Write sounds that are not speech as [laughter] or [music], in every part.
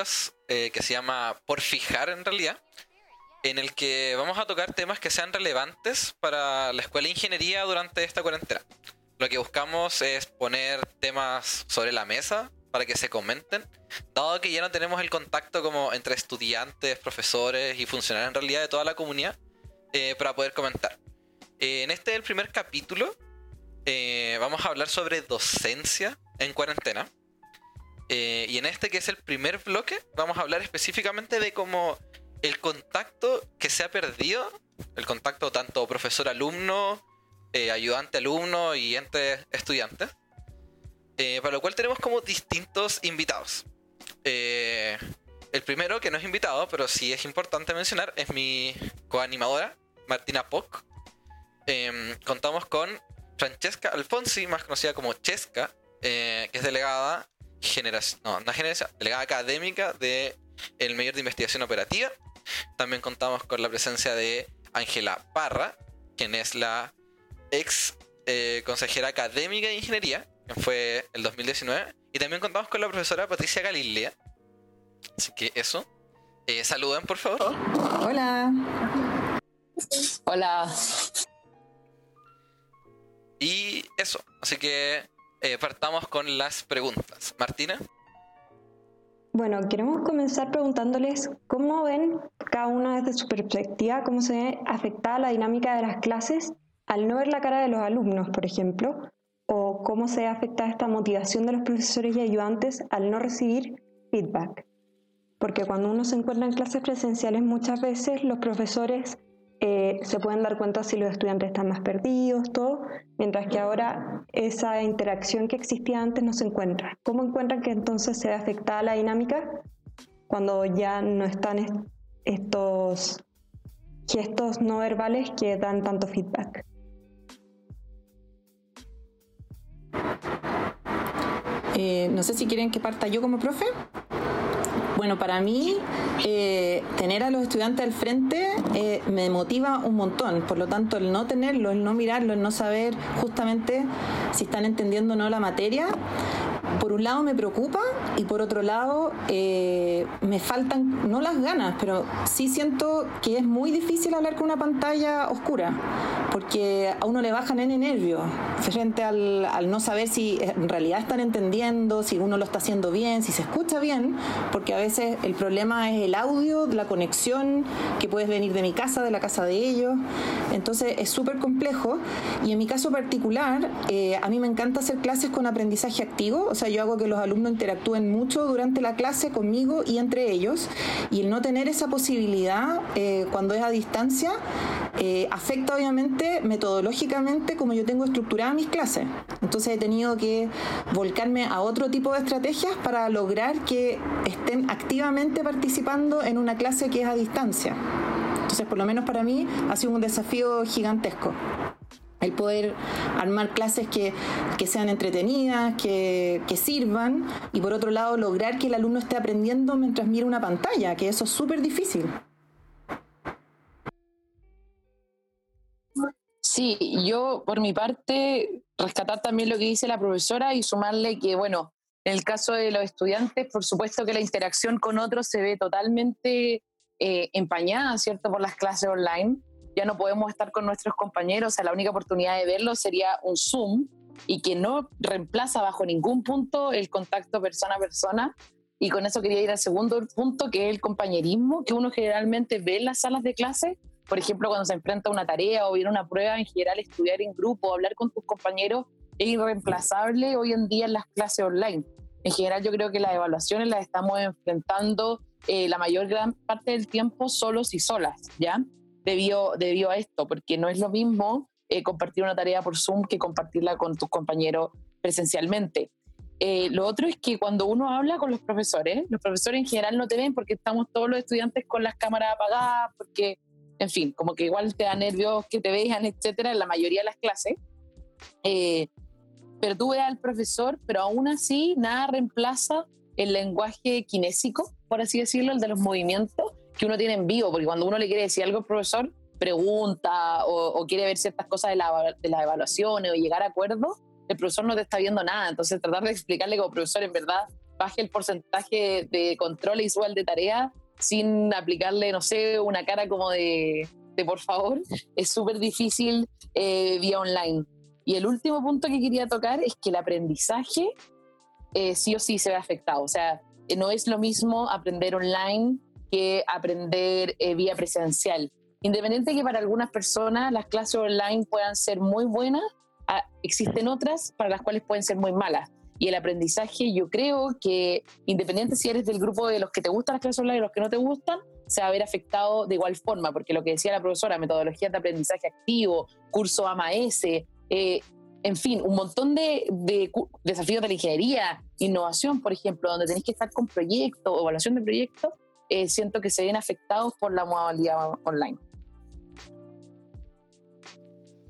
podcast eh, que se llama Por Fijar en realidad, en el que vamos a tocar temas que sean relevantes para la escuela de ingeniería durante esta cuarentena. Lo que buscamos es poner temas sobre la mesa para que se comenten, dado que ya no tenemos el contacto como entre estudiantes, profesores y funcionarios en realidad de toda la comunidad eh, para poder comentar. Eh, en este el primer capítulo eh, vamos a hablar sobre docencia en cuarentena. Y en este que es el primer bloque vamos a hablar específicamente de cómo el contacto que se ha perdido, el contacto tanto profesor-alumno, ayudante-alumno y entre estudiantes, eh, para lo cual tenemos como distintos invitados. Eh, el primero, que no es invitado, pero sí es importante mencionar, es mi coanimadora, Martina Poc. Em, contamos con Francesca Alfonsi, más conocida como Chesca, eh, que es delegada, generación, no, no generación, delegada académica del el Mayor de Investigación Operativa. También contamos con la presencia de Ángela Parra, quien es la ex consejera académica de ingeniería fue el 2019. Y también contamos con la profesora Patricia Galilea. Así que eso. Eh, saluden, por favor. Hola. Hola. Y eso. Así que eh, partamos con las preguntas. Martina. Bueno, queremos comenzar preguntándoles cómo ven cada uno desde su perspectiva, cómo se ve afectada la dinámica de las clases al no ver la cara de los alumnos, por ejemplo, o cómo se afecta esta motivación de los profesores y ayudantes al no recibir feedback. Porque cuando uno se encuentra en clases presenciales muchas veces los profesores eh, se pueden dar cuenta si los estudiantes están más perdidos, todo, mientras que ahora esa interacción que existía antes no se encuentra. ¿Cómo encuentran que entonces se ve afectada la dinámica cuando ya no están estos gestos no verbales que dan tanto feedback? Eh, no sé si quieren que parta yo como profe. Bueno, para mí eh, tener a los estudiantes al frente eh, me motiva un montón. Por lo tanto, el no tenerlo, el no mirarlo, el no saber justamente si están entendiendo o no la materia, por un lado me preocupa y por otro lado me faltan, no las ganas, pero sí siento que es muy difícil hablar con una pantalla oscura porque a uno le bajan en nervios frente al, no saber si en realidad están entendiendo, si uno lo está haciendo bien, si se escucha bien, porque a veces el problema es el audio, la conexión que puedes venir de mi casa, de la casa de ellos. Entonces es súper complejo y en mi caso particular, eh, a mí me encanta hacer clases con aprendizaje activo, sea, yo hago que los alumnos interactúen mucho durante la clase conmigo y entre ellos y el no tener esa posibilidad eh, cuando es a distancia eh, afecta obviamente metodológicamente como yo tengo estructuradas mis clases. Entonces he tenido que volcarme a otro tipo de estrategias para lograr que estén activamente participando en una clase que es a distancia. Entonces, por lo menos para mí ha sido un desafío gigantesco el poder armar clases que, sean entretenidas, que, que, sirvan, y por otro lado lograr que el alumno esté aprendiendo mientras mira una pantalla, que eso es súper difícil. Sí, yo por mi parte rescatar también lo que dice la profesora y sumarle que, bueno, en el caso de los estudiantes, por supuesto que la interacción con otros se ve totalmente eh, empañada, ¿cierto?, por las clases online. Ya no podemos estar con nuestros compañeros, o sea, la única oportunidad de verlos sería un Zoom y que no reemplaza bajo ningún punto el contacto persona a persona. Y con eso quería ir al segundo punto, que es el compañerismo, que uno generalmente ve en las salas de clase, por ejemplo, cuando se enfrenta a una tarea o viene una prueba, en general estudiar en grupo, hablar con tus compañeros es irreemplazable hoy en día en las clases online. En general yo creo que las evaluaciones las estamos enfrentando eh, la mayor gran parte del tiempo solos y solas, ¿ya? Debido a esto, porque no es lo mismo eh, compartir una tarea por Zoom que compartirla con tus compañeros presencialmente. Eh, lo otro es que cuando uno habla con los profesores, los profesores en general no te ven porque estamos todos los estudiantes con las cámaras apagadas, porque en fin, como que igual te da nervios que te vean, etcétera, en la mayoría de las clases. Eh, pero tú ves al profesor, pero aún así nada reemplaza el lenguaje kinésico, por así decirlo, el de los movimientos que uno tiene en vivo, porque cuando uno le quiere decir algo al profesor, pregunta o, quiere ver ciertas cosas de, la, de las evaluaciones o llegar a acuerdos, el profesor no te está viendo nada. Entonces, tratar de explicarle como profesor, en verdad, baje el porcentaje de control y igual de tarea sin aplicarle, no sé, una cara como de, por favor, es súper difícil eh, vía online. Y el último punto que quería tocar es que el aprendizaje eh, sí o sí se ve afectado. O sea, no es lo mismo aprender online que aprender eh, vía presencial. Independiente de que para algunas personas las clases online puedan ser muy buenas, ah, existen otras para las cuales pueden ser muy malas. Y el aprendizaje, yo creo que independiente si eres del grupo de los que te gustan las clases online y los que no te gustan, se va a ver afectado de igual forma, porque lo que decía la profesora, metodologías de aprendizaje activo, curso AMAS, eh, en fin, un montón de, desafíos de la ingeniería, innovación, por ejemplo, donde tenéis que estar con proyectos, evaluación de proyectos, eh, siento que se ven afectados por la modalidad online.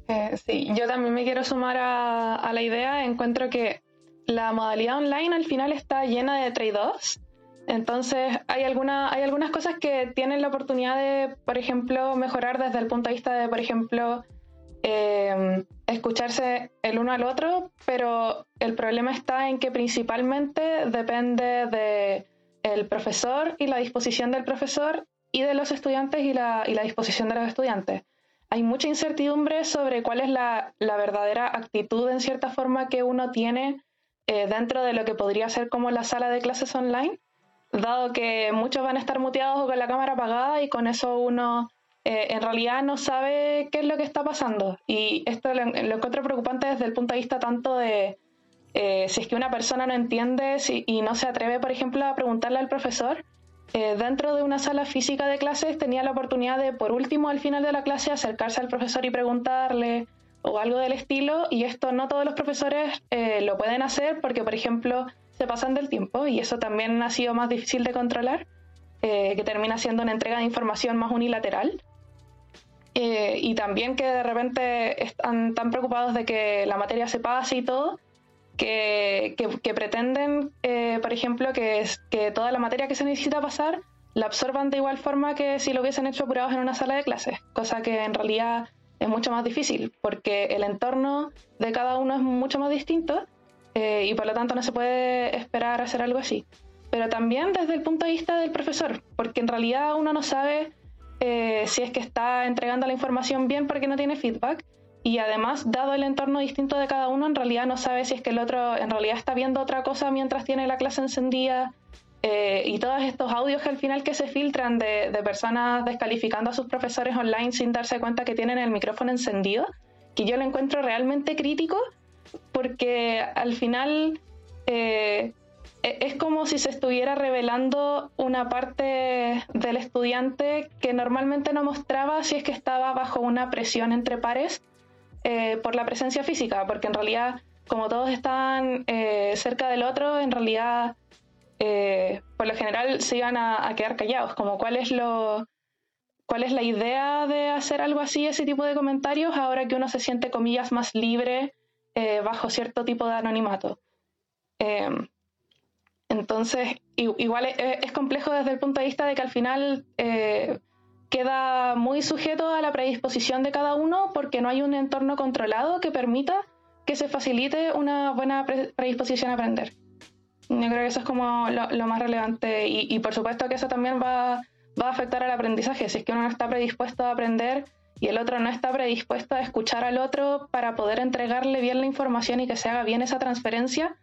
Eh, sí, yo también me quiero sumar a, la idea. Encuentro que la modalidad online al final está llena de trade-offs. Entonces, hay, alguna, hay algunas cosas que tienen la oportunidad de, por ejemplo, mejorar desde el punto de vista de, por ejemplo, eh, escucharse el uno al otro, pero el problema está en que principalmente depende de el profesor y la disposición del profesor y de los estudiantes y la, disposición de los estudiantes. Hay mucha incertidumbre sobre cuál es la, verdadera actitud en cierta forma que uno tiene eh, dentro de lo que podría ser como la sala de clases online, dado que muchos van a estar muteados o con la cámara apagada y con eso uno eh, en realidad no sabe qué es lo que está pasando. Y esto lo, encuentro preocupante desde el punto de vista tanto de eh, si es que una persona no entiende y no se atreve, por ejemplo, a preguntarle al profesor. Eh, dentro de una sala física de clases tenía la oportunidad de, por último, al final de la clase, acercarse al profesor y preguntarle o algo del estilo. Y esto no todos los profesores lo pueden hacer porque, por ejemplo, se pasan del tiempo y eso también ha sido más difícil de controlar, que termina siendo una entrega de información más unilateral. Eh, y también que de repente están tan preocupados de que la materia se pase y todo, que, pretenden, eh, por ejemplo, que, que toda la materia que se necesita pasar la absorban de igual forma que si lo hubiesen hecho apurados en una sala de clases, cosa que en realidad es mucho más difícil, porque el entorno de cada uno es mucho más distinto eh, y por lo tanto no se puede esperar hacer algo así. Pero también desde el punto de vista del profesor, porque en realidad uno no sabe eh, si es que está entregando la información bien porque no tiene feedback. Y además, dado el entorno distinto de cada uno, en realidad no sabe si es que el otro en realidad está viendo otra cosa mientras tiene la clase encendida. Eh, y todos estos audios que al final que se filtran de, personas descalificando a sus profesores online sin darse cuenta que tienen el micrófono encendido, que yo lo encuentro realmente crítico porque al final eh, e-, es como si se estuviera revelando una parte del estudiante que normalmente no mostraba si es que estaba bajo una presión entre pares eh, por la presencia física, porque en realidad, como todos están eh, cerca del otro, en realidad, eh, por lo general, se iban a, quedar callados, como cuál es lo... ¿Cuál es la idea de hacer algo así, ese tipo de comentarios, ahora que uno se siente, comillas, más libre bajo cierto tipo de anonimato? Entonces, igual es, complejo desde el punto de vista de que al final queda muy sujeto a la predisposición de cada uno porque no hay un entorno controlado que permita que se facilite una buena predisposición a aprender. Yo creo que eso es como lo, más relevante y, por supuesto que eso también va, va a afectar al aprendizaje. Si es que uno no está predispuesto a aprender y el otro no está predispuesto a escuchar al otro para poder entregarle bien la información y que se haga bien esa transferencia,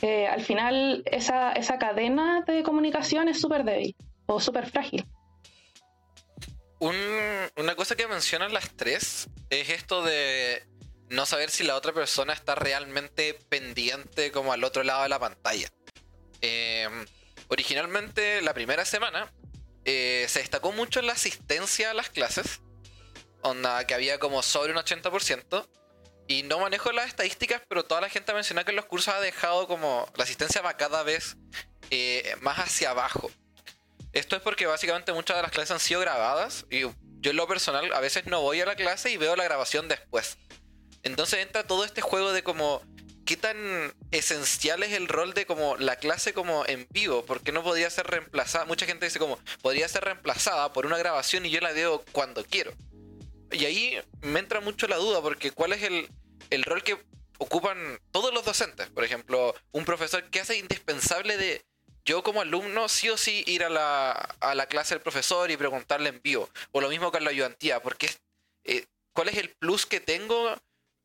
eh, al final esa, esa cadena de comunicación es súper débil o súper frágil. Una cosa que mencionan las tres es esto de no saber si la otra persona está realmente pendiente como al otro lado de la pantalla. Em, originalmente la primera semana eh, se destacó mucho la asistencia a las clases, onda que había como sobre un 80%, y no manejo las estadísticas, pero toda la gente menciona que los cursos ha dejado como la asistencia va cada vez eh, más hacia abajo. Esto es porque básicamente muchas de las clases han sido grabadas y yo en lo personal a veces no voy a la clase y veo la grabación después. Entonces entra todo este juego de como qué tan esencial es el rol de como la clase como en vivo, porque no podría ser reemplazada. Mucha gente dice como podría ser reemplazada por una grabación y yo la veo cuando quiero. Y ahí me entra mucho la duda, porque ¿cuál es el, rol que ocupan todos los docentes? Por ejemplo, un profesor que hace indispensable de yo como alumno sí o sí ir a la, a la clase del profesor y preguntarle en vivo. O lo mismo con la ayudantía, porque eh, ¿cuál es el plus que tengo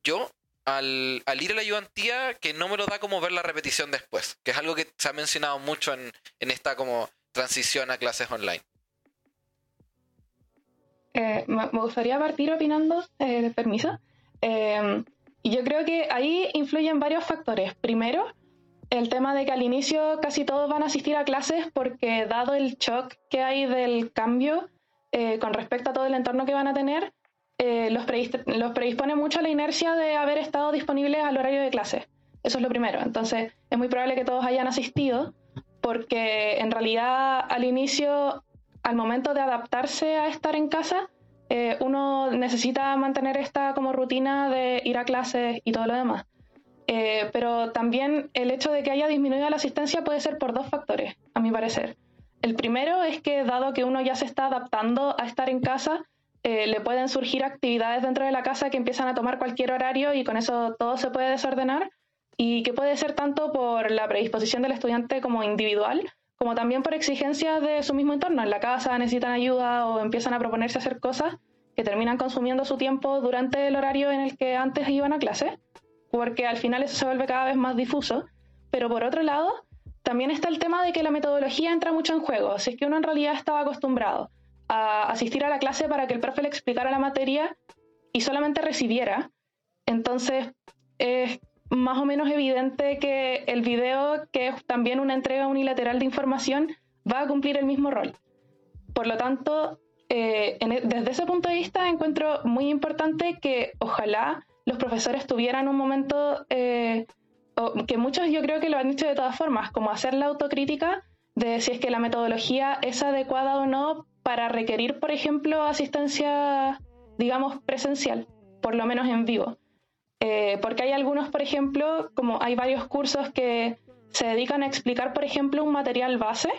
yo al, al, ir a la ayudantía que no me lo da como ver la repetición después? Que es algo que se ha mencionado mucho en, en esta como transición a clases online. Eh, me gustaría partir opinando, eh, permiso. Yo creo que ahí influyen varios factores. Primero, el tema de que al inicio casi todos van a asistir a clases porque dado el shock que hay del cambio eh, con respecto a todo el entorno que van a tener, los, los predispone mucho a la inercia de haber estado disponibles al horario de clase. Eso es lo primero. Entonces, es muy probable que todos hayan asistido porque en realidad al inicio al momento de adaptarse a estar en casa, eh, uno necesita mantener esta como rutina de ir a clases y todo lo demás. Eh, pero también el hecho de que haya disminuido la asistencia puede ser por dos factores, a mi parecer. El primero es que dado que uno ya se está adaptando a estar en casa, eh, le pueden surgir actividades dentro de la casa que empiezan a tomar cualquier horario y con eso todo se puede desordenar y que puede ser tanto por la predisposición del estudiante como individual como también por exigencias de su mismo entorno. En la casa necesitan ayuda o empiezan a proponerse hacer cosas que terminan consumiendo su tiempo durante el horario en el que antes iban a clase, porque al final eso se vuelve cada vez más difuso. Pero por otro lado, también está el tema de que la metodología entra mucho en juego. Si es que uno en realidad estaba acostumbrado a asistir a la clase para que el profe le explicara la materia y solamente recibiera, entonces es más o menos evidente que el video, que es también una entrega unilateral de información, va a cumplir el mismo rol. Por lo tanto, eh, e, desde ese punto de vista encuentro muy importante que ojalá los profesores tuvieran un momento, eh, que muchos yo creo que lo han dicho de todas formas, como hacer la autocrítica de si es que la metodología es adecuada o no para requerir, por ejemplo, asistencia, digamos, presencial, por lo menos en vivo. Eh, porque hay algunos, por ejemplo, como hay varios cursos que se dedican a explicar, por ejemplo, un material base,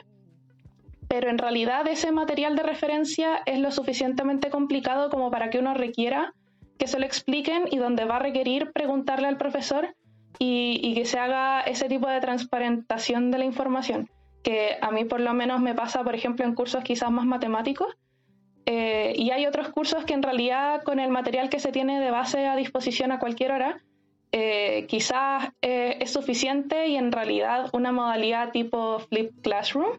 pero en realidad ese material de referencia es lo suficientemente complicado como para que uno requiera que se lo expliquen y donde va a requerir preguntarle al profesor y, que se haga ese tipo de transparentación de la información, que a mí por lo menos me pasa, por ejemplo, en cursos quizás más matemáticos, eh, y hay otros cursos que en realidad con el material que se tiene de base a disposición a cualquier hora, eh, quizás eh, es suficiente y en realidad una modalidad tipo Flip Classroom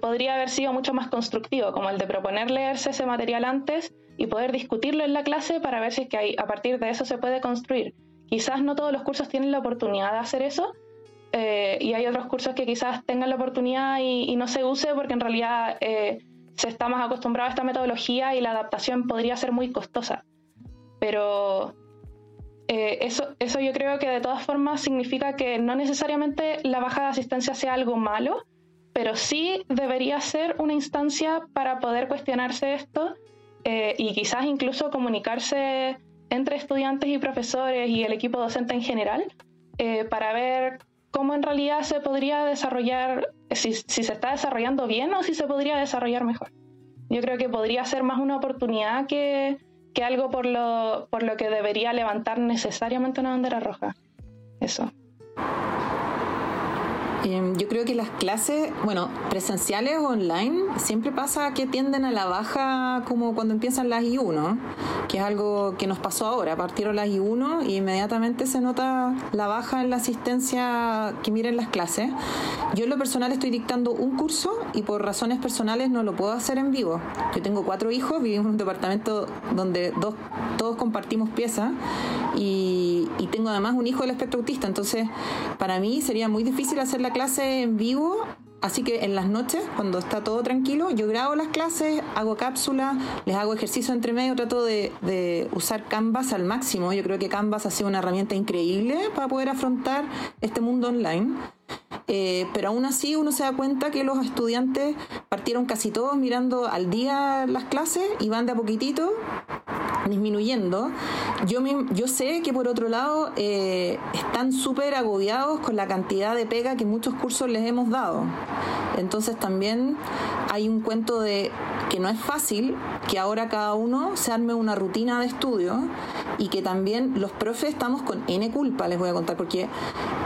podría haber sido mucho más constructivo, como el de proponer leerse ese material antes y poder discutirlo en la clase para ver si es que a partir de eso se puede construir. Quizás no todos los cursos tienen la oportunidad de hacer eso, y hay otros cursos que quizás tengan la oportunidad y, no se use porque en realidad se está más acostumbrado a esta metodología y la adaptación podría ser muy costosa. Pero eh, eso, eso yo creo que de todas formas significa que no necesariamente la baja de asistencia sea algo malo, pero sí debería ser una instancia para poder cuestionarse esto eh, y quizás incluso comunicarse entre estudiantes y profesores y el equipo docente en general eh, para ver cómo en realidad se podría desarrollar, si, se está desarrollando bien o si se podría desarrollar mejor. Yo creo que podría ser más una oportunidad que, que algo por lo, por lo que debería levantar necesariamente una bandera roja. Eso. Em, yo creo que las clases, bueno, presenciales o online, siempre pasa que tienden a la baja como cuando empiezan las I1, que es algo que nos pasó ahora. Partieron las I1 y inmediatamente se nota la baja en la asistencia que miren las clases. Yo en lo personal estoy dictando un curso y por razones personales no lo puedo hacer en vivo. Yo tengo cuatro hijos, vivimos en un departamento donde dos, todos compartimos piezas y, y tengo además un hijo del espectro autista, entonces para mí sería muy difícil hacer la clase en vivo, así que en las noches, cuando está todo tranquilo, yo grabo las clases, hago cápsulas, les hago ejercicio entre medio, trato de, usar Canvas al máximo. Yo creo que Canvas ha sido una herramienta increíble para poder afrontar este mundo online. Eh, pero aún así uno se da cuenta que los estudiantes partieron casi todos mirando al día las clases y van de a poquitito disminuyendo. Yo, yo sé que por otro lado eh, están súper agobiados con la cantidad de pega que muchos cursos les hemos dado. Entonces también hay un cuento de que no es fácil que ahora cada uno se arme una rutina de estudio y que también los profes estamos con N culpa, les voy a contar, porque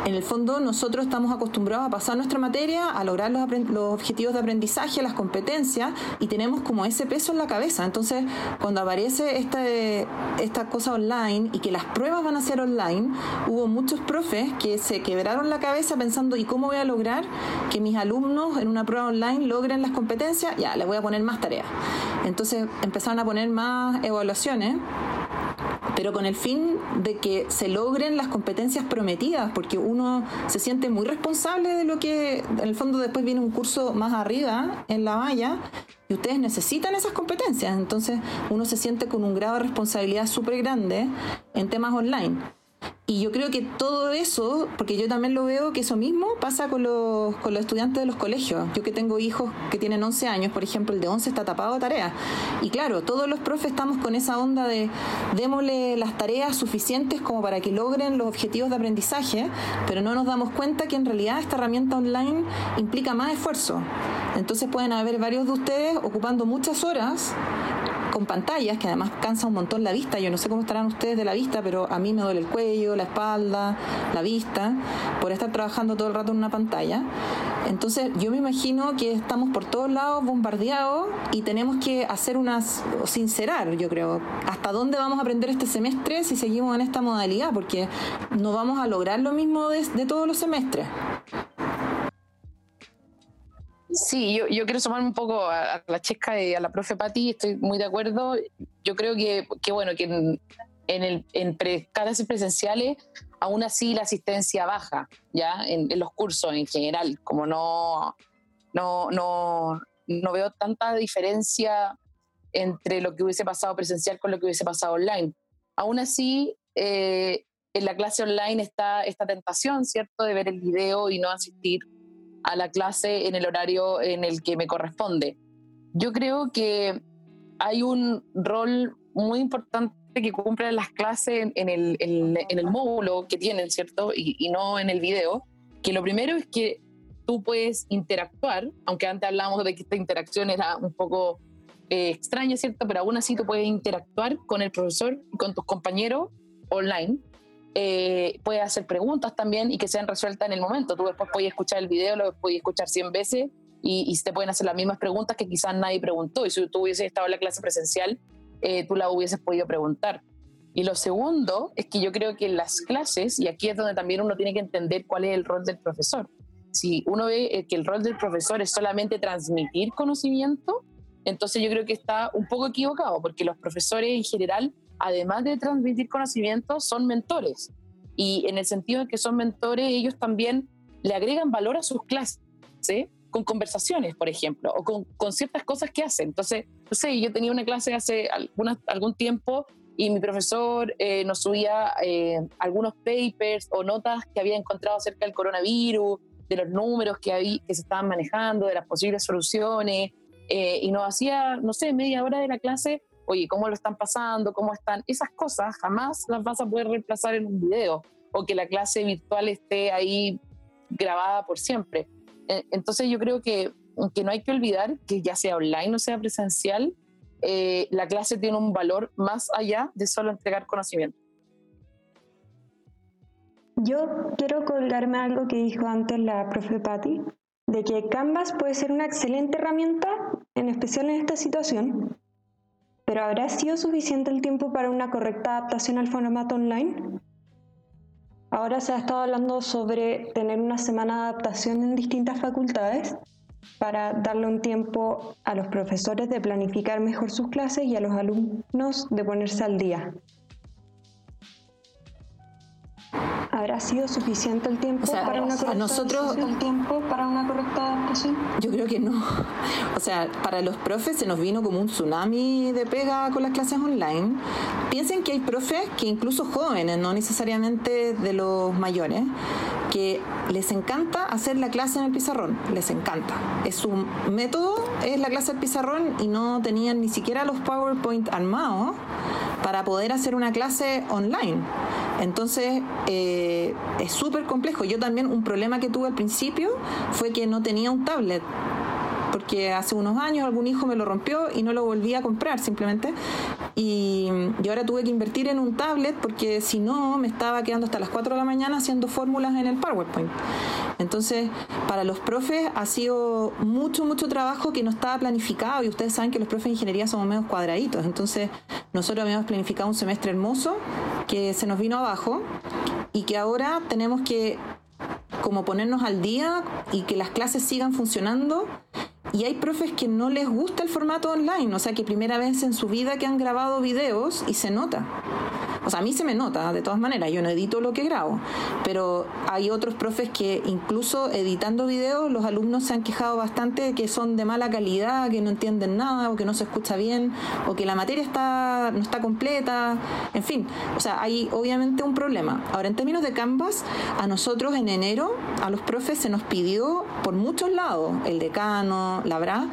en el fondo nosotros estamos acostumbrados a pasar nuestra materia, a lograr los, objetivos de aprendizaje, las competencias y tenemos como ese peso en la cabeza. Entonces, cuando aparece esta, esta cosa online y que las pruebas van a ser online, hubo muchos profes que se quebraron la cabeza pensando, ¿y cómo voy a lograr que mis alumnos en una prueba online logren las competencias? Ya, les voy a poner más tareas. Entonces empezaron a poner más evaluaciones pero con el fin de que se logren las competencias prometidas, porque uno se siente muy responsable de lo que, en el fondo después viene un curso más arriba en la valla y ustedes necesitan esas competencias, entonces uno se siente con un grado de responsabilidad súper grande en temas online. Y yo creo que todo eso, porque yo también lo veo que eso mismo pasa con los, con los estudiantes de los colegios. Yo que tengo hijos que tienen 11 años, por ejemplo, el de 11 está tapado de tareas. Y claro, todos los profes estamos con esa onda de démosle las tareas suficientes como para que logren los objetivos de aprendizaje, pero no nos damos cuenta que en realidad esta herramienta online implica más esfuerzo. Entonces pueden haber varios de ustedes ocupando muchas horas con pantallas, que además cansa un montón la vista. Yo no sé cómo estarán ustedes de la vista, pero a mí me duele el cuello, la espalda, la vista, por estar trabajando todo el rato en una pantalla. Entonces yo me imagino que estamos por todos lados bombardeados y tenemos que hacer unas, sincerar, yo creo, hasta dónde vamos a aprender este semestre si seguimos en esta modalidad, porque no vamos a lograr lo mismo de, de todos los semestres. Sí, yo, yo quiero sumarme un poco a, la chesca y a la profe Patti, estoy muy de acuerdo. Yo creo que, que bueno, que en, en, el, en clases presenciales aún así la asistencia baja, ¿ya? En, los cursos en general, como no, no, no, no veo tanta diferencia entre lo que hubiese pasado presencial con lo que hubiese pasado online. Aún así, eh, en la clase online está esta tentación, ¿cierto?, de ver el video y no asistir a la clase en el horario en el que me corresponde. Yo creo que hay un rol muy importante que cumplen las clases en el, en, el módulo que tienen, ¿cierto? Y, no en el video. Que lo primero es que tú puedes interactuar, aunque antes hablábamos de que esta interacción era un poco eh, extraña, ¿cierto? Pero aún así tú puedes interactuar con el profesor y con tus compañeros online eh, puedes hacer preguntas también y que sean resueltas en el momento. Tú después puedes escuchar el video, lo puedes escuchar 100 veces y, y te pueden hacer las mismas preguntas que quizás nadie preguntó. Y si tú hubieses estado en la clase presencial, eh, tú la hubieses podido preguntar. Y lo segundo es que yo creo que en las clases, y aquí es donde también uno tiene que entender cuál es el rol del profesor. Si uno ve eh, que el rol del profesor es solamente transmitir conocimiento, entonces yo creo que está un poco equivocado, porque los profesores en general además de transmitir conocimiento, son mentores. Y en el sentido de que son mentores, ellos también le agregan valor a sus clases, ¿sí? con conversaciones, por ejemplo, o con, con, ciertas cosas que hacen. Entonces, no sé, yo tenía una clase hace alguna, algún tiempo y mi profesor eh, nos subía eh, algunos papers o notas que había encontrado acerca del coronavirus, de los números que, había, que se estaban manejando, de las posibles soluciones, eh, y nos hacía, no sé, media hora de la clase oye, ¿cómo lo están pasando? ¿Cómo están? Esas cosas jamás las vas a poder reemplazar en un video o que la clase virtual esté ahí grabada por siempre. E, entonces yo creo que, que no hay que olvidar que ya sea online o sea presencial, eh, la clase tiene un valor más allá de solo entregar conocimiento. Yo quiero colgarme algo que dijo antes la profe Patti, de que Canvas puede ser una excelente herramienta, en especial en esta situación, pero ¿habrá sido suficiente el tiempo para una correcta adaptación al formato online? Ahora se ha estado hablando sobre tener una semana de adaptación en distintas facultades para darle un tiempo a los profesores de planificar mejor sus clases y a los alumnos de ponerse al día. ¿Habrá sido suficiente el tiempo para una correcta nosotros, el tiempo para una correcta adaptación? Yo creo que no. O sea, para los profes se nos vino como un tsunami de pega con las clases online. Piensen que hay profes que incluso jóvenes, no necesariamente de los mayores, que les encanta hacer la clase en el pizarrón, les encanta. Es su método, es la clase del pizarrón y no tenían ni siquiera los PowerPoint armados para poder hacer una clase online. Entonces, eh, es súper complejo. Yo también, un problema que tuve al principio fue que no tenía un tablet porque hace unos años algún hijo me lo rompió y no lo volví a comprar simplemente. Y, ahora tuve que invertir en un tablet porque si no me estaba quedando hasta las 4 de la mañana haciendo fórmulas en el PowerPoint. Entonces, para los profes ha sido mucho, mucho trabajo que no estaba planificado y ustedes saben que los profes de ingeniería somos medio cuadraditos. Entonces, nosotros habíamos planificado un semestre hermoso que se nos vino abajo y que ahora tenemos que como ponernos al día y que las clases sigan funcionando y hay profes que no les gusta el formato online, o sea que primera vez en su vida que han grabado videos y se nota. O sea, a mí se me nota, de todas maneras, yo no edito lo que grabo, pero hay otros profes que incluso editando videos los alumnos se han quejado bastante de que son de mala calidad, que no entienden nada o que no se escucha bien o que la materia está no está completa, en fin, o sea, hay obviamente un problema. Ahora, en términos de Canvas, a nosotros en enero, a los profes se nos pidió por muchos lados, el decano, la verdad,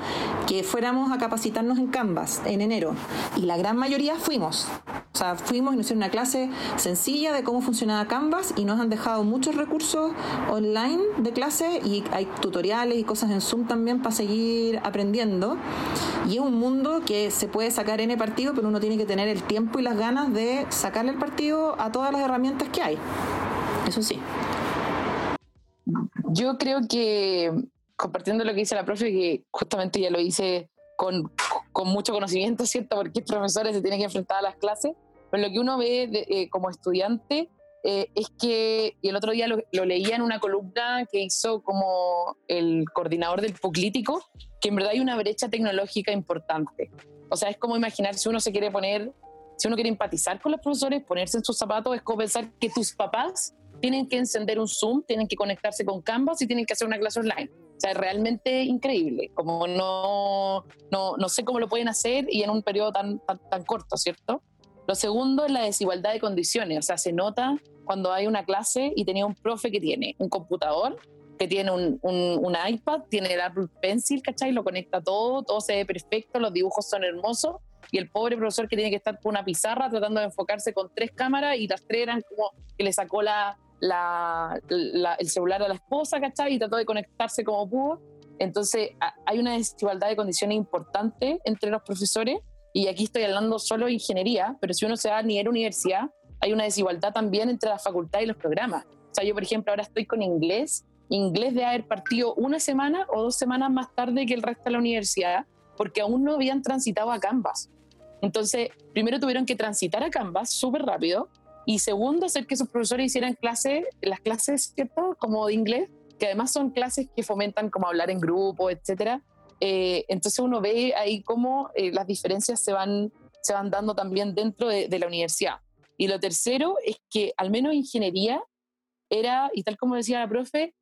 que fuéramos a capacitarnos en Canvas en enero y la gran mayoría fuimos. O sea, fuimos y nos hicieron una clase sencilla de cómo funcionaba Canvas y nos han dejado muchos recursos online de clase y hay tutoriales y cosas en Zoom también para seguir aprendiendo. Y es un mundo que se puede sacar en el partido, pero uno tiene que tener el tiempo y las ganas de sacarle el partido a todas las herramientas que hay. Eso sí. Yo creo que, compartiendo lo que dice la profe, que justamente ya lo hice con, con mucho conocimiento, [laughs] ¿cierto? Porque profesores se tienen que enfrentar a las clases. Pero lo que uno ve eh, como estudiante eh, es que, y el otro día lo, leía en una columna que hizo como el coordinador del Puclítico, que en verdad hay una brecha tecnológica importante. O sea, es como imaginar si uno se quiere poner, si uno quiere empatizar con los profesores, ponerse en sus zapatos, es como pensar que tus papás tienen que encender un Zoom, tienen que conectarse con Canvas y tienen que hacer una clase online. O sea, es realmente increíble, como no, no, no sé cómo lo pueden hacer y en un periodo tan, tan, tan corto, ¿cierto? Lo segundo es la desigualdad de condiciones, o sea, se nota cuando hay una clase y tenía un profe que tiene un computador, que tiene un, un, iPad, tiene el Apple Pencil, ¿cachai? Lo conecta todo, todo se ve perfecto, los dibujos son hermosos, y el pobre profesor que tiene que estar con una pizarra tratando de enfocarse con tres cámaras y las tres eran como que le sacó la, la, el celular a la esposa, ¿cachai? Y trató de conectarse como pudo. Entonces hay una desigualdad de condiciones importante entre los profesores y aquí estoy hablando solo de ingeniería, pero si uno se va a nivel universidad, hay una desigualdad también entre la facultad y los programas. O sea, yo, por ejemplo, ahora estoy con inglés, inglés de haber partido una semana o dos semanas más tarde que el resto de la universidad, porque aún no habían transitado a Canvas. Entonces, primero tuvieron que transitar a Canvas súper rápido, y segundo, hacer que sus profesores hicieran clases, las clases, ¿cierto? Como de inglés, que además son clases que fomentan como hablar en grupo, etcétera, eh, entonces uno ve ahí cómo eh, las diferencias se van, se van dando también dentro de, la universidad. Y lo tercero es que al menos ingeniería era, y tal como decía la profe,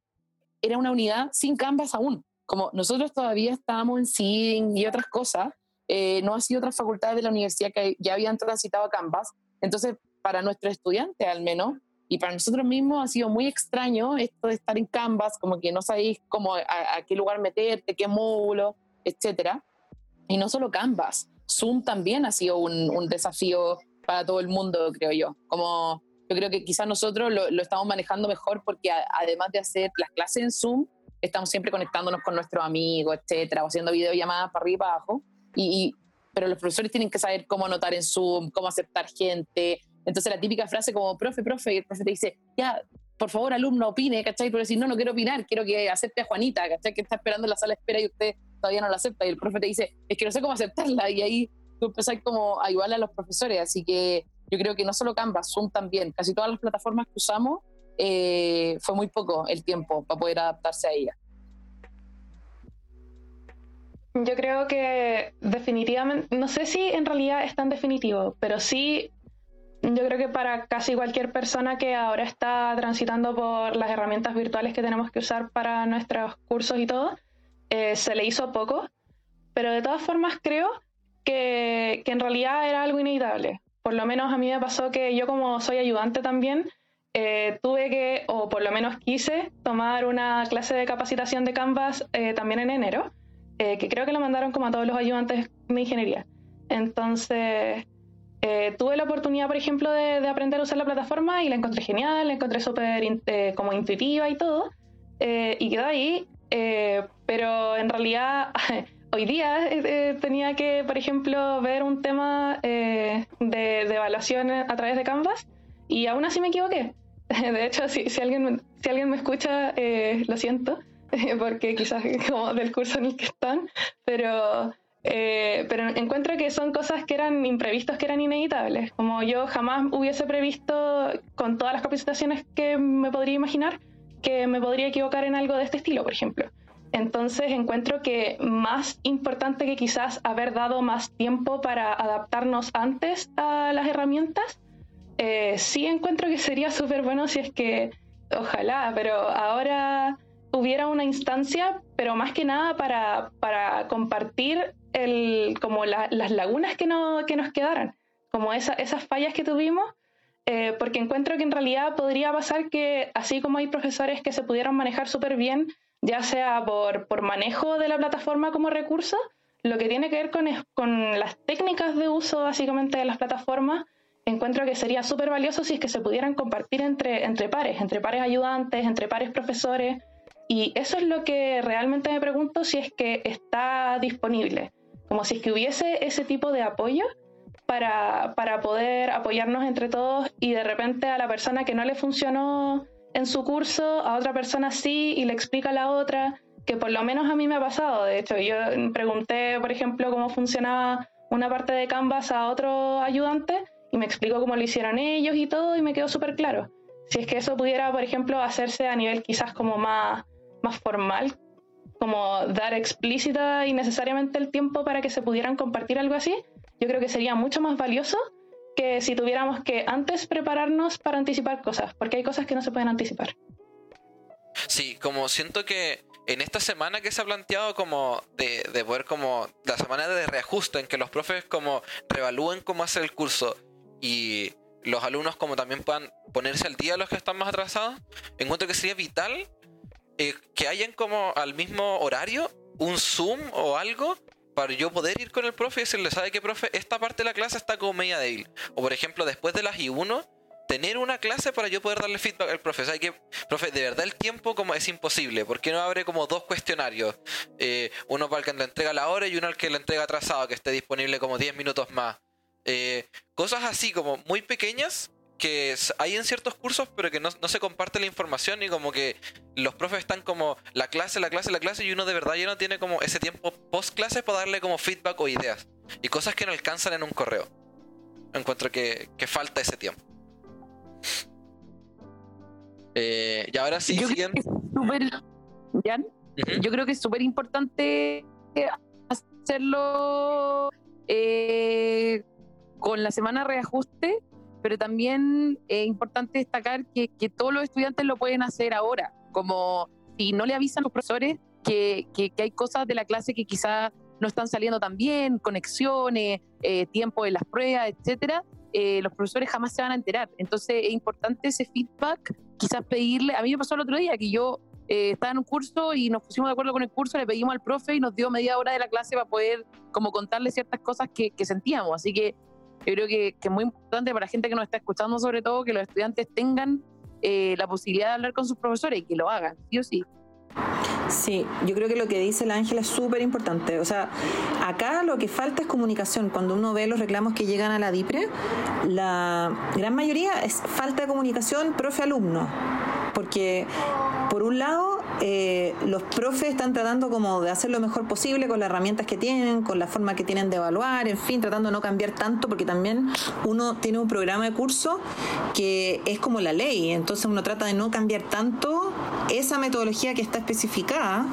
era una unidad sin Canvas aún. Como nosotros todavía estábamos en SIN y otras cosas, eh, no sido otras facultades de la universidad que ya habían transitado a Canvas. Entonces, para nuestros estudiantes al menos, y para nosotros mismos ha sido muy extraño esto de estar en Canvas, como que no sabéis cómo, a, qué lugar meterte, qué módulo, etcétera. Y no solo Canvas, Zoom también ha sido un, desafío para todo el mundo, creo yo. Como yo creo que quizás nosotros lo, estamos manejando mejor porque además de hacer las clases en Zoom, estamos siempre conectándonos con nuestros amigos, etcétera, o haciendo videollamadas para arriba y para abajo. y, pero los profesores tienen que saber cómo anotar en Zoom, cómo aceptar gente, entonces la típica frase como, profe, profe, y el profe te dice, ya, por favor, alumno, opine, ¿cachai? Pero decir, no, no quiero opinar, quiero que acepte a Juanita, ¿cachai? Que está esperando en la sala de espera y usted todavía no la acepta. Y el profe te dice, es que no sé cómo aceptarla. Y ahí tú empezás como a igualar a los profesores. Así que yo creo que no solo Canvas, Zoom también, casi todas las plataformas que usamos, eh, fue muy poco el tiempo para poder adaptarse a ellas. Yo creo que definitivamente, no sé si en realidad es tan definitivo, pero sí yo creo que para casi cualquier persona que ahora está transitando por las herramientas virtuales que tenemos que usar para nuestros cursos y todo, eh, se le hizo poco, pero de todas formas creo que, que, en realidad era algo inevitable. Por lo menos a mí me pasó que yo como soy ayudante también, eh, tuve que, o por lo menos quise, tomar una clase de capacitación de Canvas eh, también en enero, que creo que lo mandaron como a todos los ayudantes de ingeniería. Entonces, eh, tuve la oportunidad, por ejemplo, de, aprender a usar la plataforma y la encontré genial, la encontré súper eh, como intuitiva y todo, eh, y quedó ahí, pero en realidad [laughs] hoy día tenía que, por ejemplo, ver un tema de, de, evaluación a través de Canvas y aún así me equivoqué. [laughs] De hecho, si, si, alguien, si alguien me escucha, lo siento, [laughs] porque quizás como del curso en el que están, pero eh, pero encuentro que son cosas que eran imprevistos, que eran inevitables. Como yo jamás hubiese previsto, con todas las capacitaciones que me podría imaginar, que me podría equivocar en algo de este estilo, por ejemplo. Entonces encuentro que más importante que quizás haber dado más tiempo para adaptarnos antes a las herramientas, eh, sí encuentro que sería súper bueno si es que, ojalá, pero ahora hubiera una instancia, pero más que nada para, para compartir el, como las lagunas que, no, que nos quedaran, como esas fallas que tuvimos, eh, porque encuentro que en realidad podría pasar que así como hay profesores que se pudieron manejar súper bien, ya sea por, por, manejo de la plataforma como recurso, lo que tiene que ver con, con las técnicas de uso básicamente de las plataformas, encuentro que sería súper valioso si es que se pudieran compartir entre, entre pares, entre pares ayudantes, entre pares profesores, y eso es lo que realmente me pregunto si es que está disponible como si es que hubiese ese tipo de apoyo para, para poder apoyarnos entre todos y de repente a la persona que no le funcionó en su curso, a otra persona sí y le explica a la otra, que por lo menos a mí me ha pasado. De hecho, yo pregunté, por ejemplo, cómo funcionaba una parte de Canvas a otro ayudante y me explicó cómo lo hicieron ellos y todo y me quedó súper claro. Si es que eso pudiera, por ejemplo, hacerse a nivel quizás como más, más formal, como dar explícita y necesariamente el tiempo para que se pudieran compartir algo así, yo creo que sería mucho más valioso que si tuviéramos que antes prepararnos para anticipar cosas, porque hay cosas que no se pueden anticipar. Sí, como siento que en esta semana que se ha planteado como de, de poder como la semana de reajuste en que los profes como revalúen cómo hacer el curso y los alumnos como también puedan ponerse al día los que están más atrasados, encuentro que sería vital eh, que hayan como al mismo horario un Zoom o algo para yo poder ir con el profe y decirle, ¿sabe qué, profe? Esta parte de la clase está como media débil. O por ejemplo, después de las I1, tener una clase para yo poder darle feedback al profe. ¿Sabe qué, profe? De verdad el tiempo como es imposible. ¿Por qué no abre como dos cuestionarios? Eh, uno para el que le entrega la hora y uno al que le entrega atrasado, que esté disponible como 10 minutos más. Eh, cosas así como muy pequeñas que hay en ciertos cursos, pero que no, se comparte la información y como que los profes están como la clase, la clase, la clase y uno de verdad ya no tiene como ese tiempo post clase para darle como feedback o ideas. Y cosas que no alcanzan en un correo. Encuentro que, falta ese tiempo. Eh, y ahora sí, Yo Creo que Yo creo que es súper importante hacerlo eh, con la semana reajuste pero también es importante destacar que, que, todos los estudiantes lo pueden hacer ahora, como si no le avisan los profesores que, que, hay cosas de la clase que quizás no están saliendo tan bien, conexiones, eh, tiempo de las pruebas, etcétera, eh, los profesores jamás se van a enterar. Entonces es importante ese feedback, quizás pedirle, a mí me pasó el otro día que yo eh, estaba en un curso y nos pusimos de acuerdo con el curso, le pedimos al profe y nos dio media hora de la clase para poder como contarle ciertas cosas que, que sentíamos. Así que yo creo que, es muy importante para la gente que nos está escuchando, sobre todo, que los estudiantes tengan eh, la posibilidad de hablar con sus profesores y que lo hagan, sí o sí. Sí, yo creo que lo que dice la Ángela es súper importante. O sea, acá lo que falta es comunicación. Cuando uno ve los reclamos que llegan a la DIPRE, la gran mayoría es falta de comunicación profe-alumno. Porque, por un lado, eh, los profes están tratando como de hacer lo mejor posible con las herramientas que tienen, con la forma que tienen de evaluar, en fin, tratando de no cambiar tanto, porque también uno tiene un programa de curso que es como la ley, entonces uno trata de no cambiar tanto esa metodología que está especificada,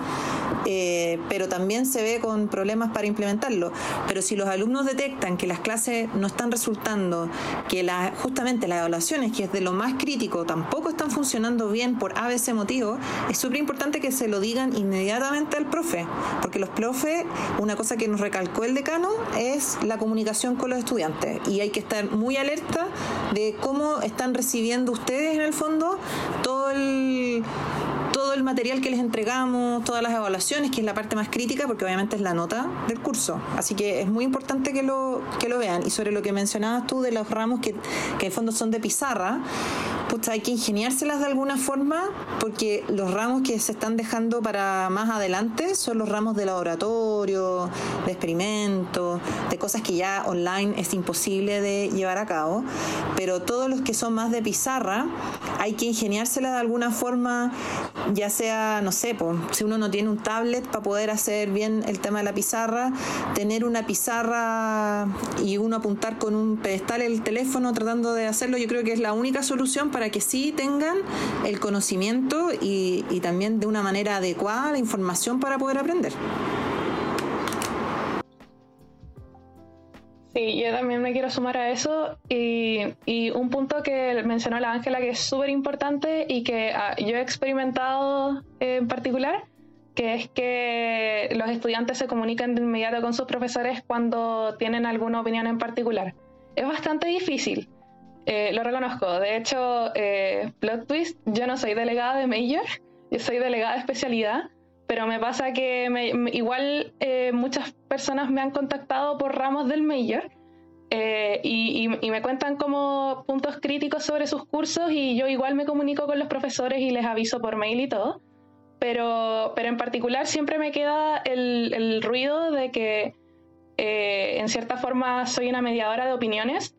eh, pero también se ve con problemas para implementarlo. Pero si los alumnos detectan que las clases no están resultando, que la, justamente las evaluaciones, que es de lo más crítico, tampoco están funcionando bien por ABC motivo, es súper importante que se lo digan inmediatamente al profe, porque los profes, una cosa que nos recalcó el decano es la comunicación con los estudiantes y hay que estar muy alerta de cómo están recibiendo ustedes en el fondo todo el todo el material que les entregamos, todas las evaluaciones, que es la parte más crítica, porque obviamente es la nota del curso. Así que es muy importante que lo, que lo vean. Y sobre lo que mencionabas tú de los ramos que, que en fondo son de pizarra, pues hay que ingeniárselas de alguna forma, porque los ramos que se están dejando para más adelante son los ramos de laboratorio, de experimentos, de cosas que ya online es imposible de llevar a cabo. Pero todos los que son más de pizarra, hay que ingeniárselas de alguna forma, ya sea, no sé, pues, si uno no tiene un tablet para poder hacer bien el tema de la pizarra, tener una pizarra y uno apuntar con un pedestal el teléfono tratando de hacerlo, yo creo que es la única solución para que sí tengan el conocimiento y, y también de una manera adecuada la información para poder aprender. Sí, yo también me quiero sumar a eso y, y un punto que mencionó la Ángela que es súper importante y que ah, yo he experimentado en particular, que es que los estudiantes se comunican de inmediato con sus profesores cuando tienen alguna opinión en particular. Es bastante difícil, eh, lo reconozco. De hecho, eh, plot twist, yo no soy delegada de major, yo soy delegada de especialidad pero me pasa que igual eh, muchas personas me han contactado por ramos del major eh, y, me cuentan como puntos críticos sobre sus cursos y yo igual me comunico con los profesores y les aviso por mail y todo. Pero, pero en particular siempre me queda el, ruido de que eh, en cierta forma soy una mediadora de opiniones,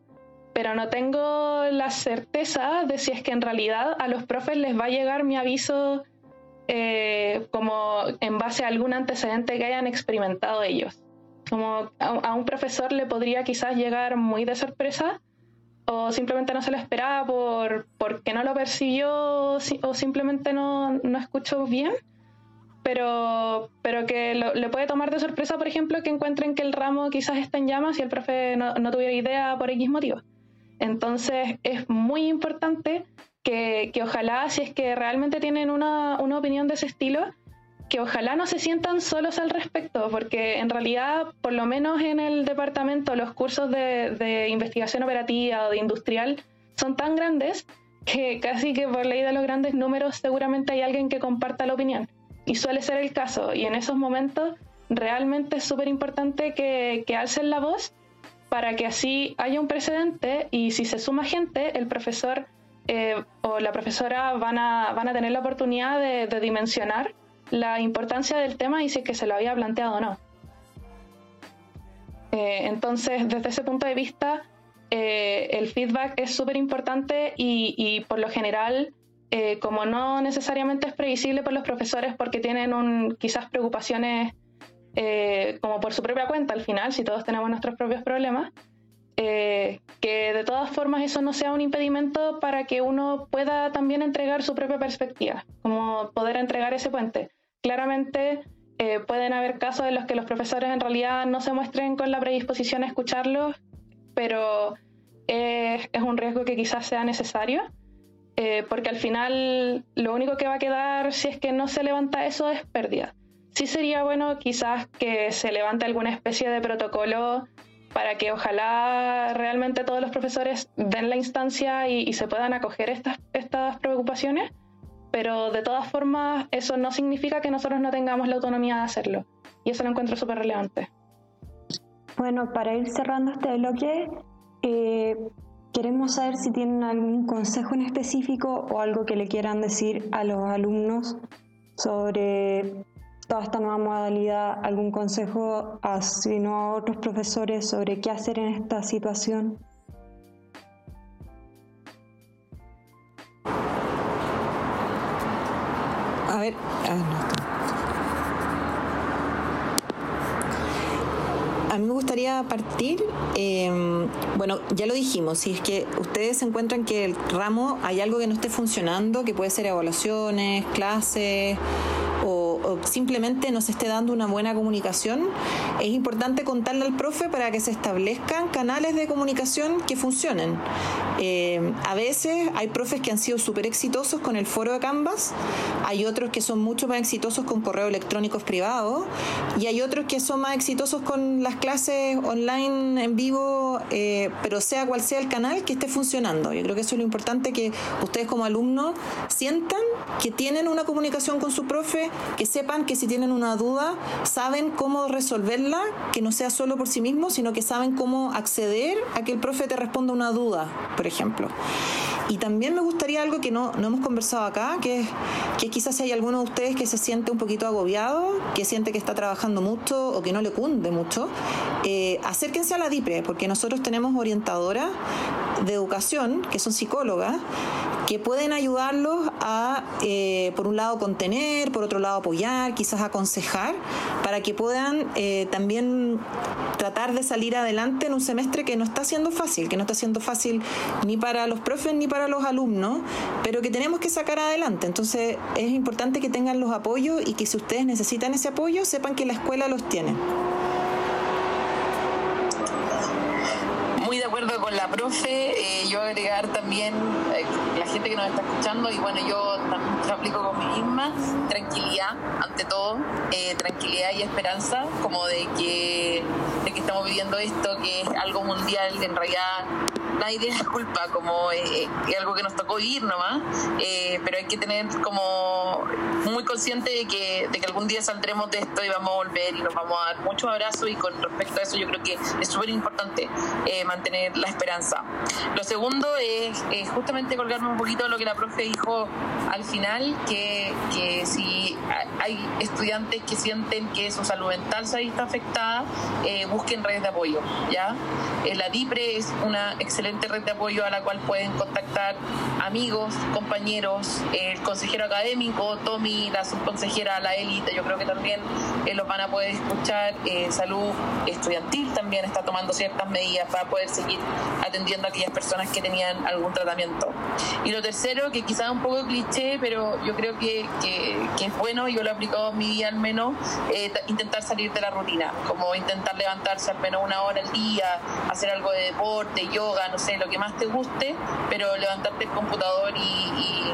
pero no tengo la certeza de si es que en realidad a los profes les va a llegar mi aviso eh, como en base a algún antecedente que hayan experimentado ellos. Como a, un profesor le podría quizás llegar muy de sorpresa o simplemente no se lo esperaba por, porque no lo percibió o simplemente no, no escuchó bien, pero, pero que le puede tomar de sorpresa, por ejemplo, que encuentren que el ramo quizás está en llamas y el profe no, no tuviera idea por X motivo. Entonces es muy importante que, ojalá, si es que realmente tienen una, opinión de ese estilo, que ojalá no se sientan solos al respecto, porque en realidad, por lo menos en el departamento, los cursos de, investigación operativa o de industrial son tan grandes que casi que por ley de los grandes números seguramente hay alguien que comparta la opinión. Y suele ser el caso. Y en esos momentos realmente es súper importante que, que alcen la voz para que así haya un precedente y si se suma gente, el profesor eh, o la profesora van a, van a tener la oportunidad de, dimensionar la importancia del tema y si es que se lo había planteado o no. Eh, entonces, desde ese punto de vista, eh, el feedback es súper importante y, por lo general, como no necesariamente es previsible por los profesores porque tienen quizás preocupaciones como por su propia cuenta al final, si todos tenemos nuestros propios problemas, eh, que de todas formas eso no sea un impedimento para que uno pueda también entregar su propia perspectiva, como poder entregar ese puente. Claramente eh, pueden haber casos en los que los profesores en realidad no se muestren con la predisposición a escucharlos, pero es un riesgo que quizás sea necesario, eh, porque al final lo único que va a quedar si es que no se levanta eso es pérdida. Sí sería bueno quizás que se levante alguna especie de protocolo para que ojalá realmente todos los profesores den la instancia y, se puedan acoger estas, estas preocupaciones, pero de todas formas eso no significa que nosotros no tengamos la autonomía de hacerlo. Y eso lo encuentro súper relevante. Bueno, para ir cerrando este bloque, eh, queremos saber si tienen algún consejo en específico o algo que le quieran decir a los alumnos sobre toda esta nueva modalidad, algún consejo a, sino a otros profesores sobre qué hacer en esta situación? A ver, ah, A mí me gustaría partir, em, bueno, ya lo dijimos, si es que ustedes encuentran que el ramo hay algo que no esté funcionando, que puede ser evaluaciones, clases, simplemente no se esté dando una buena comunicación, es importante contarle al profe para que se establezcan canales de comunicación que funcionen. Eh, a veces hay profes que han sido súper exitosos con el foro de Canvas, hay otros que son mucho más exitosos con correos electrónicos privados y hay otros que son más exitosos con las clases online en vivo, eh, pero sea cual sea el canal que esté funcionando. Yo creo que eso es lo importante que ustedes como alumnos sientan que tienen una comunicación con su profe, que sepan que si tienen una duda, saben cómo resolverla, que no sea solo por sí mismo, sino que saben cómo acceder a que el profe te responda una duda, por ejemplo. Y también me gustaría algo que no, no hemos conversado acá, que que quizás hay alguno de ustedes que se siente un poquito agobiado, que siente que está trabajando mucho o que no le cunde mucho, eh, acérquense a la DIPRE, porque nosotros tenemos orientadoras de educación, que son psicólogas, que pueden ayudarlos a, eh, por un lado, contener, por otro lado, apoyar, quizás aconsejar, para que puedan eh, también tratar de salir adelante en un semestre que no está siendo fácil, que no está siendo fácil ni para los profes ni para los alumnos, pero que tenemos que sacar adelante. Entonces es importante que tengan los apoyos y que si ustedes necesitan ese apoyo, sepan que la escuela los tiene. Muy de acuerdo con la profe, eh, yo agregar también eh, la gente que nos está escuchando y bueno, yo también lo aplico con mi misma, tranquilidad ante todo, eh, tranquilidad y esperanza, como de que, de que estamos viviendo esto, que es algo mundial, que en realidad nadie tiene la culpa, como es algo que nos tocó vivir nomás, pero hay que tener como muy consciente de que, de que algún día saldremos de esto y vamos a volver y nos vamos a dar muchos abrazos y con respecto a eso yo creo que es súper importante mantener la esperanza. Lo segundo es, justamente colgarme un poquito lo que la profe dijo al final, que, que si hay estudiantes que sienten que su salud mental se visto afectada, eh, busquen redes de apoyo. ¿ya? Eh, la DIPRE es una excelente red de apoyo a la cual pueden contactar amigos, compañeros, el consejero académico, Tommy, la subconsejera, la élite, yo creo que también eh, los van a poder escuchar. salud estudiantil también está tomando ciertas medidas para poder seguir atendiendo a aquellas personas que tenían algún tratamiento. Y lo tercero, que quizás un poco cliché, pero yo creo que, que, es bueno, yo lo he aplicado en mi vida al menos, eh, intentar salir de la rutina, como intentar levantarse al menos una hora al día, hacer algo de deporte, yoga, no sé, lo que más te guste, pero levantarte el computador y,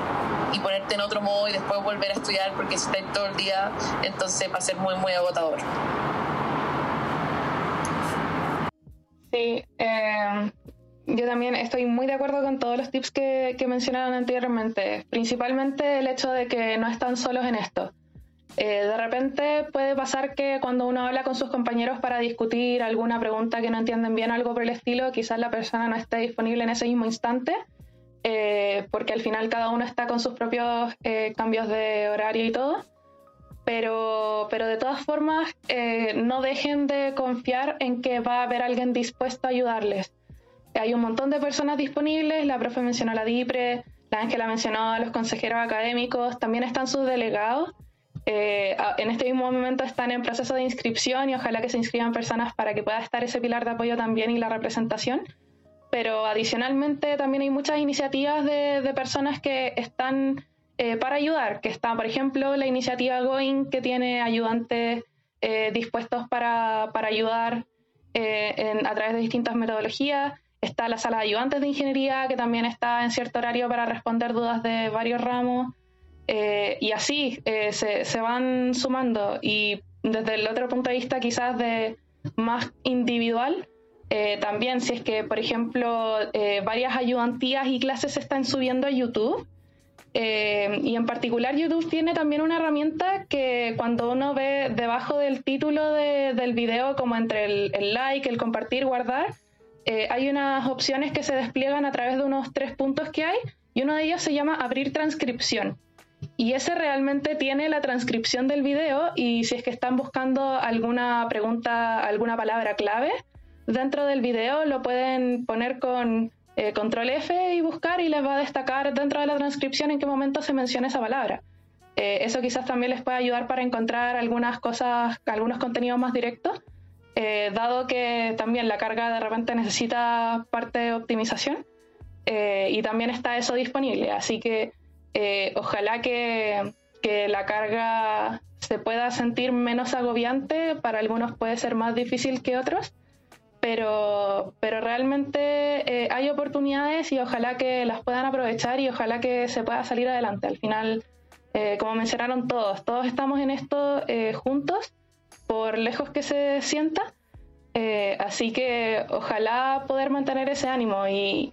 y, ponerte en otro modo y después volver a estudiar porque si estás todo el día, entonces va a ser muy, muy agotador. Sí, eh, yo también estoy muy de acuerdo con todos los tips que, mencionaron anteriormente, principalmente el hecho de que no están solos en esto. Eh, de repente puede pasar que cuando uno habla con sus compañeros para discutir alguna pregunta que no entienden bien, algo por el estilo, quizás la persona no esté disponible en ese mismo instante, eh, porque al final cada uno está con sus propios cambios de horario y todo pero, pero de todas formas eh, no dejen de confiar en que va a haber alguien dispuesto a ayudarles. Hay un montón de personas disponibles, la profe mencionó a la DIPRE, la Ángela mencionó a los consejeros académicos, también están sus delegados. Eh, en este mismo momento están en proceso de inscripción y ojalá que se inscriban personas para que pueda estar ese pilar de apoyo también y la representación. Pero adicionalmente también hay muchas iniciativas de, de personas que están eh, para ayudar, que está, por ejemplo, la iniciativa Going, que tiene ayudantes eh, dispuestos para, ayudar eh, a través de distintas metodologías. Está la sala de ayudantes de ingeniería, que también está en cierto horario para responder dudas de varios ramos. y así se, se, van sumando. Y desde el otro punto de vista, quizás de más individual, también si es que, por ejemplo, varias ayudantías y clases se están subiendo a YouTube, eh, y en particular YouTube tiene también una herramienta que cuando uno ve debajo del título del video, como entre el, like, el compartir, guardar, eh, hay unas opciones que se despliegan a través de unos tres puntos que hay y uno de ellos se llama abrir transcripción. Y ese realmente tiene la transcripción del video y si es que están buscando alguna pregunta, alguna palabra clave dentro del video, lo pueden poner con eh, control F y buscar y les va a destacar dentro de la transcripción en qué momento se menciona esa palabra. Eh, eso quizás también les puede ayudar para encontrar algunas cosas, algunos contenidos más directos, eh, dado que también la carga de repente necesita parte de optimización y también está eso disponible. Así que ojalá que, que la carga se pueda sentir menos agobiante, para algunos puede ser más difícil que otros, pero, pero realmente eh, hay oportunidades y ojalá que las puedan aprovechar y ojalá que se pueda salir adelante. Al final, eh, como mencionaron todos, todos estamos en esto eh, juntos, por lejos que se sienta, así que ojalá poder mantener ese ánimo y,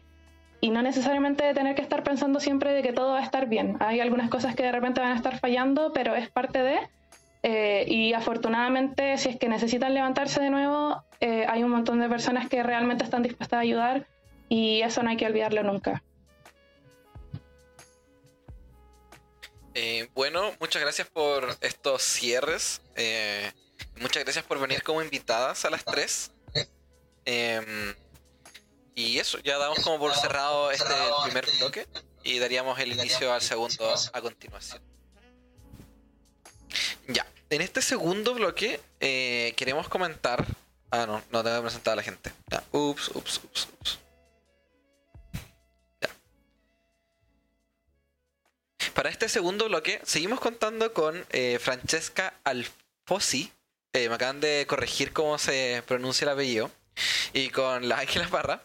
y no necesariamente tener que estar pensando siempre de que todo va a estar bien. Hay algunas cosas que de repente van a estar fallando, pero es parte de... Eh, y afortunadamente, si es que necesitan levantarse de nuevo, eh, hay un montón de personas que realmente están dispuestas a ayudar y eso no hay que olvidarlo nunca. Eh, bueno, muchas gracias por estos cierres. Muchas gracias por venir como invitadas a las tres. Em, y eso, ya damos como por cerrado este primer bloque y daríamos el inicio al segundo a continuación. Ya, en este segundo bloque eh, queremos comentar. Ah, no, no tengo que presentar a la gente. Ya, ups, ups, ups. Ya. Para este segundo bloque, seguimos contando con eh, Francesca Alfosi. Eh, me acaban de corregir cómo se pronuncia el apellido. Y con la Ángela Parra.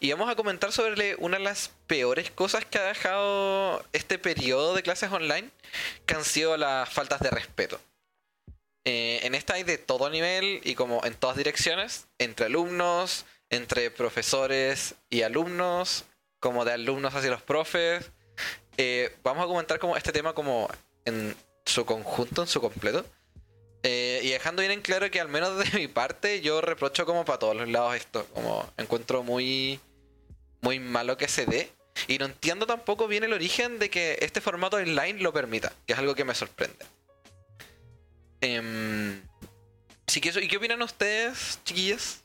Y vamos a comentar sobre una de las peores cosas que ha dejado este periodo de clases online, que han sido las faltas de respeto. Eh, en esta hay de todo nivel y como en todas direcciones, entre alumnos, entre profesores y alumnos, como de alumnos hacia los profes. Eh, vamos a comentar como este tema como en su conjunto, en su completo. Eh, y dejando bien en claro que al menos de mi parte yo reprocho como para todos los lados esto, como encuentro muy, muy malo que se dé. Y no entiendo tampoco bien el origen de que este formato online lo permita, que es algo que me sorprende. Eh, sí que eso, ¿Y qué opinan ustedes, chiquillas?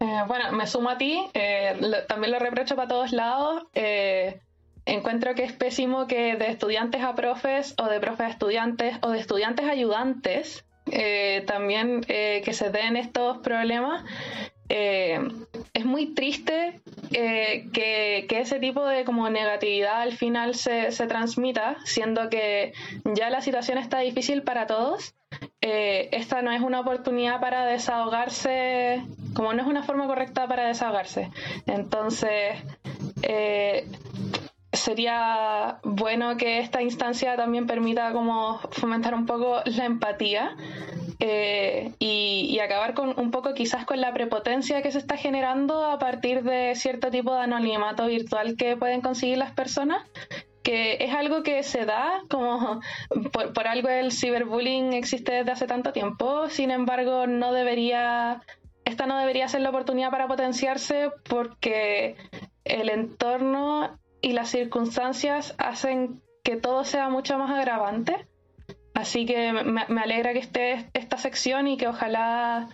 Eh, bueno, me sumo a ti, eh, también lo reprocho para todos lados. Eh, encuentro que es pésimo que de estudiantes a profes o de profes a estudiantes o de estudiantes a ayudantes eh, también eh, que se den estos problemas. Eh, es muy triste que, ese tipo de como negatividad al final se, se, transmita, siendo que ya la situación está difícil para todos. esta no es una oportunidad para desahogarse, como no es una forma correcta para desahogarse. Entonces, sería bueno que esta instancia también permita como fomentar un poco la empatía eh, y, acabar con un poco quizás con la prepotencia que se está generando a partir de cierto tipo de anonimato virtual que pueden conseguir las personas que es algo que se da, como por, algo el ciberbullying existe desde hace tanto tiempo, sin embargo no debería, esta no debería ser la oportunidad para potenciarse porque el entorno y las circunstancias hacen que todo sea mucho más agravante. Así que me, alegra que esté esta sección y que ojalá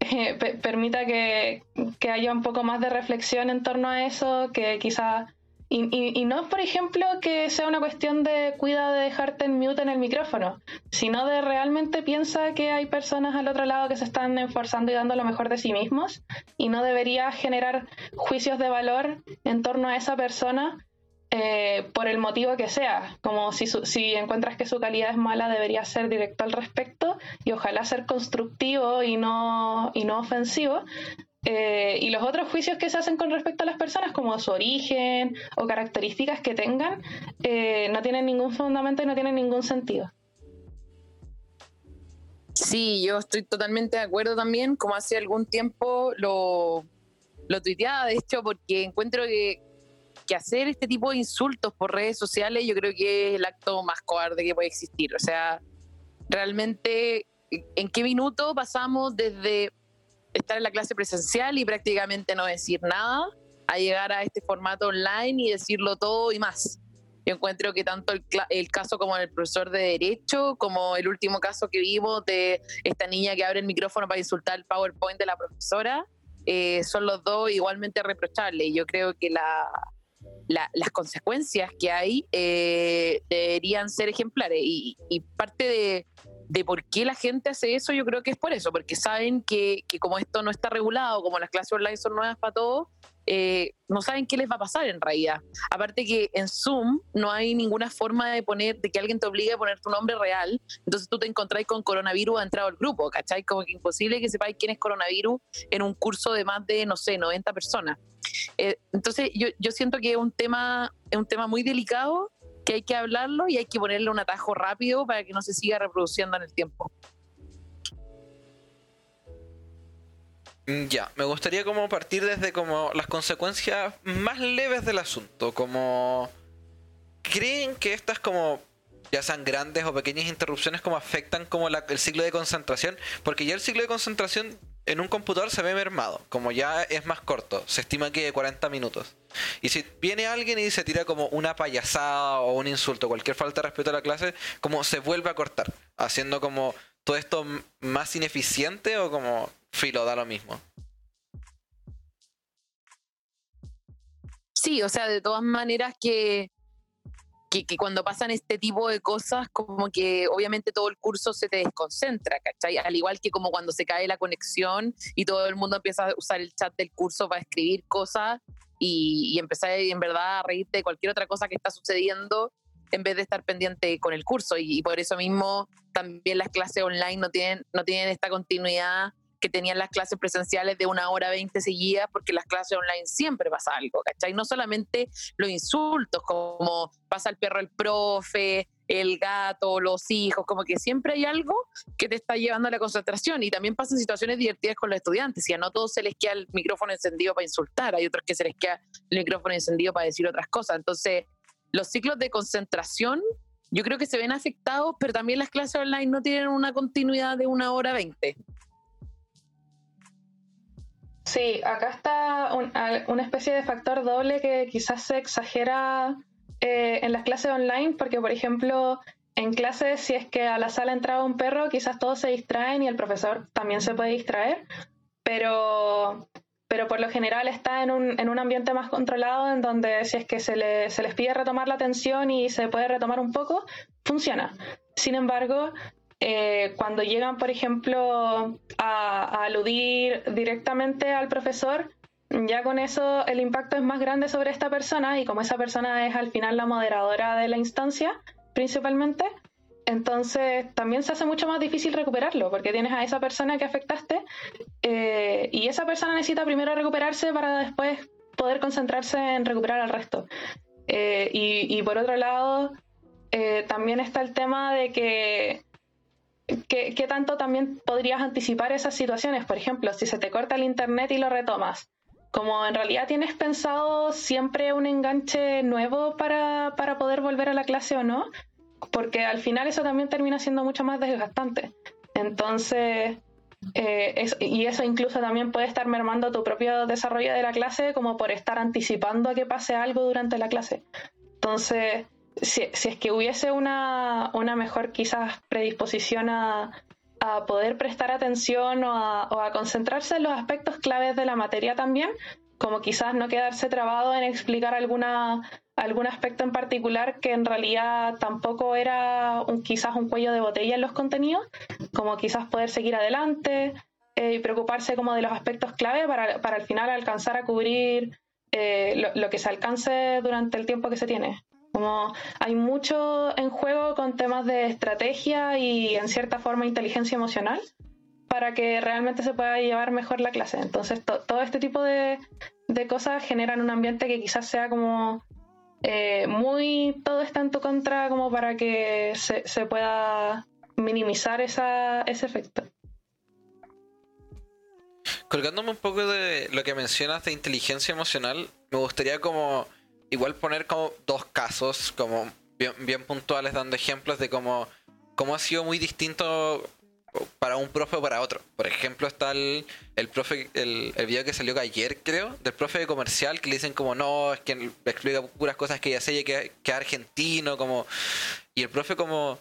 eh, permita que, que, haya un poco más de reflexión en torno a eso, que quizá... Y, y, no, por ejemplo, que sea una cuestión de cuida de dejarte en mute en el micrófono, sino de realmente piensa que hay personas al otro lado que se están esforzando y dando lo mejor de sí mismos y no debería generar juicios de valor en torno a esa persona eh, por el motivo que sea. Como si, si encuentras que su calidad es mala, debería ser directo al respecto y ojalá ser constructivo y no, y no ofensivo. Eh, y los otros juicios que se hacen con respecto a las personas, como su origen o características que tengan, eh, no tienen ningún fundamento y no tienen ningún sentido. Sí, yo estoy totalmente de acuerdo también, como hace algún tiempo lo, lo tuiteaba, de hecho, porque encuentro que que hacer este tipo de insultos por redes sociales yo creo que es el acto más cobarde que puede existir. O sea, realmente, ¿en qué minuto pasamos desde estar en la clase presencial y prácticamente no decir nada a llegar a este formato online y decirlo todo y más? Yo encuentro que tanto el, el, caso como el profesor de Derecho, como el último caso que vimos de esta niña que abre el micrófono para insultar el PowerPoint de la profesora, eh, son los dos igualmente reprochables. Yo creo que la, las consecuencias que hay eh, deberían ser ejemplares. Y, parte de por qué la gente hace eso, yo creo que es por eso, porque saben que, que como esto no está regulado, como las clases online son nuevas para todos, eh, no saben qué les va a pasar en realidad. Aparte que en Zoom no hay ninguna forma de poner, de que alguien te obligue a poner tu nombre real, entonces tú te encontráis con coronavirus entrado al grupo, ¿cachai? Como que imposible que sepáis quién es coronavirus en un curso de más de, no sé, 90 personas. Eh, entonces yo, yo siento que es un tema, es un tema muy delicado que hay que hablarlo y hay que ponerle un atajo rápido para que no se siga reproduciendo en el tiempo. Ya, me gustaría como partir desde como las consecuencias más leves del asunto, como creen que estas como ya sean grandes o pequeñas interrupciones como afectan como el ciclo de concentración, porque ya el ciclo de concentración en un computador se ve mermado, como ya es más corto, se estima que de 40 minutos. Y si viene alguien y se tira como una payasada o un insulto, cualquier falta de respeto a la clase, como se vuelve a cortar, haciendo como todo esto más ineficiente o como filo, da lo mismo. Sí, o sea, de todas maneras que que, cuando pasan este tipo de cosas, como que obviamente todo el curso se te desconcentra, ¿cachai? Al igual que como cuando se cae la conexión y todo el mundo empieza a usar el chat del curso para escribir cosas y, y empezar en verdad a reírte de cualquier otra cosa que está sucediendo en vez de estar pendiente con el curso. Y, y por eso mismo también las clases online no tienen, no tienen esta continuidad que tenían las clases presenciales de una hora veinte seguidas, porque las clases online siempre pasa algo, ¿cachai? No solamente los insultos, como pasa el perro el profe, el gato, los hijos, como que siempre hay algo que te está llevando a la concentración y también pasan situaciones divertidas con los estudiantes y no todos se les queda el micrófono encendido para insultar, hay otros que se les queda el micrófono encendido para decir otras cosas. Entonces, los ciclos de concentración yo creo que se ven afectados, pero también las clases online no tienen una continuidad de una hora veinte. Sí, acá está una especie de factor doble que quizás se exagera eh, en las clases online, porque por ejemplo, en clases, si es que a la sala entraba un perro, quizás todos se distraen y el profesor también se puede distraer, pero, pero por lo general está en un, en un ambiente más controlado, en donde si es que se, se les pide retomar la atención y se puede retomar un poco, funciona. Sin embargo, eh, cuando llegan, por ejemplo, a, aludir directamente al profesor, ya con eso el impacto es más grande sobre esta persona y como esa persona es al final la moderadora de la instancia, principalmente, entonces también se hace mucho más difícil recuperarlo porque tienes a esa persona que afectaste eh, y esa persona necesita primero recuperarse para después poder concentrarse en recuperar al resto. Eh, y, por otro lado, también está el tema de que ¿qué, tanto también podrías anticipar esas situaciones? Por ejemplo, si se te corta el internet y lo retomas, como en realidad tienes pensado siempre un enganche nuevo para, poder volver a la clase o no, porque al final eso también termina siendo mucho más desgastante. Entonces, eh, y eso incluso también puede estar mermando tu propio desarrollo de la clase como por estar anticipando a que pase algo durante la clase. Entonces, si, es que hubiese una, mejor quizás predisposición a, poder prestar atención o a, concentrarse en los aspectos claves de la materia también, como quizás no quedarse trabado en explicar alguna, algún aspecto en particular que en realidad tampoco era un, quizás un cuello de botella en los contenidos, como quizás poder seguir adelante eh, y preocuparse como de los aspectos clave para, para al final alcanzar a cubrir eh, lo que se alcance durante el tiempo que se tiene. Como hay mucho en juego con temas de estrategia y en cierta forma inteligencia emocional para que realmente se pueda llevar mejor la clase. Entonces, todo este tipo de, cosas generan un ambiente que quizás sea como eh, muy todo está en tu contra como para que se, se pueda minimizar esa, ese efecto. Colgándome un poco de lo que mencionas de inteligencia emocional, me gustaría como igual poner como dos casos como bien, puntuales dando ejemplos de cómo, cómo ha sido muy distinto para un profe o para otro. Por ejemplo, está el, el profe, el, el, video que salió ayer, creo, del profe de comercial, que le dicen como no, es que explica puras cosas que ya sé, que, que argentino, como. Y el profe como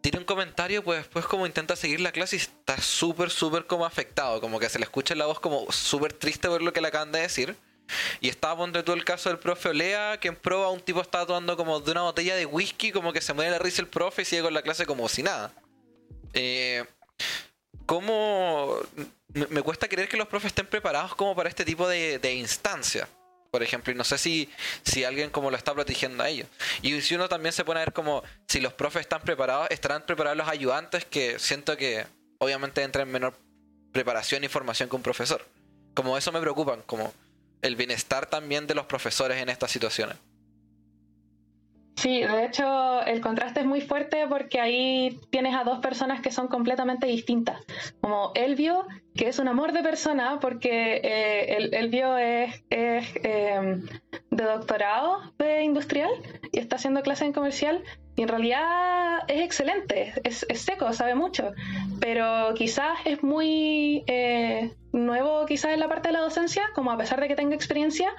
tiene un comentario, pues después como intenta seguir la clase y está súper, súper como afectado, como que se le escucha la voz como súper triste por lo que le acaban de decir. Y estaba poniendo todo el caso del profe Olea, que en prueba un tipo estaba tomando como de una botella de whisky, como que se muere la risa el profe y sigue con la clase como si nada. Eh, ¿Cómo me, cuesta creer que los profes estén preparados como para este tipo de, de instancias? por ejemplo, y no sé si, si alguien como lo está protegiendo a ellos. Y si uno también se pone a ver como si los profes están preparados, estarán preparados los ayudantes, que siento que obviamente entran en menor preparación y formación que un profesor. Como eso me preocupan, como el bienestar también de los profesores en estas situaciones. Sí, de hecho el contraste es muy fuerte porque ahí tienes a dos personas que son completamente distintas. Como Elvio, que es un amor de persona porque eh, el, Elvio es, em, de doctorado de industrial y está haciendo clase en comercial y en realidad es excelente, es, seco, sabe mucho, pero quizás es muy eh, nuevo quizás en la parte de la docencia, como a pesar de que tenga experiencia,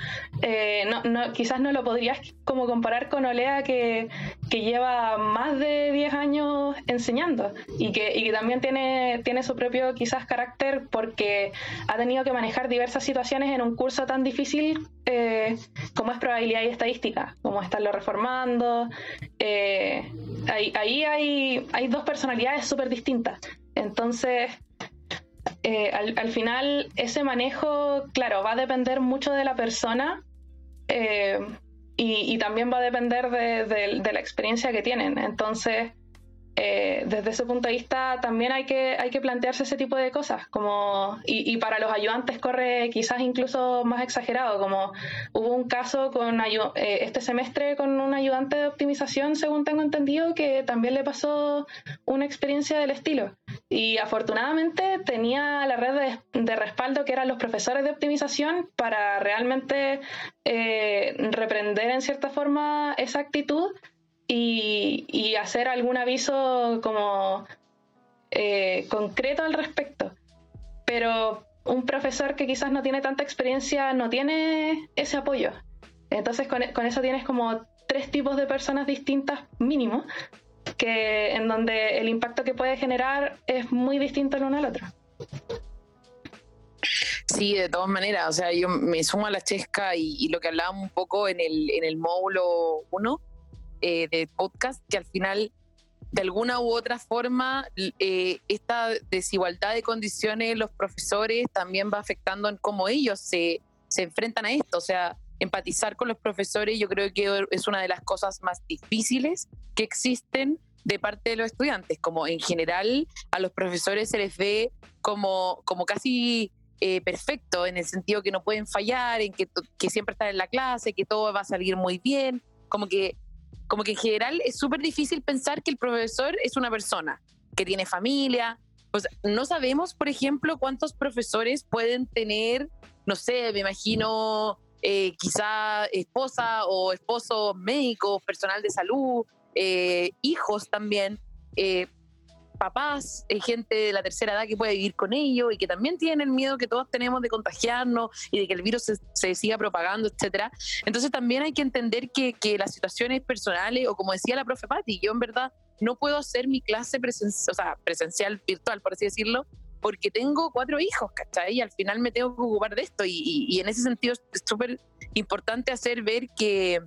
eh, no, quizás no lo podrías como comparar con Olea que, que lleva más de 10 años enseñando y que, y que también tiene, tiene su propio quizás carácter porque ha tenido que manejar diversas situaciones en un curso tan difícil eh, como es probabilidad y estadística, como estarlo reformando. Eh, ahí, hay, hay dos personalidades súper distintas. Entonces, eh, al, final ese manejo, claro, va a depender mucho de la persona y, también va a depender de, la experiencia que tienen. Entonces, eh, desde ese punto de vista también hay que, hay que plantearse ese tipo de cosas, como, y, para los ayudantes corre quizás incluso más exagerado, como hubo un caso con eh, este semestre con un ayudante de optimización, según tengo entendido, que también le pasó una experiencia del estilo. Y afortunadamente tenía la red de, respaldo que eran los profesores de optimización para realmente eh, reprender en cierta forma esa actitud y, hacer algún aviso como eh, concreto al respecto. Pero un profesor que quizás no tiene tanta experiencia no tiene ese apoyo. Entonces con, eso tienes como tres tipos de personas distintas mínimo, que en donde el impacto que puede generar es muy distinto el uno al otro. Sí, de todas maneras, o sea, yo me sumo a la chesca y, lo que hablábamos un poco en el, en el módulo 1, eh, de podcast que al final, de alguna u otra forma, eh, esta desigualdad de condiciones los profesores también va afectando en cómo ellos se, se enfrentan a esto. O sea, empatizar con los profesores yo creo que es una de las cosas más difíciles que existen de parte de los estudiantes, como en general a los profesores se les ve como, como casi eh, perfecto, en el sentido que no pueden fallar, en que, que, siempre están en la clase, que todo va a salir muy bien, como que como que en general es súper difícil pensar que el profesor es una persona que tiene familia. Pues no sabemos, por ejemplo, cuántos profesores pueden tener, no sé, me imagino eh, quizá esposa o esposo médico, personal de salud, eh, hijos también. Eh, papás, hay gente de la tercera edad que puede vivir con ellos y que también tienen el miedo que todos tenemos de contagiarnos y de que el virus se, siga propagando, etcétera. Entonces también hay que entender que, que, las situaciones personales, o como decía la profe Patti, yo en verdad no puedo hacer mi clase presencial, o sea, presencial, virtual, por así decirlo, porque tengo cuatro hijos, ¿cachai? Y al final me tengo que ocupar de esto. Y, y en ese sentido es súper importante hacer ver que,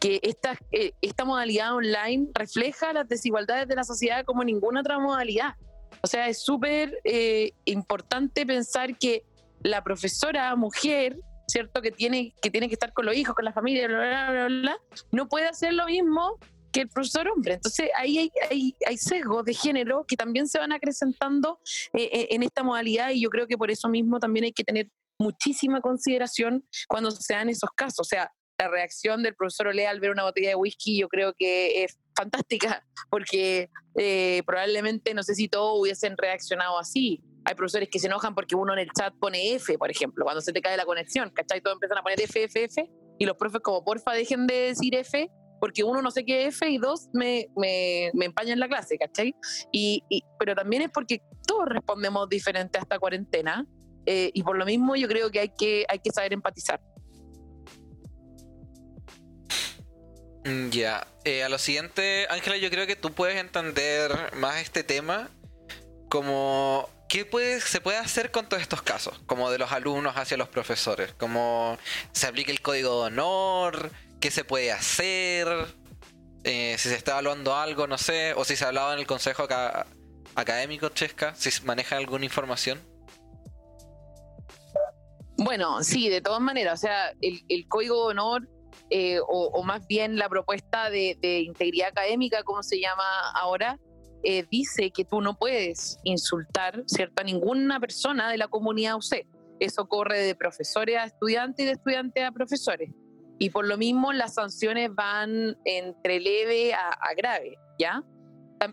que esta, eh, esta modalidad online refleja las desigualdades de la sociedad como ninguna otra modalidad. O sea, es súper eh, importante pensar que la profesora mujer, ¿cierto? Que tiene, que tiene que estar con los hijos, con la familia, bla, bla, bla, no puede hacer lo mismo que el profesor hombre. Entonces ahí hay, hay, hay sesgos de género que también se van acrecentando eh, en esta modalidad y yo creo que por eso mismo también hay que tener muchísima consideración cuando se dan esos casos. O sea, la reacción del profesor Olea al ver una botella de whisky yo creo que es fantástica, [laughs] porque eh, probablemente no sé si todos hubiesen reaccionado así. Hay profesores que se enojan porque uno en el chat pone F, por ejemplo, cuando se te cae la conexión, ¿cachai? Todos empiezan a poner F, F, F, y los profes como, porfa, dejen de decir F, porque uno no sé qué F y dos me, me, me empañan la clase, ¿cachai? Y, pero también es porque todos respondemos diferente a esta cuarentena, eh, y por lo mismo yo creo que hay que, hay que saber empatizar. Mm, ya, eh, a lo siguiente, Ángela, yo creo que tú puedes entender más este tema como qué puede, se puede hacer con todos estos casos, como de los alumnos hacia los profesores, como se aplica el código de honor, qué se puede hacer, eh, si se está evaluando algo, no sé, o si se ha hablado en el consejo acá académicos, Chesca, si manejan alguna información. Bueno, sí, de todas maneras, o sea, el, código de honor eh, o, más bien la propuesta de, integridad académica, como se llama ahora, eh, dice que tú no puedes insultar ¿cierto? a ninguna persona de la comunidad UC. Eso corre de profesores a estudiantes y de estudiantes a profesores. Y por lo mismo las sanciones van entre leve a, a grave, ¿ya?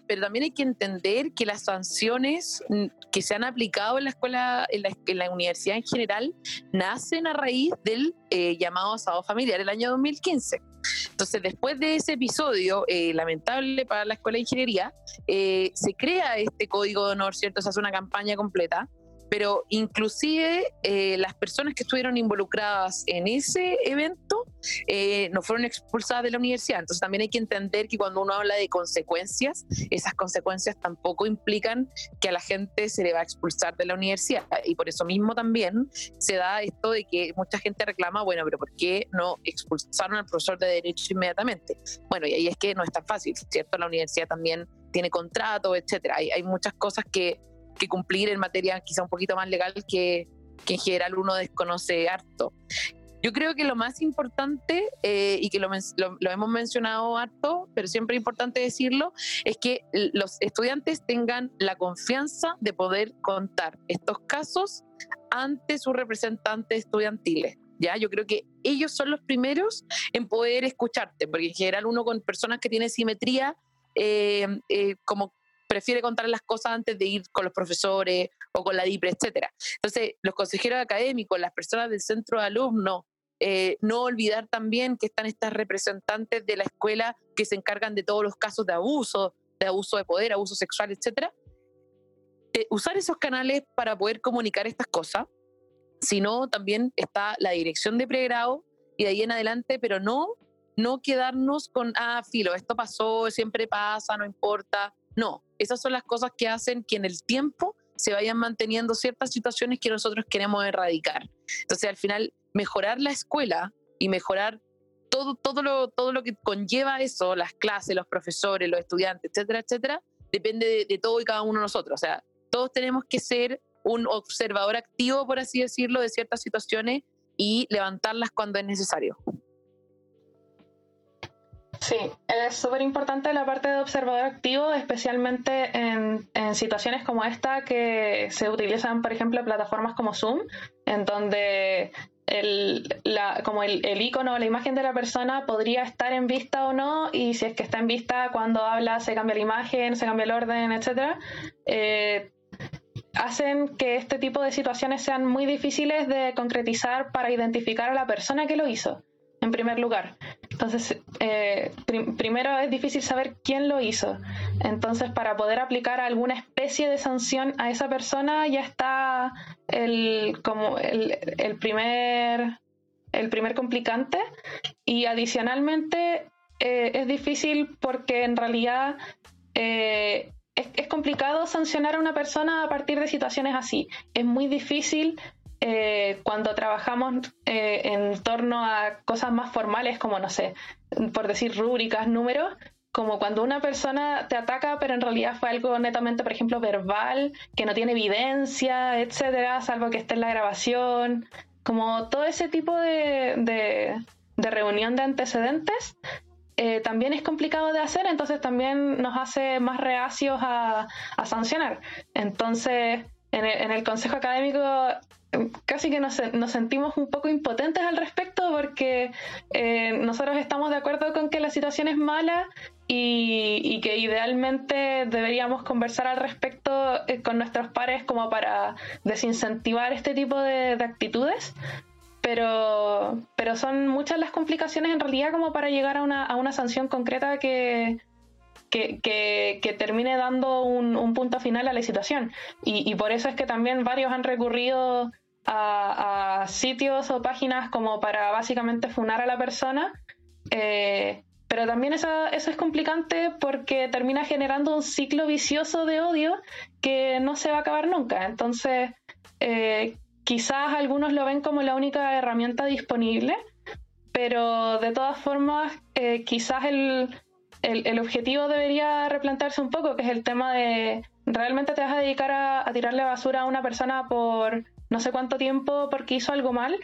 Pero también hay que entender que las sanciones que se han aplicado en la escuela, en la, universidad en general, nacen a raíz del eh, llamado asado familiar el año 2015. Entonces, después de ese episodio eh, lamentable para la escuela de ingeniería, eh, se crea este código de honor, ¿cierto? Se hace una campaña completa pero inclusive eh, las personas que estuvieron involucradas en ese evento eh, no fueron expulsadas de la universidad. Entonces también hay que entender que cuando uno habla de consecuencias, esas consecuencias tampoco implican que a la gente se le va a expulsar de la universidad. Y por eso mismo también se da esto de que mucha gente reclama, bueno, pero ¿por qué no expulsaron al profesor de derecho inmediatamente? Bueno, y ahí es que no es tan fácil, ¿cierto? La universidad también tiene contrato, etcétera. Hay, hay muchas cosas que que cumplir en materia quizá un poquito más legal que, que en general uno desconoce harto. Yo creo que lo más importante, eh, y que lo, lo, hemos mencionado harto, pero siempre es importante decirlo, es que los estudiantes tengan la confianza de poder contar estos casos ante sus representantes estudiantiles. ¿ya? Yo creo que ellos son los primeros en poder escucharte, porque en general uno con personas que tienen simetría, eh, eh, como prefiere contar las cosas antes de ir con los profesores o con la DIPRE, etcétera. Entonces, los consejeros académicos, las personas del centro de alumnos, eh, no olvidar también que están estas representantes de la escuela que se encargan de todos los casos de abuso, de abuso de poder, abuso sexual, etcétera. Eh, usar esos canales para poder comunicar estas cosas. Si no, también está la dirección de pregrado y de ahí en adelante, pero no, no quedarnos con, ah, filo, esto pasó, siempre pasa, no importa. No, esas son las cosas que hacen que en el tiempo se vayan manteniendo ciertas situaciones que nosotros queremos erradicar. Entonces, al final, mejorar la escuela y mejorar todo, todo, lo, todo lo que conlleva eso, las clases, los profesores, los estudiantes, etcétera, etcétera, depende de, de todo y cada uno de nosotros. O sea, todos tenemos que ser un observador activo, por así decirlo, de ciertas situaciones y levantarlas cuando es necesario. Sí, es súper importante la parte de observador activo, especialmente en, situaciones como esta que se utilizan, por ejemplo, plataformas como Zoom, en donde el, la, como el, el icono o la imagen de la persona podría estar en vista o no, y si es que está en vista, cuando habla se cambia la imagen, se cambia el orden, etc. Eh, hacen que este tipo de situaciones sean muy difíciles de concretizar para identificar a la persona que lo hizo en primer lugar. Entonces, eh, primero es difícil saber quién lo hizo. Entonces, para poder aplicar alguna especie de sanción a esa persona, ya está el, como el, primer, el primer complicante. Y adicionalmente, eh, es difícil porque en realidad eh, es, es complicado sancionar a una persona a partir de situaciones así. Es muy difícil eh, cuando trabajamos eh, en torno a cosas más formales como, no sé, por decir rúbricas, números, como cuando una persona te ataca, pero en realidad fue algo netamente, por ejemplo, verbal, que no tiene evidencia, etcétera, salvo que esté en la grabación, como todo ese tipo de, de, reunión de antecedentes. Eh, también es complicado de hacer, entonces también nos hace más reacios a, a sancionar. Entonces, en el, en el Consejo Académico casi que nos, sentimos un poco impotentes al respecto porque eh, nosotros estamos de acuerdo con que la situación es mala y, que idealmente deberíamos conversar al respecto eh, con nuestros pares como para desincentivar este tipo de, actitudes. Pero, pero son muchas las complicaciones en realidad como para llegar a una, a una sanción concreta que, que, que, termine dando un, punto final a la situación. Y, y, por eso es que también varios han recurrido a, sitios o páginas como para básicamente funar a la persona. Eh, pero también eso, eso es complicante porque termina generando un ciclo vicioso de odio que no se va a acabar nunca. Entonces, eh, quizás algunos lo ven como la única herramienta disponible, pero de todas formas, eh, quizás el, el, objetivo debería replantearse un poco, que es el tema de, ¿realmente te vas a dedicar a, a tirarle basura a una persona por no sé cuánto tiempo porque hizo algo mal?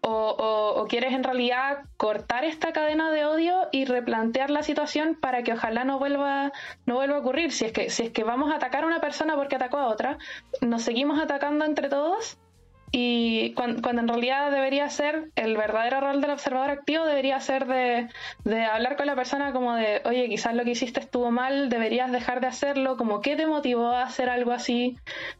O, quieres en realidad cortar esta cadena de odio y replantear la situación para que ojalá no vuelva, no vuelva a ocurrir. Si es, que, si es que vamos a atacar a una persona porque atacó a otra, nos seguimos atacando entre todos y cuando, en realidad debería ser, el verdadero rol del observador activo debería ser de, hablar con la persona como de, oye, quizás lo que hiciste estuvo mal, deberías dejar de hacerlo, como qué te motivó a hacer algo así.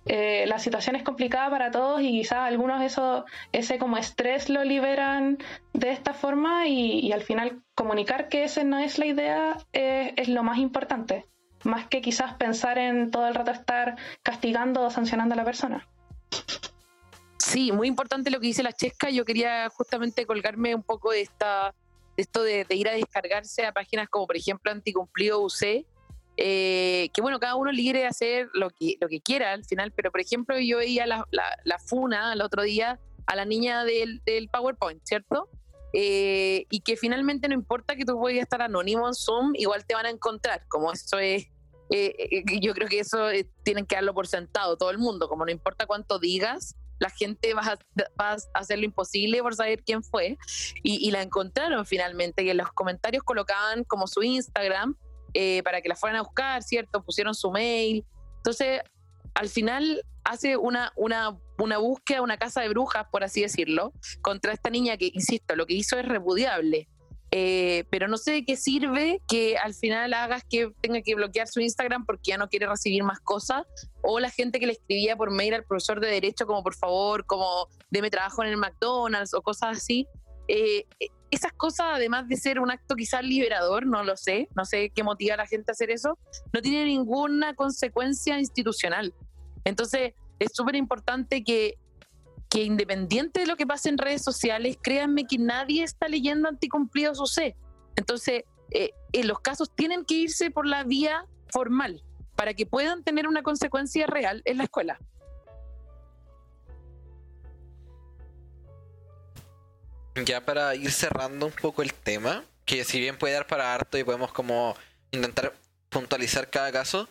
Eh, la situación es complicada para todos y quizás algunos eso, ese como estrés lo liberan de esta forma y, al final comunicar que esa no es la idea eh, es lo más importante, más que quizás pensar en todo el rato estar castigando o sancionando a la persona. Sí, muy importante lo que dice la Chesca. Yo quería justamente colgarme un poco de esta esto de, ir a descargarse a páginas como por ejemplo Anticumplido UC, eh, que bueno, cada uno libre de hacer lo que, lo que quiera al final, pero por ejemplo yo veía la, la, funa el otro día a la niña del, del PowerPoint, ¿cierto? Eh, y que finalmente no importa que tú puedas estar anónimo en Zoom, igual te van a encontrar, como eso es, eh, yo creo que eso tienen que darlo por sentado todo el mundo, como no importa cuánto digas, la gente va a, hacer lo imposible por saber quién fue. Y, la encontraron finalmente, y en los comentarios colocaban como su Instagram eh, para que la fueran a buscar, ¿cierto? Pusieron su mail. Entonces, al final hace una, una, una búsqueda, una casa de brujas, por así decirlo, contra esta niña que, insisto, lo que hizo es repudiable. Eh, pero no sé de qué sirve que al final hagas que tenga que bloquear su Instagram porque ya no quiere recibir más cosas, o la gente que le escribía por mail al profesor de Derecho como por favor, como deme trabajo en el McDonald's o cosas así. Eh, esas cosas, además de ser un acto quizás liberador, no lo sé, no sé qué motiva a la gente a hacer eso, no tiene ninguna consecuencia institucional. Entonces, es súper importante que que independiente de lo que pase en redes sociales, créanme que nadie está leyendo anticumplidos C. Entonces, eh, en los casos tienen que irse por la vía formal para que puedan tener una consecuencia real en la escuela. Ya para ir cerrando un poco el tema, que si bien puede dar para harto y podemos como intentar puntualizar cada caso,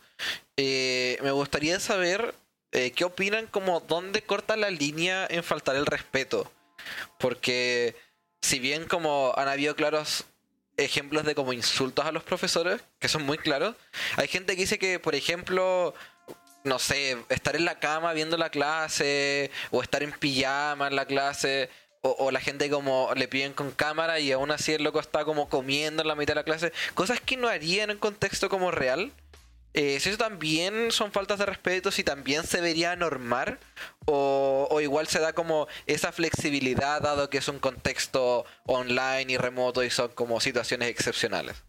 eh, me gustaría saber eh, ¿qué opinan como dónde corta la línea en faltar el respeto? Porque si bien como han habido claros ejemplos de como insultos a los profesores, que son muy claros, hay gente que dice que, por ejemplo, no sé, estar en la cama viendo la clase, o estar en pijama en la clase, o, o, la gente como le piden con cámara y aún así el loco está como comiendo en la mitad de la clase, cosas que no haría en un contexto como real. Eh, si eso también son faltas de respeto, si también se debería normar, o, igual se da como esa flexibilidad dado que es un contexto online y remoto y son como situaciones excepcionales.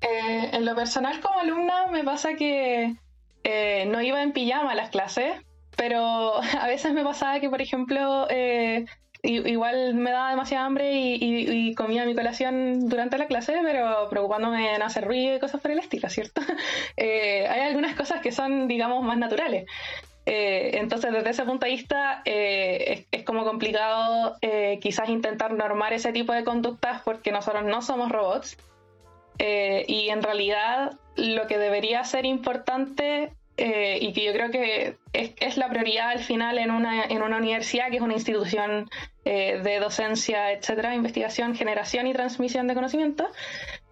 Eh, en lo personal como alumna me pasa que eh, no iba en pijama a las clases, pero [laughs] a veces me pasaba que, por ejemplo, igual me daba demasiada hambre y, comía mi colación durante la clase, pero preocupándome en hacer ruido y cosas por el estilo, ¿cierto? [laughs] Eh, hay algunas cosas que son, digamos, más naturales. Eh, entonces, desde ese punto de vista, eh, es, como complicado quizás intentar normar ese tipo de conductas porque nosotros no somos robots. y en realidad, lo que debería ser importante eh, y que yo creo que es, la prioridad al final en una, en una universidad que es una institución eh, de docencia, etcétera, investigación, generación y transmisión de conocimiento.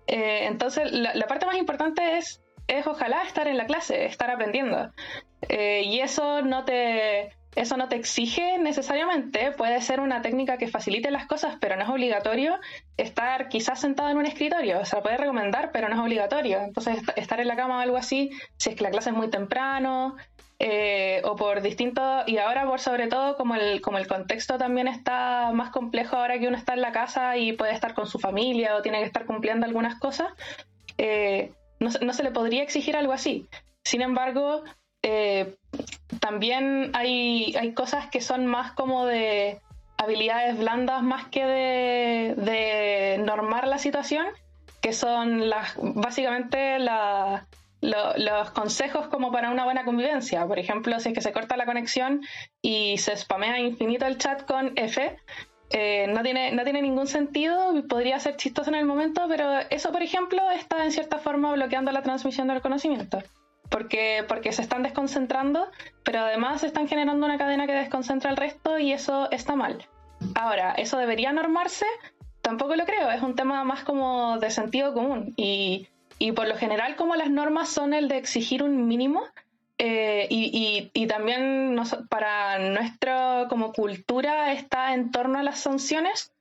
Eh, entonces, la, la, parte más importante es, es ojalá estar en la clase, estar aprendiendo. y eso no te eso no te exige necesariamente, puede ser una técnica que facilite las cosas, pero no es obligatorio estar quizás sentado en un escritorio, o sea, puede recomendar, pero no es obligatorio. Entonces, estar en la cama o algo así, si es que la clase es muy temprano, eh, o por distintos, y ahora por sobre todo como el, como el contexto también está más complejo ahora que uno está en la casa y puede estar con su familia o tiene que estar cumpliendo algunas cosas, eh, no, no se le podría exigir algo así. Sin embargo, eh, también hay, hay cosas que son más como de habilidades blandas más que de, normar la situación, que son las básicamente los consejos como para una buena convivencia. Por ejemplo, si es que se corta la conexión y se spamea infinito el chat con F, eh, no, tiene, no tiene ningún sentido, podría ser chistoso en el momento, pero eso, por ejemplo, está en cierta forma bloqueando la transmisión del conocimiento. Porque, porque se están desconcentrando, pero además están generando una cadena que desconcentra al resto y eso está mal. Ahora, ¿eso debería normarse? Tampoco lo creo, es un tema más como de sentido común y, y por lo general como las normas son el de exigir un mínimo, eh, y, y, también para nuestra como cultura está en torno a las sanciones.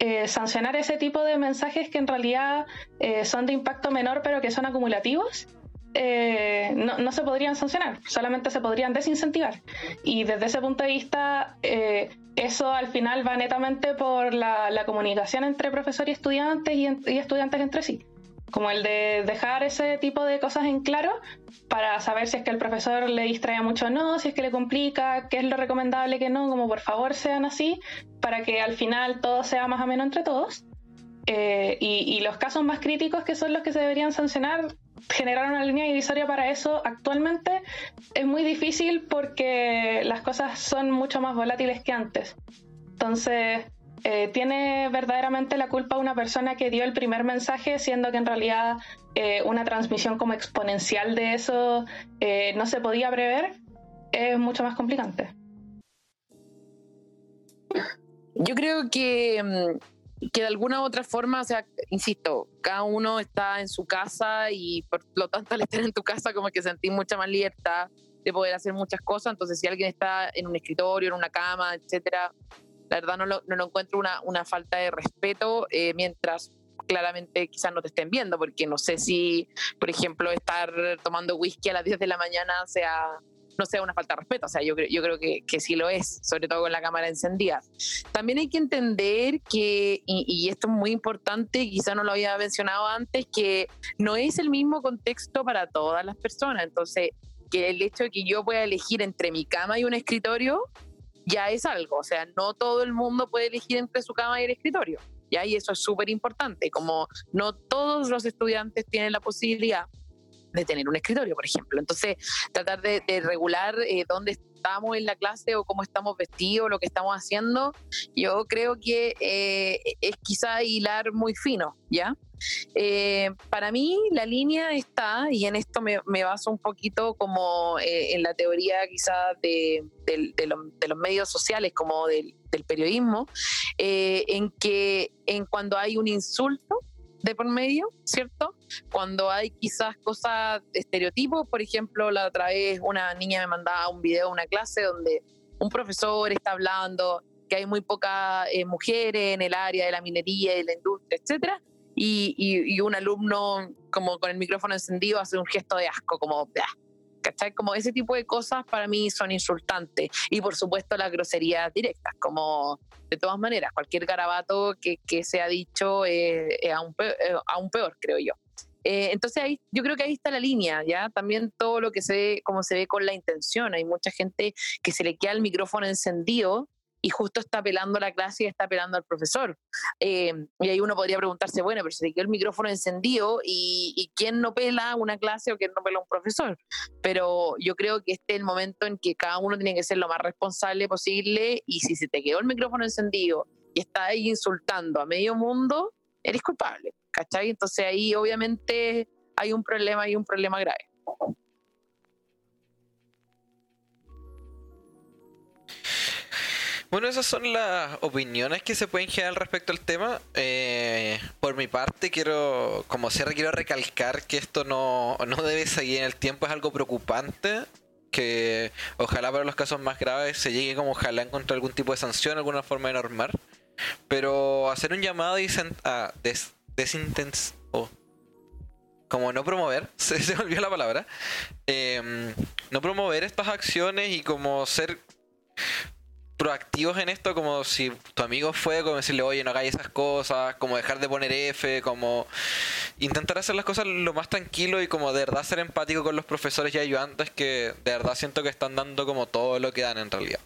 Eh, sancionar ese tipo de mensajes que en realidad eh, son de impacto menor pero que son acumulativos, no, no, se podrían sancionar, solamente se podrían desincentivar. Y desde ese punto de vista, eso al final va netamente por la, comunicación entre profesor y estudiantes y, y estudiantes entre sí como el de dejar ese tipo de cosas en claro para saber si es que el profesor le distrae mucho o no, si es que le complica, qué es lo recomendable, que no, como por favor sean así, para que al final todo sea más o menos entre todos. Eh, y, los casos más críticos, que son los que se deberían sancionar, generar una línea divisoria para eso actualmente es muy difícil porque las cosas son mucho más volátiles que antes. Entonces, eh, ¿tiene verdaderamente la culpa una persona que dio el primer mensaje, siendo que en realidad eh, una transmisión como exponencial de eso eh, no se podía prever? Es mucho más complicante. Yo creo que, mm, que de alguna u otra forma, o sea, insisto, cada uno está en su casa y por lo tanto [laughs] al estar en tu casa como que sentís mucha más libertad de poder hacer muchas cosas. Entonces, si alguien está en un escritorio, en una cama, etcétera, la verdad no lo, no lo encuentro una, una, falta de respeto eh, mientras claramente quizás no te estén viendo, porque no sé si, por ejemplo, estar tomando whisky a las 10 de la mañana sea no sea una falta de respeto, o sea, yo, yo creo que, que sí lo es, sobre todo con la cámara encendida. También hay que entender que, y, y esto es muy importante, quizás no lo había mencionado antes, que no es el mismo contexto para todas las personas, entonces que el hecho de que yo pueda elegir entre mi cama y un escritorio ya es algo. O sea, no todo el mundo puede elegir entre su cama y el escritorio. ¿ya? Y eso es súper importante, como no todos los estudiantes tienen la posibilidad de tener un escritorio, por ejemplo. Entonces, tratar de, regular eh, dónde estamos en la clase o cómo estamos vestidos, lo que estamos haciendo, yo creo que eh, es quizá hilar muy fino, ¿ya? Eh, para mí la línea está, y en esto me, baso un poquito como en la teoría quizás de, los medios sociales, como del, periodismo, eh, en que en cuando hay un insulto de por medio, ¿cierto? Cuando hay quizás cosas de estereotipos, por ejemplo, la otra vez una niña me mandaba un video de una clase donde un profesor está hablando que hay muy pocas mujeres en el área de la minería y la industria, etcétera, y, un alumno como con el micrófono encendido hace un gesto de asco, como, ¿cachai? Como ese tipo de cosas para mí son insultantes. Y por supuesto las groserías directas, como de todas maneras, cualquier garabato que, que se ha dicho es, aún, peor, aún, peor, creo yo. Eh, entonces ahí, yo creo que ahí está la línea, ¿ya? También todo lo que se ve, como se ve con la intención. Hay mucha gente que se le queda el micrófono encendido y justo está apelando a la clase y está apelando al profesor. Eh, y ahí uno podría preguntarse, bueno, pero se quedó el micrófono encendido y, quién no pela una clase o quién no pela un profesor. Pero yo creo que este es el momento en que cada uno tiene que ser lo más responsable posible y si se te quedó el micrófono encendido y está ahí insultando a medio mundo, eres culpable, ¿cachai? Entonces ahí obviamente hay un problema y un problema grave. Bueno, esas son las opiniones que se pueden generar respecto al tema. Eh, por mi parte, quiero, como cierre, quiero recalcar que esto no, no debe seguir en el tiempo, es algo preocupante. Que ojalá para los casos más graves se llegue como ojalá encontrar algún tipo de sanción, alguna forma de normar. Pero hacer un llamado a des, desintens como no promover, [laughs] se, se olvidó la palabra, em, no promover estas acciones y como ser proactivos en esto, como si tu amigo fue, como decirle, oye, no hagáis esas cosas, como dejar de poner F, como intentar hacer las cosas lo más tranquilo y como de verdad ser empático con los profesores y ayudantes que de verdad siento que están dando como todo lo que dan en realidad.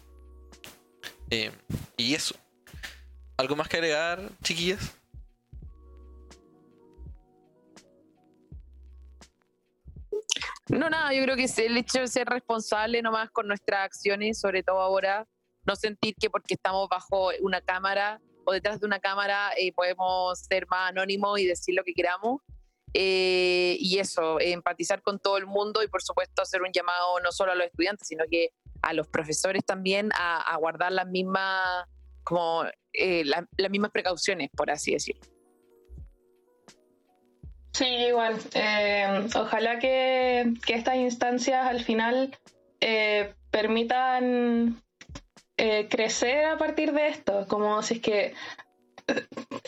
Eh, y eso. ¿Algo más que agregar, chiquillas? No, nada, yo creo que el hecho de ser responsable nomás con nuestras acciones, sobre todo ahora, no sentir que porque estamos bajo una cámara o detrás de una cámara eh, podemos ser más anónimos y decir lo que queramos. eh, y eso, empatizar con todo el mundo y por supuesto hacer un llamado no solo a los estudiantes, sino que a los profesores también a, guardar las mismas, como, eh, las mismas precauciones, por así decirlo. Sí, igual. Ojalá que, estas instancias al final permitan crecer a partir de esto, como si es que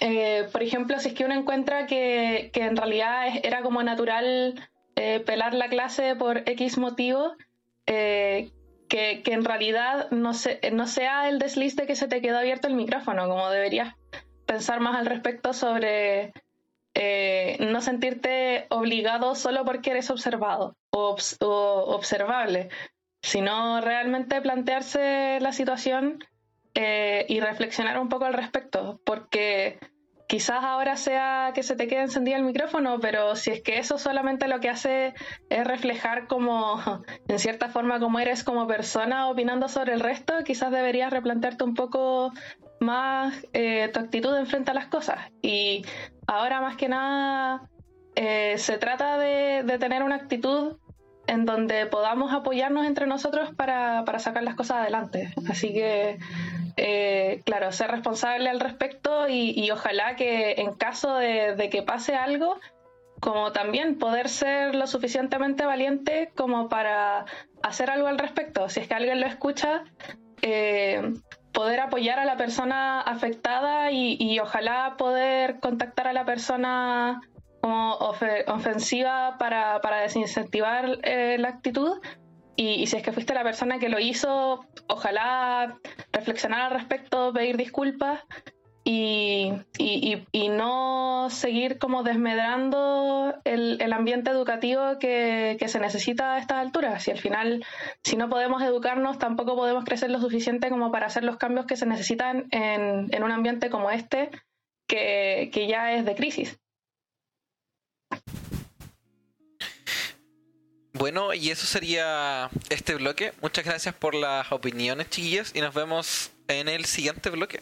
eh, por ejemplo, si es que uno encuentra que, en realidad era como natural eh, pelar la clase por X motivo, eh, que, en realidad no, no sea el desliz de que se te quedó abierto el micrófono, como deberías pensar más al respecto sobre no sentirte obligado solo porque eres observado o observable, sino realmente plantearse la situación eh, y reflexionar un poco al respecto, porque quizás ahora sea que se te quede encendido el micrófono, pero si es que eso solamente lo que hace es reflejar como, [laughs] en cierta forma, como eres como persona opinando sobre el resto, quizás deberías replantearte un poco más eh, tu actitud en frente a las cosas. Y ahora más que nada eh, se trata de, tener una actitud en donde podamos apoyarnos entre nosotros para, para sacar las cosas adelante. Así que eh, claro, ser responsable al respecto y, ojalá que en caso de, que pase algo, como también poder ser lo suficientemente valiente como para hacer algo al respecto. Si es que alguien lo escucha, eh, poder apoyar a la persona afectada y, ojalá poder contactar a la persona como ofensiva para, para desincentivar eh, la actitud y, si es que fuiste la persona que lo hizo, ojalá reflexionar al respecto, pedir disculpas y, no seguir como desmedrando el, ambiente educativo que, se necesita a estas alturas. Si al final, si no podemos educarnos, tampoco podemos crecer lo suficiente como para hacer los cambios que se necesitan en, un ambiente como este, que, que ya es de crisis. Bueno, y eso sería este bloque. Muchas gracias por las opiniones, chiquillas, y nos vemos en el siguiente bloque.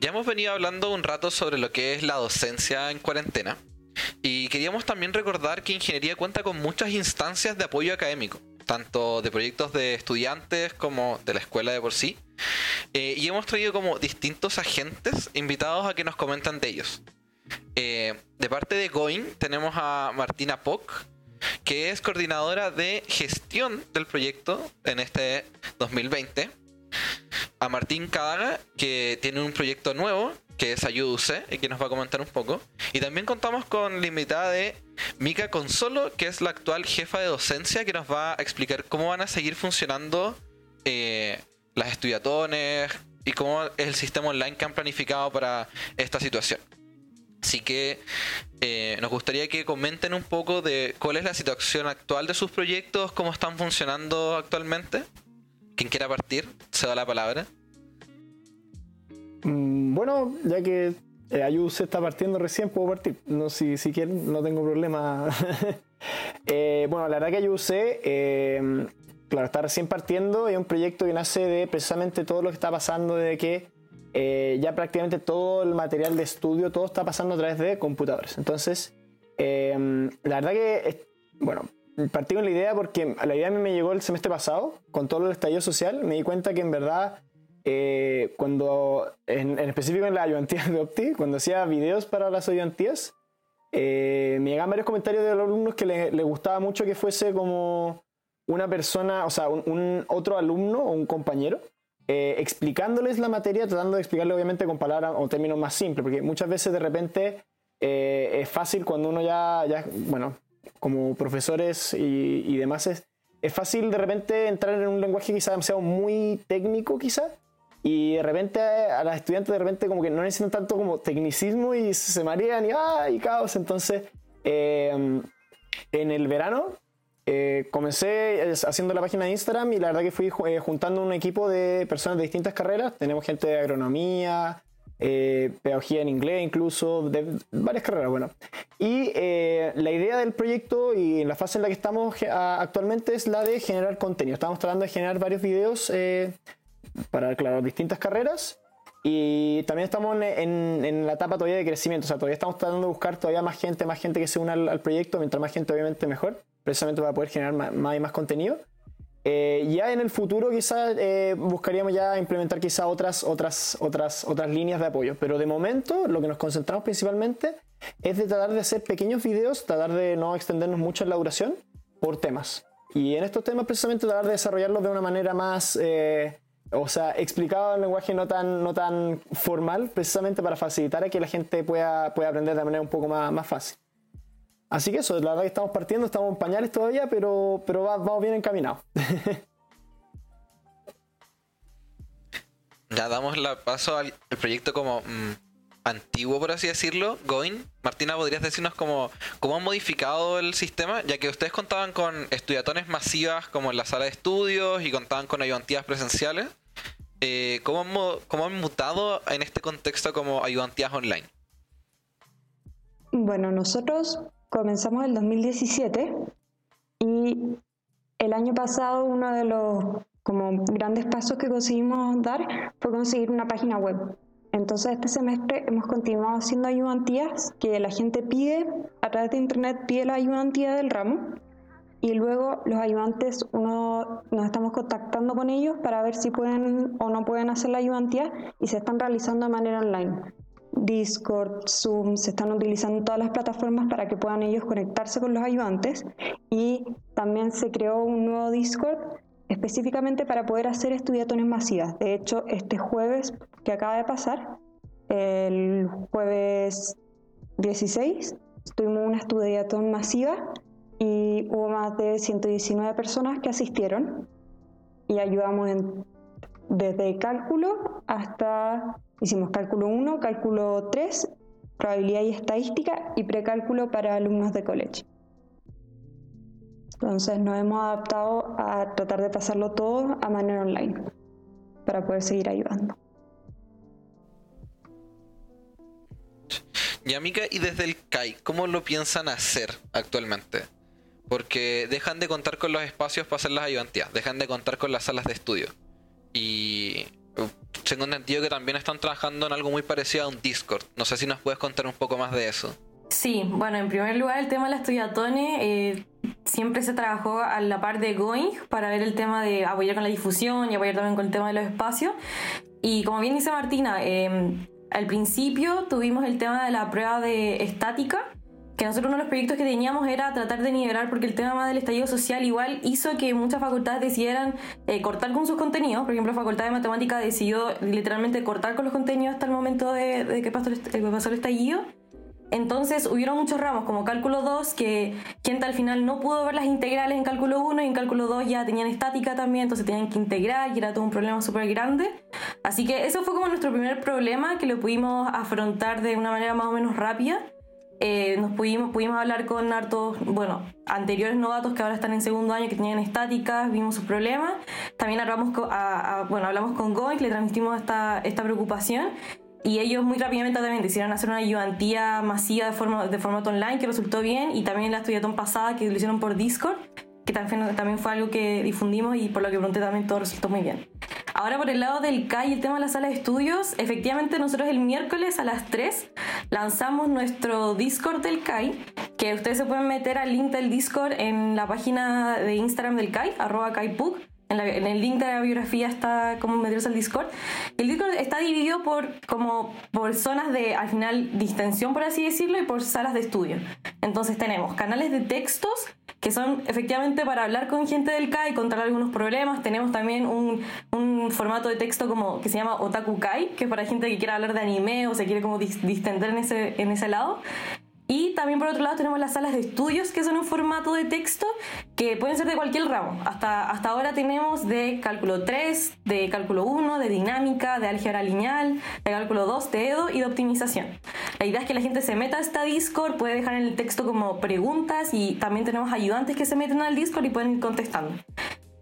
Ya hemos venido hablando un rato sobre lo que es la docencia en cuarentena. Y queríamos también recordar que ingeniería cuenta con muchas instancias de apoyo académico, tanto de proyectos de estudiantes como de la escuela de por sí. Eh, y hemos traído como distintos agentes invitados a que nos comentan de ellos. Eh, de parte de Going tenemos a Martina Pock, que es coordinadora de gestión del proyecto en este 2020. A Martín Cadaga, que tiene un proyecto nuevo, que es Ayúduse, y que nos va a comentar un poco. Y también contamos con la invitada de Mika Consolo, que es la actual jefa de docencia, que nos va a explicar cómo van a seguir funcionando eh, las estudiatones y cómo es el sistema online que han planificado para esta situación. Así que eh, nos gustaría que comenten un poco de cuál es la situación actual de sus proyectos, cómo están funcionando actualmente. Quien quiera partir, se da la palabra. Mm, bueno, ya que eh, se está partiendo recién, puedo partir. No, si, si quieren, no tengo problema. [laughs] Eh, bueno, la verdad que Ayus, eh, claro, está recién partiendo y es un proyecto que nace de precisamente todo lo que está pasando de que eh, ya prácticamente todo el material de estudio, todo está pasando a través de computadores. Entonces, eh, la verdad que, bueno, partí con la idea porque la idea a mí me llegó el semestre pasado, con todo el estallido social, me di cuenta que en verdad, eh, cuando, en, específico en la ayudantía de Opti, cuando hacía videos para las ayudantías, me llegaban varios comentarios de los alumnos que les le gustaba mucho que fuese como una persona, o sea, un otro alumno o un compañero eh, explicándoles la materia, tratando de explicarle obviamente con palabras o términos más simples, porque muchas veces de repente eh, es fácil cuando uno ya, bueno, como profesores y, demás, es, es, fácil de repente entrar en un lenguaje quizás demasiado muy técnico quizás, y de repente a las estudiantes de repente como que no necesitan tanto como tecnicismo y se marean y, ¡ah! y caos, entonces... Eh, en el verano eh, comencé haciendo la página de Instagram y la verdad que fui eh, juntando un equipo de personas de distintas carreras. Tenemos gente de agronomía, eh, pedagogía en inglés incluso, de varias carreras, bueno. Y la idea del proyecto y en la fase en la que estamos actualmente es la de generar contenido. Estamos tratando de generar varios videos para, claro, distintas carreras Y también estamos en, en, la etapa todavía de crecimiento, o sea, todavía estamos tratando de buscar todavía más gente, más gente que se una al, proyecto, mientras más gente obviamente mejor, precisamente para poder generar más, y más contenido. Eh, ya en el futuro quizás eh, buscaríamos ya implementar quizás otras, otras, otras, otras líneas de apoyo, pero de momento lo que nos concentramos principalmente es de tratar de hacer pequeños videos, tratar de no extendernos mucho en la duración por temas. Y en estos temas precisamente tratar de desarrollarlos de una manera más, eh, o sea, explicado en lenguaje no tan, no tan formal, precisamente para facilitar a que la gente pueda, pueda aprender de manera un poco más, más fácil. Así que eso, la verdad que estamos partiendo, estamos en pañales todavía, pero, pero vamos bien encaminados. [laughs] ya damos la paso al proyecto como mm, antiguo, por así decirlo, Going. Martina, ¿podrías decirnos cómo, cómo han modificado el sistema? Ya que ustedes contaban con estudiatones masivas como en la sala de estudios y contaban con ayudantías presenciales. Eh, ¿cómo, han, ¿Cómo han mutado en este contexto como ayudantías online? Bueno, nosotros comenzamos el 2017 y el año pasado uno de los como grandes pasos que conseguimos dar fue conseguir una página web. Entonces este semestre hemos continuado haciendo ayudantías que la gente pide, a través de internet pide la ayudantía del ramo y luego los ayudantes uno nos estamos contactando con ellos para ver si pueden o no pueden hacer la ayudantía y se están realizando de manera online. Discord, Zoom, se están utilizando todas las plataformas para que puedan ellos conectarse con los ayudantes y también se creó un nuevo Discord específicamente para poder hacer estudiatones masivas. De hecho, este jueves que acaba de pasar, el jueves 16, tuvimos una estudiatón masiva y hubo más de 119 personas que asistieron y ayudamos en, desde cálculo hasta, hicimos cálculo 1, cálculo 3, probabilidad y estadística y precálculo para alumnos de college. Entonces nos hemos adaptado a tratar de pasarlo todo a manera online para poder seguir ayudando. Y amiga, y desde el CAI, ¿cómo lo piensan hacer actualmente? Porque dejan de contar con los espacios para hacer las ayudantías, dejan de contar con las salas de estudio. Y tengo entendido que también están trabajando en algo muy parecido a un Discord. No sé si nos puedes contar un poco más de eso. Sí, bueno, en primer lugar el tema de las estudiatones eh, siempre se trabajó a la par de Going para ver el tema de apoyar con la difusión y apoyar también con el tema de los espacios. Y como bien dice Martina, em, al principio tuvimos el tema de la prueba de estática, que nosotros uno de los proyectos que teníamos era tratar de nivelar, porque el tema del estallido social igual hizo que muchas facultades decidieran eh, cortar con sus contenidos. Por ejemplo, la Facultad de Matemática decidió literalmente cortar con los contenidos hasta el momento de, que pasó que pasó el estallido. Entonces hubieron muchos ramos como cálculo 2 que gente al final no pudo ver las integrales en cálculo 1 y en cálculo 2 ya tenían estática también, entonces tenían que integrar y era todo un problema súper grande. Así que eso fue como nuestro primer problema que lo pudimos afrontar de una manera más o menos rápida. Eh, nos pudimos, pudimos hablar con hartos, bueno, anteriores novatos que ahora están en segundo año que tenían estáticas, vimos sus problemas. También hablamos con, bueno, hablamos con Goink, le transmitimos esta, esta preocupación. Y ellos muy rápidamente también decidieron hacer una ayudantía masiva de, forma, de formato online que resultó bien. Y también la estudiatón pasada que lo hicieron por Discord, que también, fue algo que difundimos y por lo que pregunté también todo resultó muy bien. Ahora por el lado del CAI, el tema de la sala de estudios, efectivamente nosotros el miércoles a las 3 lanzamos nuestro Discord del CAI, que ustedes se pueden meter al link del Discord en la página de Instagram del CAI, arroba CAIPUC, en, el link de la biografía está como meterse al Discord. El Discord está dividido por, como, por zonas de, al final, distensión, por así decirlo, y por salas de estudio. Entonces tenemos canales de textos que son efectivamente para hablar con gente del CAI, contar algunos problemas. Tenemos también un, un, formato de texto como que se llama Otaku Kai, que es para gente que quiera hablar de anime o se quiere como distender en ese, en ese lado. Y también por otro lado tenemos las salas de estudios que son un formato de texto que pueden ser de cualquier ramo. Hasta, hasta ahora tenemos de cálculo 3, de cálculo 1, de dinámica, de álgebra lineal, de cálculo 2, de EDO y de optimización. La idea es que la gente se meta a esta Discord, puede dejar en el texto como preguntas y también tenemos ayudantes que se meten al Discord y pueden ir contestando.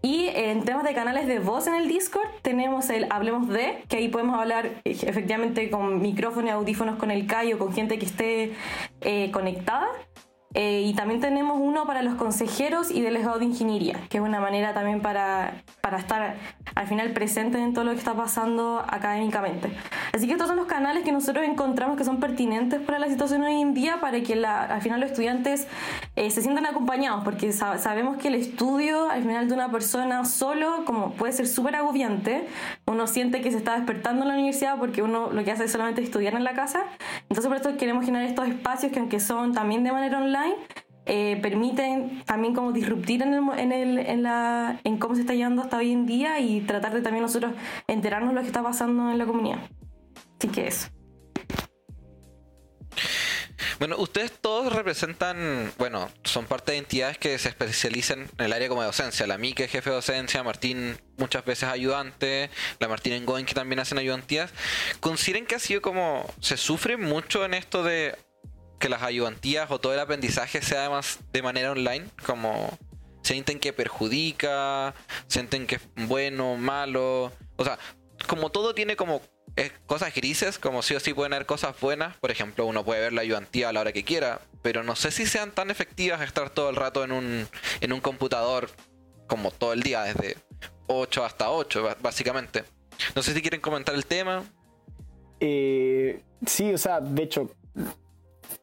Y en temas de canales de voz en el Discord tenemos el Hablemos de, que ahí podemos hablar eh, efectivamente con micrófono y audífonos con el CAI o con gente que esté eh, conectada. Eh, y también tenemos uno para los consejeros y delegados de ingeniería, que es una manera también para, para estar al final presentes en todo lo que está pasando académicamente. Así que estos son los canales que nosotros encontramos que son pertinentes para la situación hoy en día, para que al final los estudiantes eh, se sientan acompañados, porque sabemos que el estudio al final de una persona solo como puede ser súper agobiante, uno siente que se está despertando en la universidad porque uno lo que hace es solamente estudiar en la casa, entonces por eso queremos generar estos espacios que aunque son también de manera online, eh, permiten también como disruptir en, el, en, la, en cómo se está llevando hasta hoy en día y tratar de también nosotros enterarnos de lo que está pasando en la comunidad. Así que eso. Bueno, ustedes todos representan, bueno, son parte de entidades que se especializan en el área como de docencia. La Mike, jefe de docencia, Martín muchas veces ayudante, la Martín en Going que también hacen ayudantías. ¿Consideren que ha sido como, se sufre mucho en esto de que las ayudantías o todo el aprendizaje sea además de manera online, como sienten que perjudica, sienten que es bueno, malo, o sea, como todo tiene como eh, cosas grises, como sí o sí pueden haber cosas buenas, por ejemplo, uno puede ver la ayudantía a la hora que quiera, pero no sé si sean tan efectivas estar todo el rato en un, en un computador como todo el día, desde 8 hasta 8, básicamente. No sé si quieren comentar el tema. Eh, sí, o sea, de hecho,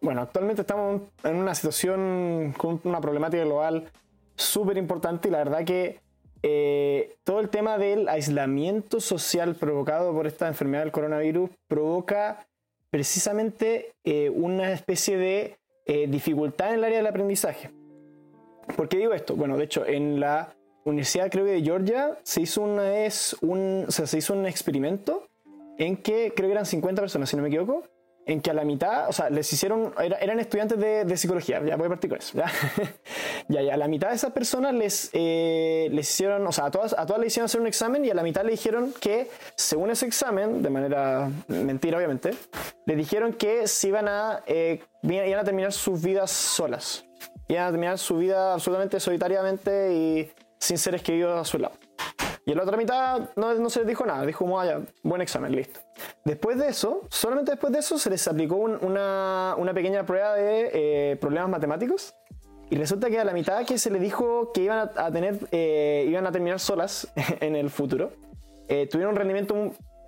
bueno, actualmente estamos en una situación con una problemática global súper importante y la verdad que eh, todo el tema del aislamiento social provocado por esta enfermedad del coronavirus provoca precisamente eh, una especie de eh, dificultad en el área del aprendizaje. ¿Por qué digo esto? Bueno, de hecho, en la Universidad creo de Georgia se hizo una vez un, se hizo un experimento en que creo que eran 50 personas, si no me equivoco, en que a la mitad, o sea, les hicieron, eran estudiantes de, psicología, ya voy a partir con eso, [laughs] ¿ya? ya, a la mitad de esas personas les, eh, les hicieron, o sea, a todas, a todas les hicieron hacer un examen y a la mitad le dijeron que, según ese examen, de manera mentira obviamente, le dijeron que se iban a, eh, iban a terminar sus vidas solas, iban a terminar su vida absolutamente solitariamente y sin seres queridos a su lado. Y en la otra mitad no, no se les dijo nada, dijo, vaya, buen examen, listo. Después de eso, solamente después de eso, se les aplicó una, una, pequeña prueba de eh, problemas matemáticos. Y resulta que a la mitad que se les dijo que iban a, tener, eh, iban a terminar solas [laughs] en el futuro, eh, tuvieron un rendimiento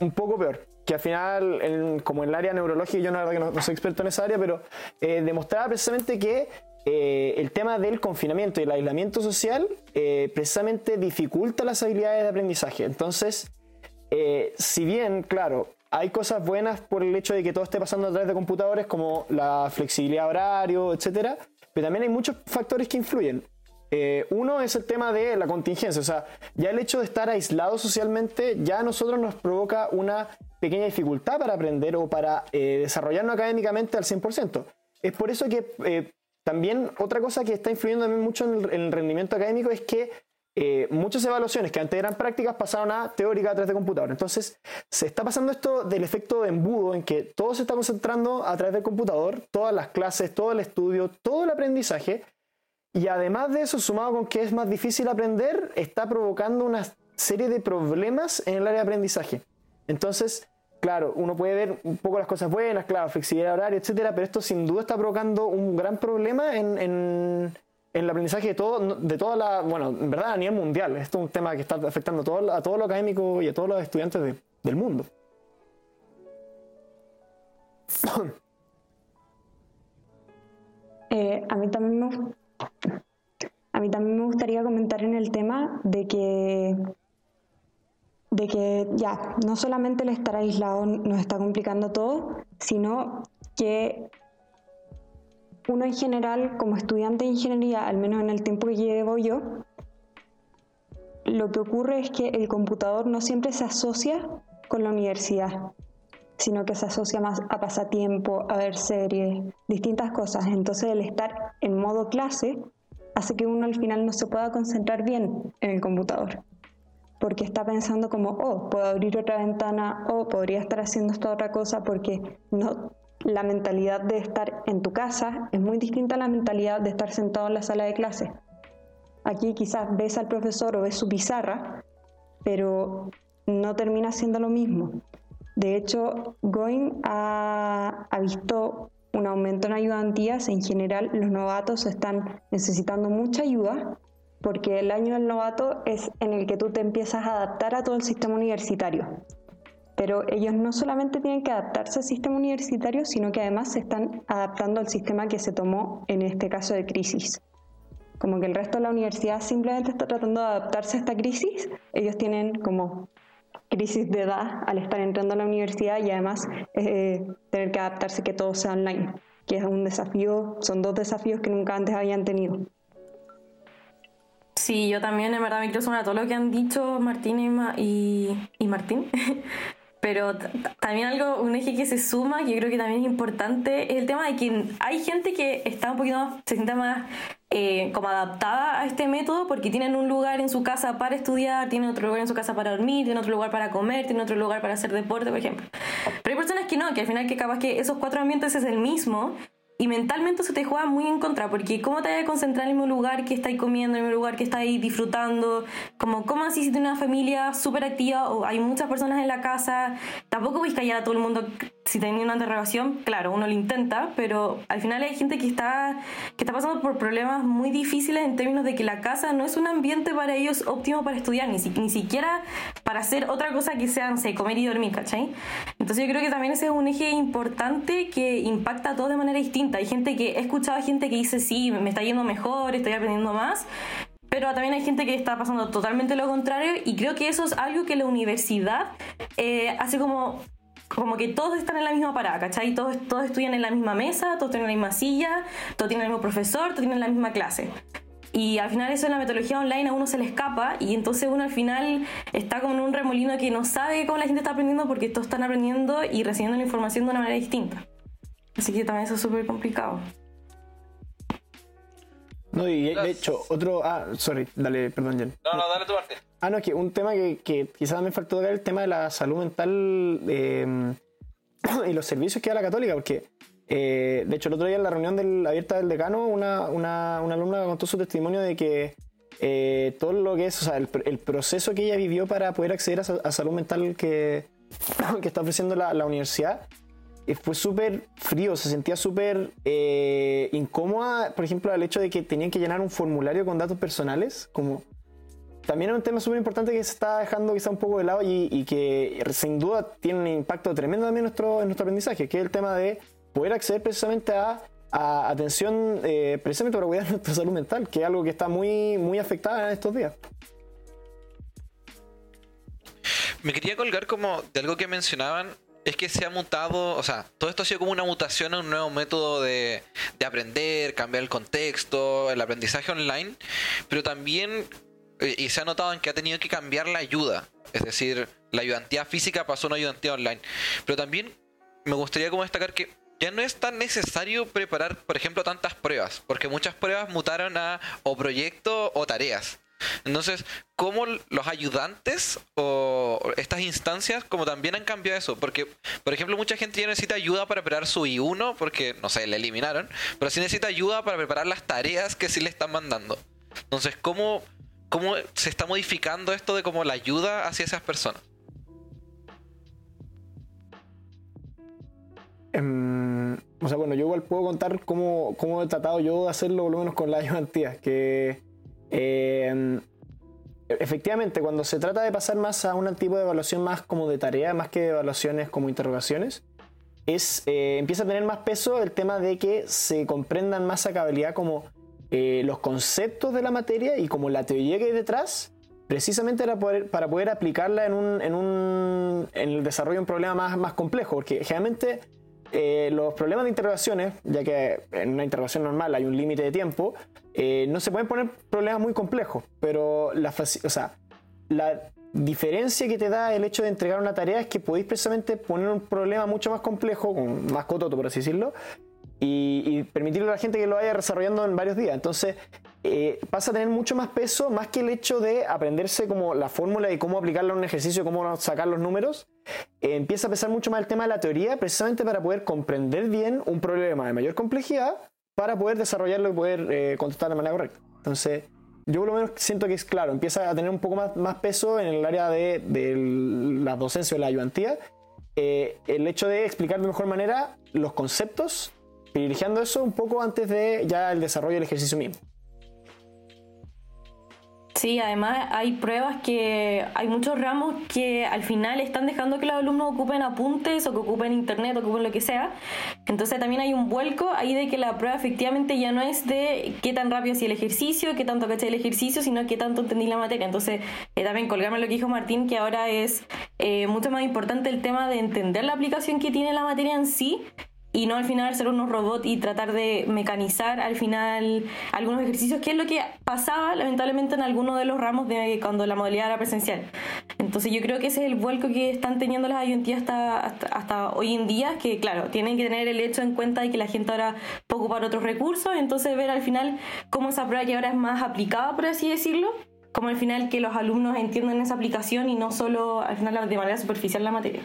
un, poco peor. Que al final, como en el área neurológica, yo la verdad que no, soy experto en esa área, pero demostraba precisamente que eh, el tema del confinamiento y el aislamiento social eh, precisamente dificulta las habilidades de aprendizaje. Entonces, eh, si bien, claro, hay cosas buenas por el hecho de que todo esté pasando a través de computadores, como la flexibilidad horario, etcétera, pero también hay muchos factores que influyen. uno es el tema de la contingencia, o sea, ya el hecho de estar aislado socialmente ya a nosotros nos provoca una pequeña dificultad para aprender o para desarrollarnos académicamente al 100%. Es por eso que también otra cosa que está influyendo también mucho en el, rendimiento académico es que eh, muchas evaluaciones que antes eran prácticas pasaron a teórica a través de computador. Entonces, se está pasando esto del efecto de embudo en que todo se está concentrando a través del computador, todas las clases, todo el estudio, todo el aprendizaje. Y además de eso, sumado con que es más difícil aprender, está provocando una serie de problemas en el área de aprendizaje. Entonces, claro, uno puede ver un poco las cosas buenas, claro, flexibilidad horaria, etcétera, pero esto sin duda está provocando un gran problema en, en, el aprendizaje de todo, de toda la, bueno, en verdad a nivel mundial. Esto es un tema que está afectando a todo, lo académico y a todos los estudiantes del mundo. [coughs] Eh, a, mí también me, a mí también me gustaría comentar en el tema de que de que ya, no solamente el estar aislado nos está complicando todo, sino que uno en general, como estudiante de ingeniería, al menos en el tiempo que llevo yo, lo que ocurre es que el computador no siempre se asocia con la universidad, sino que se asocia más a pasatiempo, a ver series, distintas cosas. Entonces el estar en modo clase hace que uno al final no se pueda concentrar bien en el computador porque está pensando como, oh, puedo abrir otra ventana, oh, podría estar haciendo esta otra cosa, porque no, la mentalidad de estar en tu casa es muy distinta a la mentalidad de estar sentado en la sala de clase. Aquí quizás ves al profesor o ves su pizarra, pero no termina siendo lo mismo. De hecho, Going ha, ha visto un aumento en ayudantías. En general, los novatos están necesitando mucha ayuda porque el año del novato es en el que tú te empiezas a adaptar a todo el sistema universitario. Pero ellos no solamente tienen que adaptarse al sistema universitario, sino que además se están adaptando al sistema que se tomó en este caso de crisis. Como que el resto de la universidad simplemente está tratando de adaptarse a esta crisis, ellos tienen como crisis de edad al estar entrando a la universidad y además eh, tener que adaptarse que todo sea online, que es un desafío, son dos desafíos que nunca antes habían tenido. Sí, yo también en verdad me quiero sumar a todo lo que han dicho Martín y, y, Martín. [laughs] Pero también algo, un eje que se suma, que yo creo que también es importante, es el tema de que hay gente que está un poquito más, se siente más eh, como adaptada a este método porque tienen un lugar en su casa para estudiar, tienen otro lugar en su casa para dormir, tienen otro lugar para comer, tienen otro lugar para hacer deporte, por ejemplo. Pero hay personas que no, que al final que capaz que esos cuatro ambientes es el mismo y mentalmente se te juega muy en contra, porque ¿cómo te vas a concentrar en mismo lugar que estáis comiendo, en mismo lugar que estáis disfrutando? Como, ¿Cómo así si tienes una familia súper activa o hay muchas personas en la casa? Tampoco voy a a todo el mundo si tenía una interrogación, claro, uno lo intenta, pero al final hay gente que está, que está pasando por problemas muy difíciles en términos de que la casa no es un ambiente para ellos óptimo para estudiar, ni, ni siquiera para hacer otra cosa que sea, sé, comer y dormir, ¿cachai? Entonces yo creo que también ese es un eje importante que impacta a todos de manera distinta. Hay gente que, he escuchado a gente que dice, sí, me está yendo mejor, estoy aprendiendo más, pero también hay gente que está pasando totalmente lo contrario y creo que eso es algo que la universidad eh, hace como como que todos están en la misma parada, ¿cachai? Todos, todos estudian en la misma mesa, todos tienen la misma silla, todos tienen el mismo profesor, todos tienen la misma clase. Y al final eso en la metodología online a uno se le escapa y entonces uno al final está como en un remolino que no sabe cómo la gente está aprendiendo porque todos están aprendiendo y recibiendo la información de una manera distinta. Así que también eso es súper complicado. No, y de hecho, otro. Ah, sorry, dale, perdón, Jen. No, no, dale tu parte. Ah, no, es que un tema que, quizás me faltó tocar el tema de la salud mental em, [coughs] y los servicios que da la Católica, porque eh, de hecho el otro día en la reunión abierta del decano, una, una, una alumna contó su testimonio de que eh, todo lo que es, o sea, el, proceso que ella vivió para poder acceder a, salud mental que, [coughs] que está ofreciendo la, universidad fue súper frío, se sentía súper eh, incómoda, por ejemplo, al hecho de que tenían que llenar un formulario con datos personales, como también es un tema súper importante que se está dejando quizá un poco de lado y, que sin duda tiene un impacto tremendo también en nuestro, en nuestro aprendizaje, que es el tema de poder acceder precisamente a, atención eh, precisamente para cuidar [laughs] nuestra salud mental, que es algo que está muy, muy afectada en estos días. Me quería colgar como de algo que mencionaban es que se ha mutado, o sea, todo esto ha sido como una mutación a un nuevo método de, aprender, cambiar el contexto, el aprendizaje online, pero también, y se ha notado en que ha tenido que cambiar la ayuda, es decir, la ayudantía física pasó a una ayudantía online, pero también me gustaría como destacar que ya no es tan necesario preparar, por ejemplo, tantas pruebas, porque muchas pruebas mutaron a o proyectos o tareas. Entonces, ¿cómo los ayudantes o estas instancias como también han cambiado eso? Porque, por ejemplo, mucha gente ya necesita ayuda para preparar su I1 porque, no sé, le eliminaron, pero sí necesita ayuda para preparar las tareas que sí le están mandando. Entonces, ¿cómo, cómo se está modificando esto de como la ayuda hacia esas personas? Em, o sea, bueno, yo igual puedo contar cómo, cómo he tratado yo de hacerlo, por lo menos con la [laughs] ayudantía, que eh, efectivamente, cuando se trata de pasar más a un tipo de evaluación más como de tarea, más que de evaluaciones como interrogaciones, es, eh, empieza a tener más peso el tema de que se comprendan más a cabalidad como eh, los conceptos de la materia y como la teoría que hay detrás, precisamente para poder, aplicarla en, un, en, un, en el desarrollo de un problema más, más complejo, porque generalmente eh, los problemas de interrogaciones, ya que en una interrogación normal hay un límite de tiempo, eh, no se pueden poner problemas muy complejos, pero la, o sea, la diferencia que te da el hecho de entregar una tarea es que podéis precisamente poner un problema mucho más complejo, más cototo por así decirlo, y, permitirle a la gente que lo vaya desarrollando en varios días. Entonces, eh, pasa a tener mucho más peso, más que el hecho de aprenderse como la fórmula y cómo aplicarla a un ejercicio, cómo sacar los números. Eh, empieza a pesar mucho más el tema de la teoría, precisamente para poder comprender bien un problema de mayor complejidad, para poder desarrollarlo y poder eh, contestar de manera correcta. Entonces, yo por lo menos siento que es claro, empieza a tener un poco más, más peso en el área de, de la docencia o la ayudantía, el hecho de explicar de mejor manera los conceptos privilegiando eso un poco antes de ya el desarrollo del ejercicio mismo. Sí, además hay pruebas que hay muchos ramos que al final están dejando que los alumnos ocupen apuntes o que ocupen internet o ocupen lo que sea. Entonces también hay un vuelco ahí de que la prueba efectivamente ya no es de qué tan rápido hacía el ejercicio, qué tanto caché el ejercicio, sino qué tanto entendí la materia. Entonces eh, también colgarme lo que dijo Martín, que ahora es eh, mucho más importante el tema de entender la aplicación que tiene la materia en sí y no al final ser unos robots y tratar de mecanizar al final algunos ejercicios, que es lo que pasaba lamentablemente en algunos de los ramos de cuando la modalidad era presencial. Entonces yo creo que ese es el vuelco que están teniendo las ayudantías hasta, hasta, hoy en día, que claro, tienen que tener el hecho en cuenta de que la gente ahora puede ocupar otros recursos, entonces ver al final cómo esa prueba que ahora es más aplicada, por así decirlo, como al final que los alumnos entiendan esa aplicación y no solo al final de manera superficial la materia.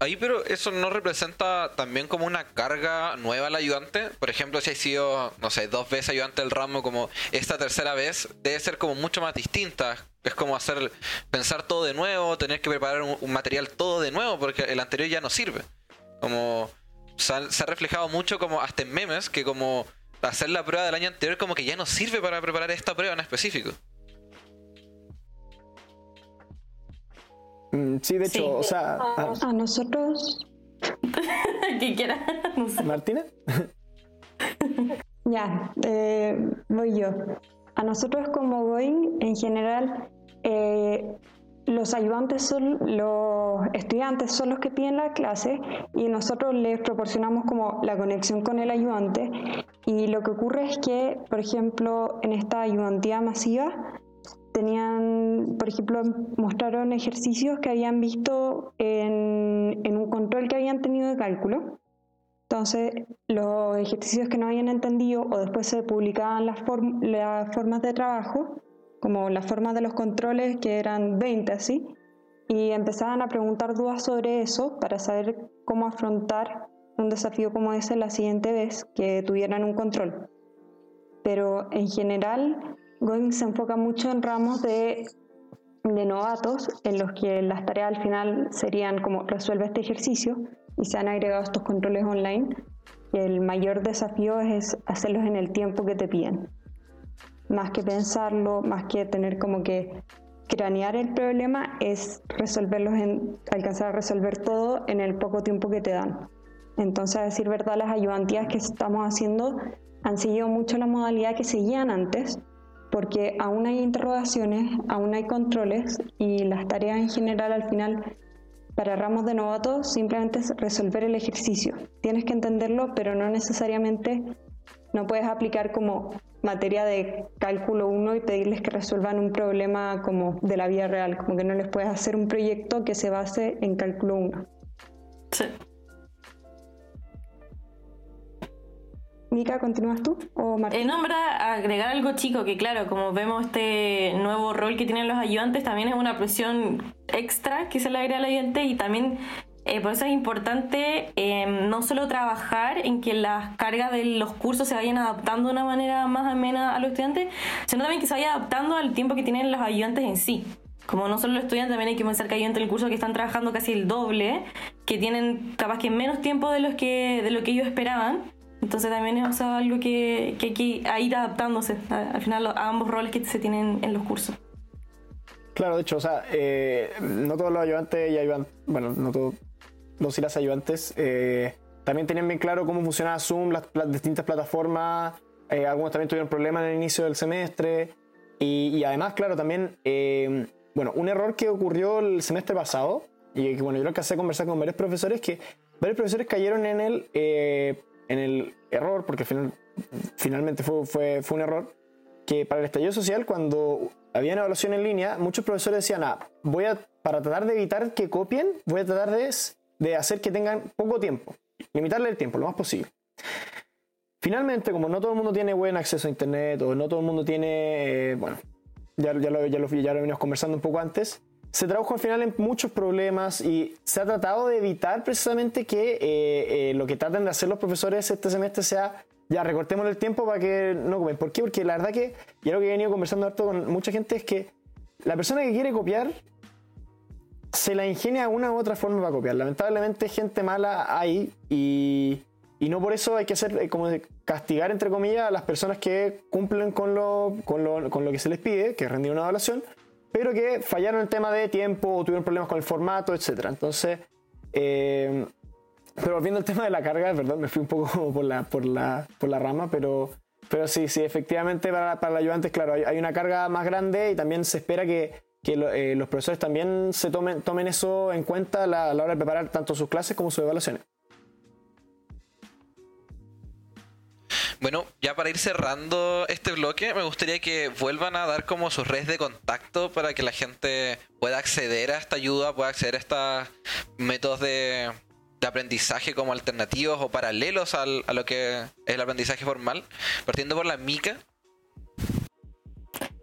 Ahí, pero eso no representa también como una carga nueva al ayudante. Por ejemplo, si ha sido, no sé, dos veces ayudante del ramo, como esta tercera vez, debe ser como mucho más distinta. Es como hacer, pensar todo de nuevo, tener que preparar un, material todo de nuevo, porque el anterior ya no sirve. Como se ha, se ha, reflejado mucho como hasta en memes, que como hacer la prueba del año anterior como que ya no sirve para preparar esta prueba en específico. Mm, sí, de hecho, o sea. A, a nosotros. [laughs] Quien quiera. No sé. ¿Martina? ya, eh, voy yo. A nosotros como Going, en general, eh, los ayudantes son, los estudiantes son los que piden la clase y nosotros les proporcionamos como la conexión con el ayudante. Y lo que ocurre es que, por ejemplo, en esta ayudantía masiva, tenían, por ejemplo, mostraron ejercicios que habían visto en, en, un control que habían tenido de cálculo. Entonces, los ejercicios que no habían entendido o después se publicaban las, form las formas de trabajo, como las formas de los controles, que eran 20 así, y empezaban a preguntar dudas sobre eso para saber cómo afrontar un desafío como ese la siguiente vez que tuvieran un control. Pero en general, Going se enfoca mucho en ramos de, de novatos, en los que las tareas al final serían como resuelve este ejercicio y se han agregado estos controles online. Y el mayor desafío es hacerlos en el tiempo que te piden. Más que pensarlo, más que tener como que cranear el problema, es resolverlos en, alcanzar a resolver todo en el poco tiempo que te dan. Entonces, a decir verdad, las ayudantías que estamos haciendo han seguido mucho la modalidad que seguían antes, porque aún hay interrogaciones, aún hay controles y las tareas en general al final para ramos de novatos simplemente es resolver el ejercicio. Tienes que entenderlo, pero no necesariamente no puedes aplicar como materia de cálculo 1 y pedirles que resuelvan un problema como de la vida real, como que no les puedes hacer un proyecto que se base en cálculo 1. Sí. Mica, ¿continúas tú o Martín? Eh, en verdad, agregar algo chico, que claro, como vemos este nuevo rol que tienen los ayudantes, también es una presión extra que se le agrega al ayudante y también eh, por eso es importante eh, no solo trabajar en que las cargas de los cursos se vayan adaptando de una manera más amena a los estudiantes, sino también que se vaya adaptando al tiempo que tienen los ayudantes en sí. Como no solo los estudiantes, también hay que pensar que hay ayudantes en el curso que están trabajando casi el doble, que tienen capaz que menos tiempo de, los que, de lo que ellos esperaban. Entonces también es algo que, hay que ir adaptándose al final a ambos roles que se tienen en los cursos. Claro, de hecho, o sea, eh, no todos los ayudantes y ayudantes, bueno, no todos los y las ayudantes eh, también tenían bien claro cómo funcionaba Zoom, las, las distintas plataformas, eh, algunos también tuvieron problemas en el inicio del semestre y, y además, claro, también, eh, bueno, un error que ocurrió el semestre pasado y que, bueno, yo lo que hace conversar con varios profesores que varios profesores cayeron en el en el error, porque final, finalmente fue, fue, fue, un error, que para el estallido social, cuando había una evaluación en línea, muchos profesores decían, ah, voy a, para tratar de evitar que copien, voy a tratar de, de hacer que tengan poco tiempo, limitarle el tiempo lo más posible. Finalmente, como no todo el mundo tiene buen acceso a Internet o no todo el mundo tiene, eh, bueno, ya, ya, lo, ya, lo, ya lo venimos conversando un poco antes, se tradujo al final en muchos problemas y se ha tratado de evitar precisamente que eh, eh, lo que traten de hacer los profesores este semestre sea ya recortemos el tiempo para que no comen. ¿Por qué? Porque la verdad que, y lo que he venido conversando harto con mucha gente, es que la persona que quiere copiar se la ingenia una u otra forma para copiar. Lamentablemente gente mala hay y, no por eso hay que hacer eh, como castigar entre comillas a las personas que cumplen con lo, con lo, con lo que se les pide, que rendir una evaluación, pero que fallaron el tema de tiempo o tuvieron problemas con el formato, etc. Entonces, eh, pero volviendo al tema de la carga, perdón, me fui un poco [laughs] por la, por la, por la rama, pero, pero sí, sí, efectivamente para, para los ayudantes, claro, hay, hay una carga más grande y también se espera que, que lo- eh, los profesores también se tomen, tomen eso en cuenta a la, a la hora de preparar tanto sus clases como sus evaluaciones. Bueno, ya para ir cerrando este bloque, me gustaría que vuelvan a dar como sus redes de contacto para que la gente pueda acceder a esta ayuda, pueda acceder a estos métodos de, de aprendizaje como alternativos o paralelos al- a lo que es el aprendizaje formal, partiendo por la MICA.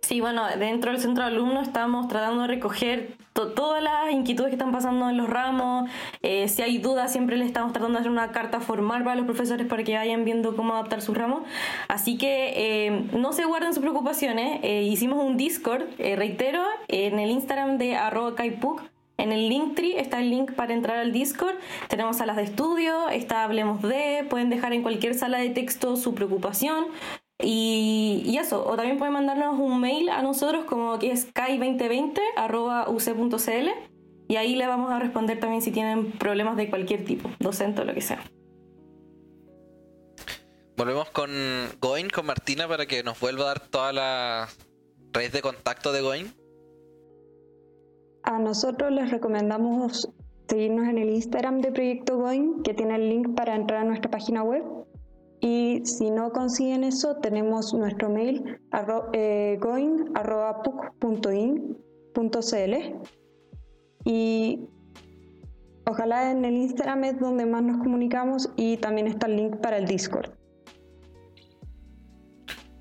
Sí, bueno, dentro del centro de alumnos estamos tratando de recoger to- todas las inquietudes que están pasando en los ramos. Eh, si hay dudas, siempre le estamos tratando de hacer una carta formal para los profesores para que vayan viendo cómo adaptar sus ramos. Así que eh, no se guarden sus preocupaciones. Eh, hicimos un Discord, eh, reitero, en el Instagram de arroba kaipuc. En el Linktree está el link para entrar al Discord. Tenemos salas de estudio, está Hablemos de, pueden dejar en cualquier sala de texto su preocupación. Y, y eso, o también pueden mandarnos un mail a nosotros como que es kai2020.uc.cl y ahí le vamos a responder también si tienen problemas de cualquier tipo, docente o lo que sea. Volvemos con Goin, con Martina, para que nos vuelva a dar todas las redes de contacto de Goin. A nosotros les recomendamos seguirnos en el Instagram de Proyecto Going, que tiene el link para entrar a nuestra página web. Y si no consiguen eso, tenemos nuestro mail arro, eh, going.puc.in.cl y ojalá en el Instagram es donde más nos comunicamos y también está el link para el Discord.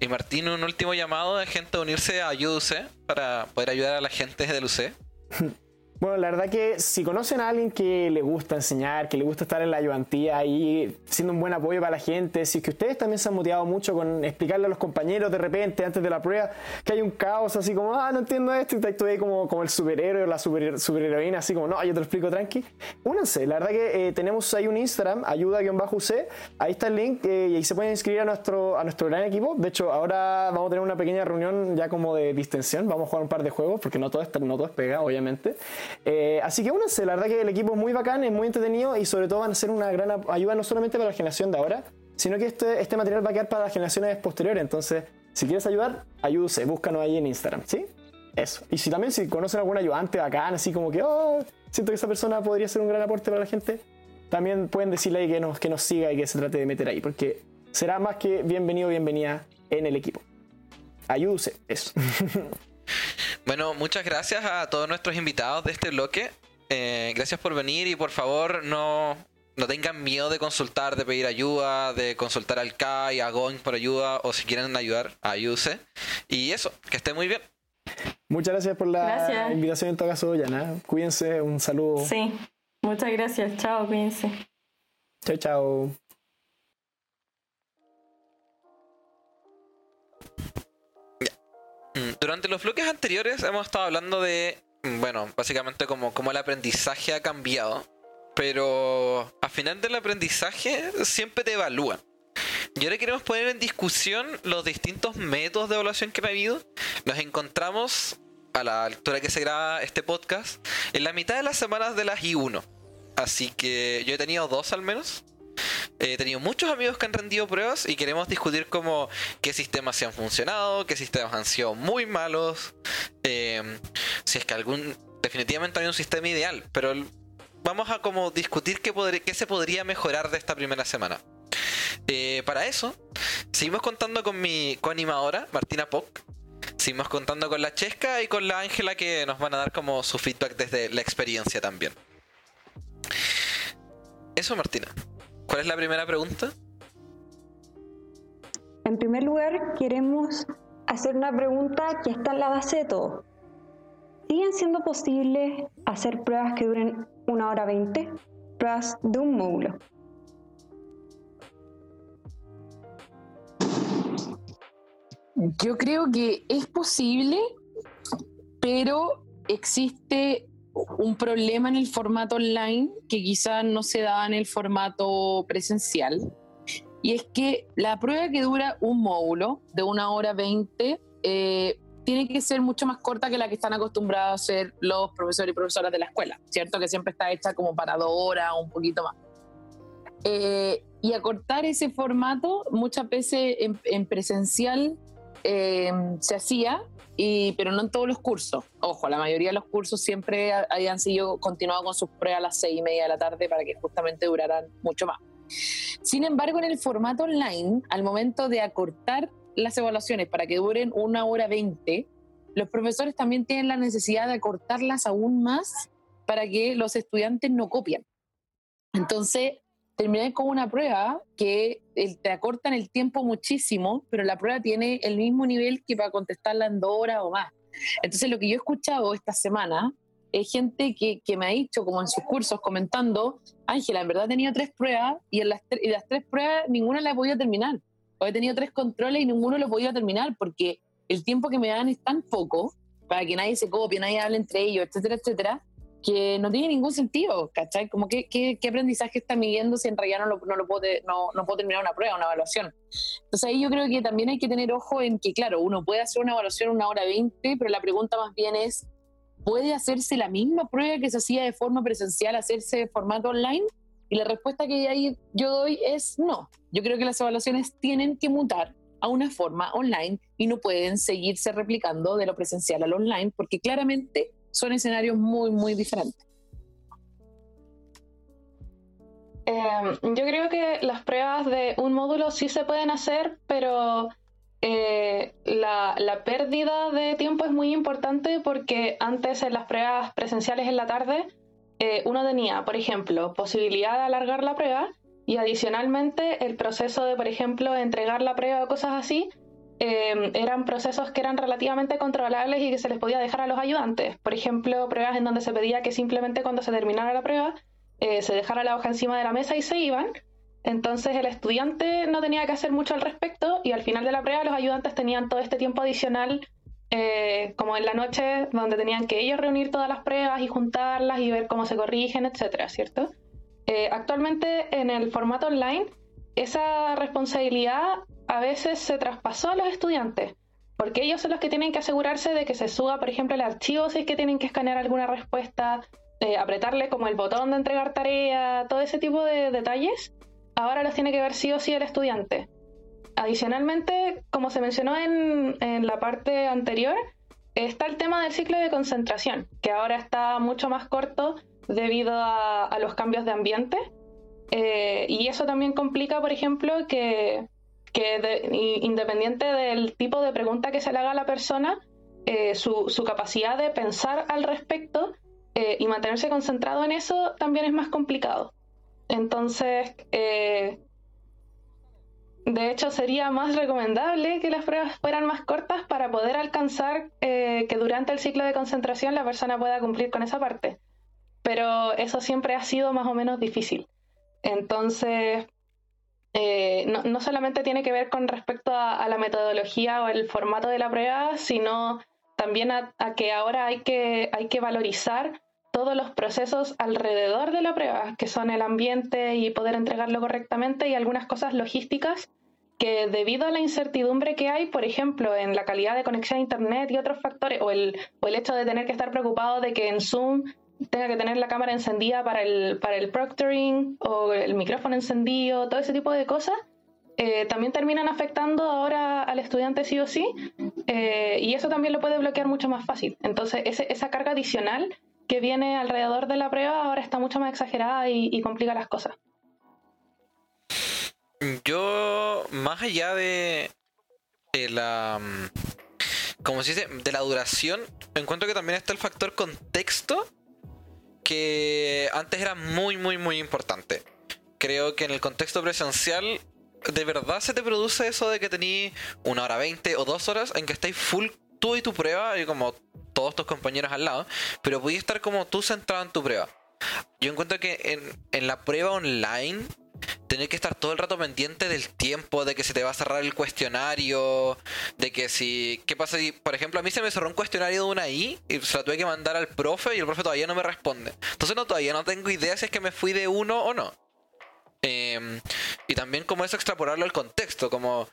Y Martín, un último llamado de gente a unirse a UC para poder ayudar a la gente del UC. [laughs] Bueno, la verdad que si conocen a alguien que le gusta enseñar, que le gusta estar en la ayudantía ahí, siendo un buen apoyo para la gente, si es que ustedes también se han motivado mucho con explicarle a los compañeros de repente, antes de la prueba, que hay un caos así como, ah, no entiendo esto, y tú ahí como, como el superhéroe o la super, superheroína, así como, no, yo te lo explico tranqui. Únanse, la verdad que eh, tenemos ahí un Instagram, ayuda-uc, ahí está el link eh, y ahí se pueden inscribir a nuestro, a nuestro gran equipo. De hecho, ahora vamos a tener una pequeña reunión ya como de distensión, vamos a jugar un par de juegos, porque no todo es, no todo es pega, obviamente. Eh, así que únanse, la verdad que el equipo es muy bacán, es muy entretenido y sobre todo van a ser una gran ayuda no solamente para la generación de ahora, sino que este, este material va a quedar para las generaciones posteriores. Entonces, si quieres ayudar, ayúdese, búscanos ahí en Instagram, ¿sí? Eso. Y si también si conocen algún ayudante bacán, así como que, oh, siento que esa persona podría ser un gran aporte para la gente, también pueden decirle ahí que nos, que nos siga y que se trate de meter ahí, porque será más que bienvenido, bienvenida en el equipo. Ayúdese, eso. [laughs] Bueno, muchas gracias a todos nuestros invitados de este bloque. Eh, gracias por venir y por favor no, no tengan miedo de consultar, de pedir ayuda, de consultar al CAI, a Going por ayuda o si quieren ayudar, ayúdese. Y eso, que esté muy bien. Muchas gracias por la Gracias. invitación en todo caso, Yana. Cuídense, un saludo. Sí, muchas gracias. Chao, cuídense. Chao, chao. Durante los bloques anteriores hemos estado hablando de, mm, bueno, básicamente como, como el aprendizaje ha cambiado, pero al final del aprendizaje siempre te evalúan. Y ahora queremos poner en discusión los distintos métodos de evaluación que ha habido. Nos encontramos a la altura que se graba este podcast en la mitad de las semanas de las I1. Así que yo he tenido dos al menos. He tenido muchos amigos que han rendido pruebas y queremos discutir como qué sistemas se han funcionado, qué sistemas han sido muy malos, eh, si es que algún definitivamente hay un sistema ideal, pero vamos a como discutir qué, se podría mejorar de esta primera semana. Eh, para eso, seguimos contando con mi coanimadora, Martina Poc. Seguimos contando con la Chesca y con la Ángela que nos van a dar como su feedback desde la experiencia también. Eso, Martina. ¿Cuál es la primera pregunta? En primer lugar, queremos hacer una pregunta que está en la base de todo. ¿Siguen siendo posibles hacer pruebas que duren una hora veinte? Pruebas de un módulo. Yo creo que es posible, pero existe un problema en el formato online que quizás no se da en el formato presencial. Y es que la prueba que dura un módulo de una hora veinte eh, tiene que ser mucho más corta que la que están acostumbrados a hacer los profesores y profesoras de la escuela, ¿cierto? Que siempre está hecha como para dos horas o un poquito más. Eh, y acortar ese formato muchas veces en, presencial eh, se hacía, y, pero no en todos los cursos. Ojo, la mayoría de los cursos siempre habían sido continuado con sus pruebas a las seis y media de la tarde para que justamente duraran mucho más. Sin embargo, en el formato online, al momento de acortar las evaluaciones para que duren una hora veinte, los profesores también tienen la necesidad de acortarlas aún más para que los estudiantes no copien. Entonces, terminé con una prueba que te acortan el tiempo muchísimo, pero la prueba tiene el mismo nivel que para contestarla en dos horas o más. Entonces, lo que yo he escuchado esta semana es gente que, que me ha dicho, como en sus cursos, comentando, Ángela, en verdad he tenido tres pruebas y en las, y las tres pruebas ninguna la he podido terminar. O he tenido tres controles y ninguno lo he podido terminar porque el tiempo que me dan es tan poco para que nadie se copie, nadie hable entre ellos, etcétera, etcétera, que no tiene ningún sentido, ¿cachai? Como que, qué, aprendizaje está midiendo si en realidad no, lo, no, lo no, no, puedo terminar una prueba, una evaluación. Entonces ahí yo creo que también hay que tener ojo en que, claro, uno puede hacer una evaluación una hora veinte, pero la pregunta más bien es, ¿puede hacerse la misma prueba que se hacía de forma presencial, hacerse de formato online? Y la respuesta que ahí yo doy es no. Yo creo que las evaluaciones tienen que mutar a una forma online y no pueden seguirse replicando de lo presencial al online porque claramente son escenarios muy, muy diferentes. Em, yo creo que las pruebas de un módulo sí se pueden hacer, pero eh, la, la, pérdida de tiempo es muy importante porque antes en las pruebas presenciales en la tarde eh, uno tenía, por ejemplo, posibilidad de alargar la prueba y adicionalmente el proceso de, por ejemplo, entregar la prueba o cosas así Em, eran procesos que eran relativamente controlables y que se les podía dejar a los ayudantes. Por ejemplo, pruebas en donde se pedía que simplemente cuando se terminara la prueba eh, se dejara la hoja encima de la mesa y se iban. Entonces el estudiante no tenía que hacer mucho al respecto y al final de la prueba los ayudantes tenían todo este tiempo adicional eh, como en la noche donde tenían que ellos reunir todas las pruebas y juntarlas y ver cómo se corrigen, etcétera, ¿cierto? Eh, actualmente en el formato online esa responsabilidad a veces se traspasó a los estudiantes, porque ellos son los que tienen que asegurarse de que se suba, por ejemplo, el archivo si es que tienen que escanear alguna respuesta, eh, apretarle como el botón de entregar tarea, todo ese tipo de detalles, ahora los tiene que ver sí o sí el estudiante. Adicionalmente, como se mencionó en, la parte anterior, está el tema del ciclo de concentración, que ahora está mucho más corto debido a, los cambios de ambiente. Eh, y eso también complica, por ejemplo, que que independiente del tipo de pregunta que se le haga a la persona, eh, su, capacidad de pensar al respecto eh, y mantenerse concentrado en eso también es más complicado. Entonces, eh, de hecho, sería más recomendable que las pruebas fueran más cortas para poder alcanzar que durante el ciclo de concentración la persona pueda cumplir con esa parte. Pero eso siempre ha sido más o menos difícil. Entonces, eh, no, solamente tiene que ver con respecto a, la metodología o el formato de la prueba, sino también a, que ahora hay que, hay que valorizar todos los procesos alrededor de la prueba, que son el ambiente y poder entregarlo correctamente y algunas cosas logísticas que debido a la incertidumbre que hay, por ejemplo, en la calidad de conexión a Internet y otros factores, o el, o el hecho de tener que estar preocupado de que en Zoom tenga que tener la cámara encendida para el, para el proctoring o el micrófono encendido, todo ese tipo de cosas, eh, también terminan afectando ahora al estudiante sí o sí, eh, y eso también lo puede bloquear mucho más fácil. Entonces, esa carga adicional que viene alrededor de la prueba ahora está mucho más exagerada y, complica las cosas. Yo, más allá de, de la como se dice, de la duración, encuentro que también está el factor contexto que antes era muy, muy, muy importante. Creo que en el contexto presencial, de verdad se te produce eso de que tenéis una hora veinte o dos horas en que estáis full tú y tu prueba y como todos tus compañeros al lado, pero podías estar como tú centrado en tu prueba. Yo encuentro que en, en la prueba online tener que estar todo el rato pendiente del tiempo, de que se te va a cerrar el cuestionario, de que si, ¿qué pasa si, por ejemplo, a mí se me cerró un cuestionario de una I y se la tuve que mandar al profe y el profe todavía no me responde? Entonces no, todavía no tengo idea si es que me fui de uno o no. Em, y también como eso extrapolarlo al contexto, como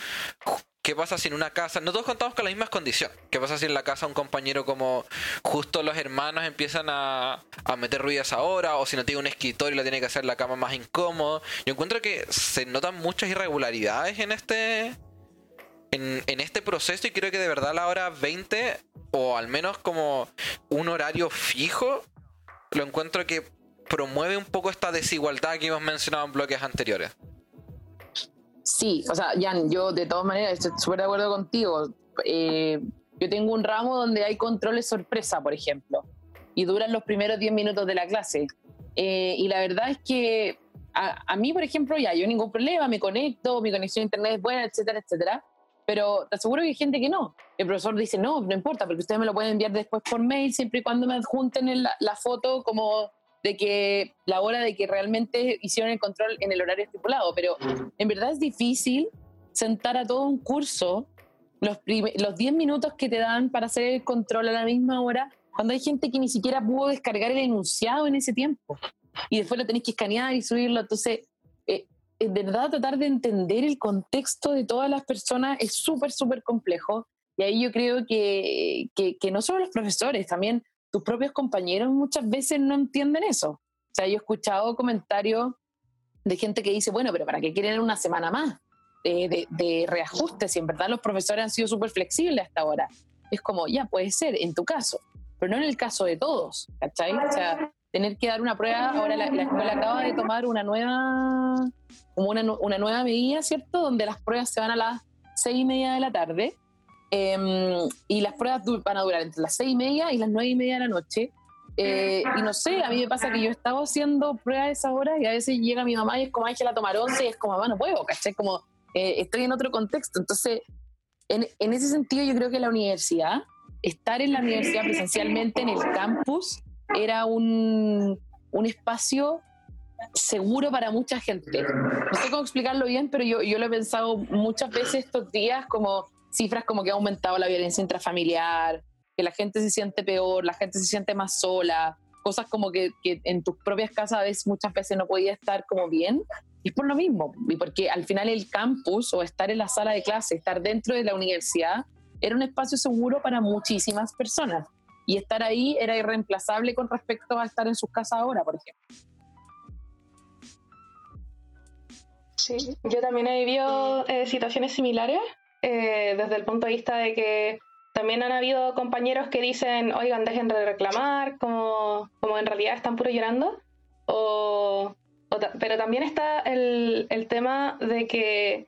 ¿Qué pasa si en una casa, no todos contamos con las mismas condiciones? ¿Qué pasa si en la casa un compañero como justo los hermanos empiezan a, meter ruidos ahora? O si no tiene un escritorio y la tiene que hacer la cama más incómodo. Yo encuentro que se notan muchas irregularidades en este, en, en este proceso y creo que de verdad la hora 20, o al menos como un horario fijo, lo encuentro que promueve un poco esta desigualdad que hemos mencionado en bloques anteriores. Sí, o sea, Jan, yo de todas maneras estoy súper de acuerdo contigo. Eh, yo tengo un ramo donde hay controles sorpresa, por ejemplo, y duran los primeros 10 minutos de la clase. Eh, y la verdad es que a, mí, por ejemplo, ya, yo ningún problema, me conecto, mi conexión a internet es buena, etcétera, etcétera. Pero te aseguro que hay gente que no. El profesor dice, no, no importa, porque ustedes me lo pueden enviar después por mail, siempre y cuando me adjunten la, la foto como de que la hora de que realmente hicieron el control en el horario estipulado, pero en verdad es difícil sentar a todo un curso los, los 10 minutos que te dan para hacer el control a la misma hora, cuando hay gente que ni siquiera pudo descargar el enunciado en ese tiempo y después lo tenés que escanear y subirlo. Entonces, eh, en verdad tratar de entender el contexto de todas las personas es súper, súper complejo. Y ahí yo creo que, que, que no solo los profesores, también tus propios compañeros muchas veces no entienden eso. O sea, yo he escuchado comentarios de gente que dice, bueno, pero ¿para qué quieren una semana más de, reajuste? Si en verdad los profesores han sido súper flexibles hasta ahora. Es como, ya, puede ser, en tu caso, pero no en el caso de todos, ¿cachai? O sea, tener que dar una prueba, ahora la, escuela acaba de tomar una nueva, como una nueva medida, ¿cierto? Donde las pruebas se van a las seis y media de la tarde Em, y las pruebas van a durar entre las seis y media y las nueve y media de la noche. Eh, y no sé, a mí me pasa que yo estaba haciendo pruebas a esa hora y a veces llega mi mamá y es como, hay que la tomar once y es como, mamá, no puedo, ¿cachai? Como, eh, estoy en otro contexto. Entonces, en, en, ese sentido, yo creo que la universidad, estar en la universidad presencialmente en el campus, era un, un espacio seguro para mucha gente. No sé cómo explicarlo bien, pero yo, yo lo he pensado muchas veces estos días como cifras como que ha aumentado la violencia intrafamiliar, que la gente se siente peor, la gente se siente más sola, cosas como que, en tus propias casas muchas veces no podía estar como bien. Y es por lo mismo, y porque al final el campus o estar en la sala de clase, estar dentro de la universidad, era un espacio seguro para muchísimas personas. Y estar ahí era irreemplazable con respecto a estar en sus casas ahora, por ejemplo. Sí, yo también he vivido eh, situaciones similares eh, desde el punto de vista de que también han habido compañeros que dicen, oigan, dejen de reclamar, como, como en realidad están puro llorando. O, pero también está el, el tema de que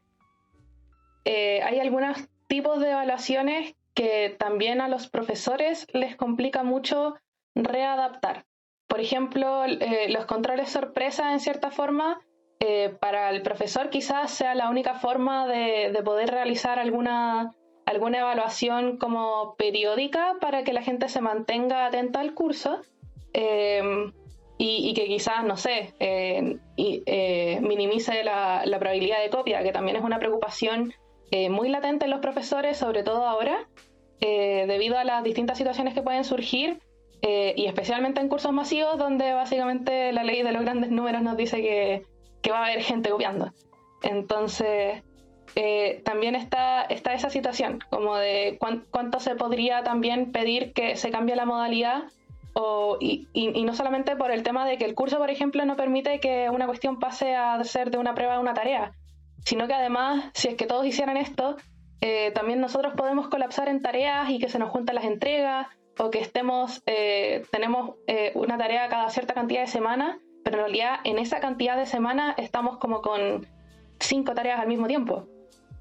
eh, hay algunos tipos de evaluaciones que también a los profesores les complica mucho readaptar. Por ejemplo, eh, los controles sorpresa, en cierta forma, eh, para el profesor quizás sea la única forma de, poder realizar alguna, alguna evaluación como periódica para que la gente se mantenga atenta al curso em, y, que quizás, no sé, eh, eh, minimice la, probabilidad de copia, que también es una preocupación muy latente en los profesores, sobre todo ahora, debido a las distintas situaciones que pueden surgir. y especialmente en cursos masivos donde básicamente la ley de los grandes números nos dice que, que va a haber gente copiando. Entonces, eh, también está, está esa situación, como de cuánto se podría también pedir que se cambie la modalidad, o, y, y, no solamente por el tema de que el curso, por ejemplo, no permite que una cuestión pase a ser de una prueba a una tarea, sino que además, si es que todos hicieran esto, eh, también nosotros podemos colapsar en tareas y que se nos juntan las entregas, o que estemos, eh, tenemos una tarea cada cierta cantidad de semanas pero en realidad en esa cantidad de semanas estamos como con cinco tareas al mismo tiempo.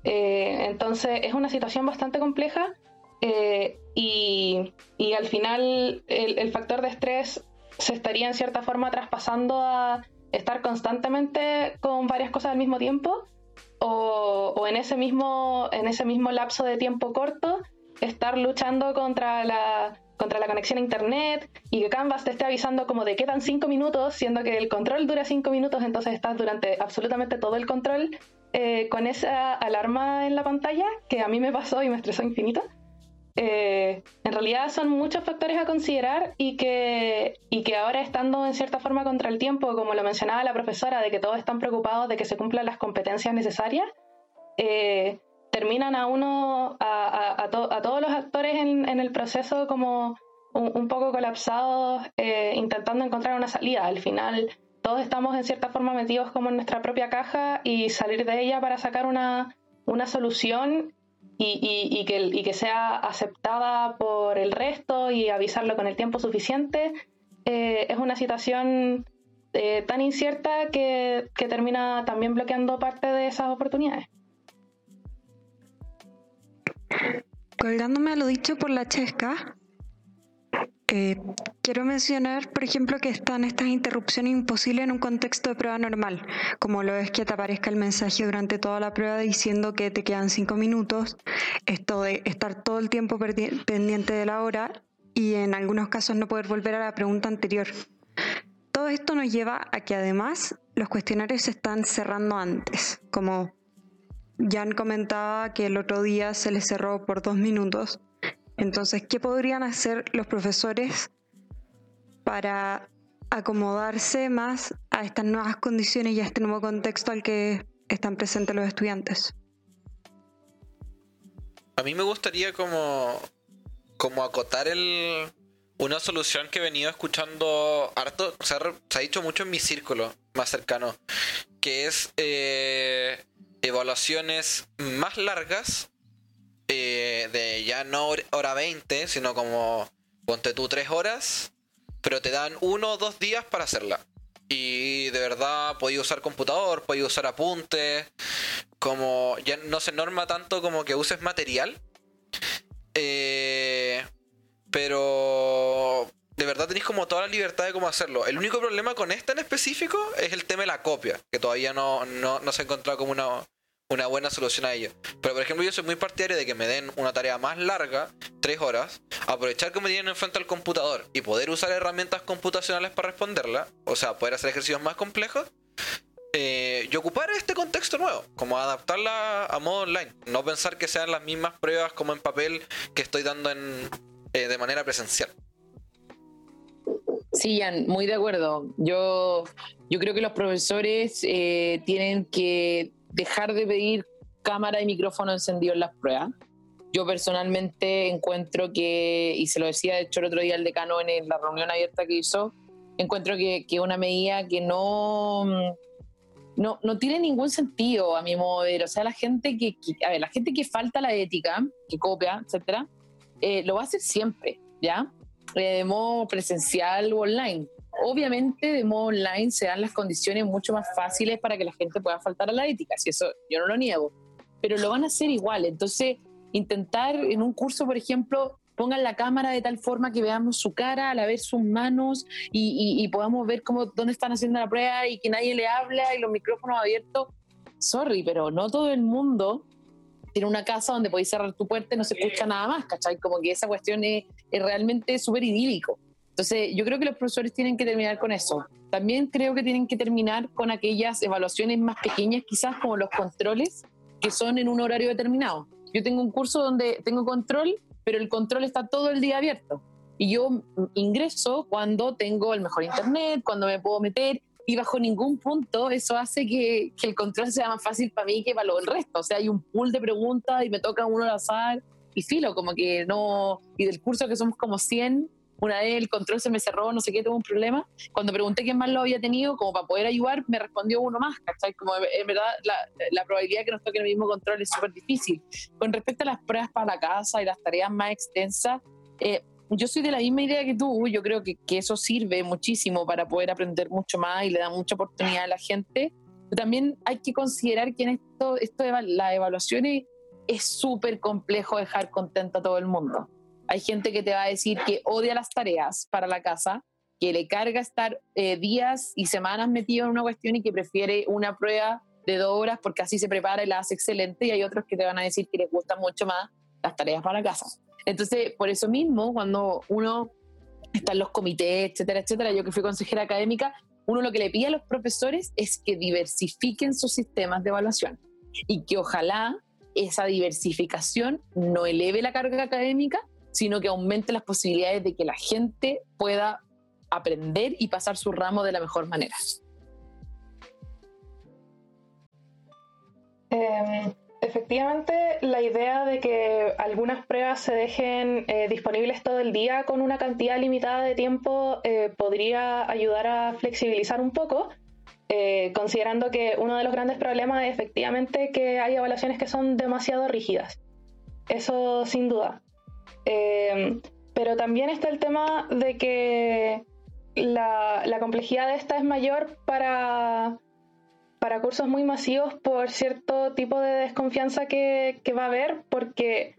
Eh, entonces es una situación bastante compleja eh, y, y, al final el, el, factor de estrés se estaría en cierta forma traspasando a estar constantemente con varias cosas al mismo tiempo o, o en, ese mismo, en ese mismo lapso de tiempo corto estar luchando contra la contra la conexión a internet y que Canvas te esté avisando como de quedan cinco minutos, siendo que el control dura cinco minutos, entonces estás durante absolutamente todo el control eh, con esa alarma en la pantalla, que a mí me pasó y me estresó infinito. Eh, en realidad son muchos factores a considerar y que, y que ahora estando en cierta forma contra el tiempo, como lo mencionaba la profesora, de que todos están preocupados de que se cumplan las competencias necesarias, eh, terminan a uno, a, todos los actores en, el proceso como un, poco colapsados, eh, intentando encontrar una salida. Al final, todos estamos en cierta forma metidos como en nuestra propia caja y salir de ella para sacar una, una solución y, que, sea aceptada por el resto y avisarlo con el tiempo suficiente, eh, es una situación eh, tan incierta que termina también bloqueando parte de esas oportunidades. Colgándome a lo dicho por la Chesca, eh, quiero mencionar, por ejemplo, que están estas interrupciones imposibles en un contexto de prueba normal, como lo es que te aparezca el mensaje durante toda la prueba diciendo que te quedan cinco minutos, esto de estar todo el tiempo pendiente de la hora y en algunos casos no poder volver a la pregunta anterior. Todo esto nos lleva a que además los cuestionarios se están cerrando antes, como Jan comentaba que el otro día se les cerró por dos minutos. Entonces, ¿qué podrían hacer los profesores para acomodarse más a estas nuevas condiciones y a este nuevo contexto al que están presentes los estudiantes? A mí me gustaría como, como acotar el, una solución que he venido escuchando harto, se ha dicho mucho en mi círculo más cercano, que es eh, evaluaciones más largas, eh, de ya no hora 20, sino como ponte tú 3 horas, pero te dan uno o dos días para hacerla. Y de verdad podéis usar computador, podéis usar apuntes, como ya no se norma tanto como que uses material. Eh, pero de verdad tenéis como toda la libertad de cómo hacerlo. El único problema con esta en específico es el tema de la copia, que todavía no, no, se ha encontrado como una, una buena solución a ello. Pero por ejemplo, yo soy muy partidario de que me den una tarea más larga, tres horas, aprovechar que me tienen enfrente al computador y poder usar herramientas computacionales para responderla, o sea, poder hacer ejercicios más complejos. Eh, y ocupar este contexto nuevo, como adaptarla a modo online, no pensar que sean las mismas pruebas como en papel que estoy dando en, eh, de manera presencial. Sí, Jan, muy de acuerdo. Yo, yo creo que los profesores eh, tienen que dejar de pedir cámara y micrófono encendido en las pruebas. Yo personalmente encuentro que, y se lo decía de hecho el otro día el decano en la reunión abierta que hizo, encuentro que es una medida que no, no, no, tiene ningún sentido a mi modo de ver. O sea, la gente que, a ver, la gente que falta la ética, que copia, etcétera, eh, lo va a hacer siempre, ¿ya? Eh, de modo presencial o online. Obviamente, de modo online se dan las condiciones mucho más fáciles para que la gente pueda faltar a la ética, si eso yo no lo niego, pero lo van a hacer igual. Entonces, intentar en un curso, por ejemplo, pongan la cámara de tal forma que veamos su cara, a la vez sus manos y, podamos ver cómo, dónde están haciendo la prueba y que nadie le habla y los micrófonos abiertos. Sorry, pero no todo el mundo tiene una casa donde podéis cerrar tu puerta y no se escucha nada más, ¿cachai? Como que esa cuestión es, es realmente súper idílico. Entonces, yo creo que los profesores tienen que terminar con eso. También creo que tienen que terminar con aquellas evaluaciones más pequeñas, quizás como los controles, que son en un horario determinado. Yo tengo un curso donde tengo control, pero el control está todo el día abierto. Y yo ingreso cuando tengo el mejor internet, cuando me puedo meter, y bajo ningún punto eso hace que, que el control sea más fácil para mí que para el resto. O sea, hay un pool de preguntas y me toca uno al azar y filo, como que no. Y del curso que somos como 100, una vez el control se me cerró, no sé qué, tuve un problema. Cuando pregunté quién más lo había tenido, como para poder ayudar, me respondió uno más, ¿cachai? Como en verdad la, la probabilidad de que nos toque el mismo control es súper difícil. Con respecto a las pruebas para la casa y las tareas más extensas, eh, yo soy de la misma idea que tú, yo creo que, que, eso sirve muchísimo para poder aprender mucho más y le da mucha oportunidad a la gente. Pero también hay que considerar que en esto, esto de las evaluaciones es súper complejo dejar contento a todo el mundo. Hay gente que te va a decir que odia las tareas para la casa, que le carga estar eh, días y semanas metido en una cuestión y que prefiere una prueba de dos horas porque así se prepara y la hace excelente. Y hay otros que te van a decir que les gustan mucho más las tareas para la casa. Entonces, por eso mismo, cuando uno está en los comités, etcétera, etcétera, yo que fui consejera académica, uno lo que le pide a los profesores es que diversifiquen sus sistemas de evaluación y que ojalá esa diversificación no eleve la carga académica, sino que aumente las posibilidades de que la gente pueda aprender y pasar su ramo de la mejor manera. Em, efectivamente, la idea de que algunas pruebas se dejen eh, disponibles todo el día con una cantidad limitada de tiempo eh, podría ayudar a flexibilizar un poco, eh, considerando que uno de los grandes problemas es efectivamente que hay evaluaciones que son demasiado rígidas. Eso sin duda. Pero también está el tema de que la complejidad de esta es mayor para para cursos muy masivos por cierto tipo de desconfianza que, va a haber, porque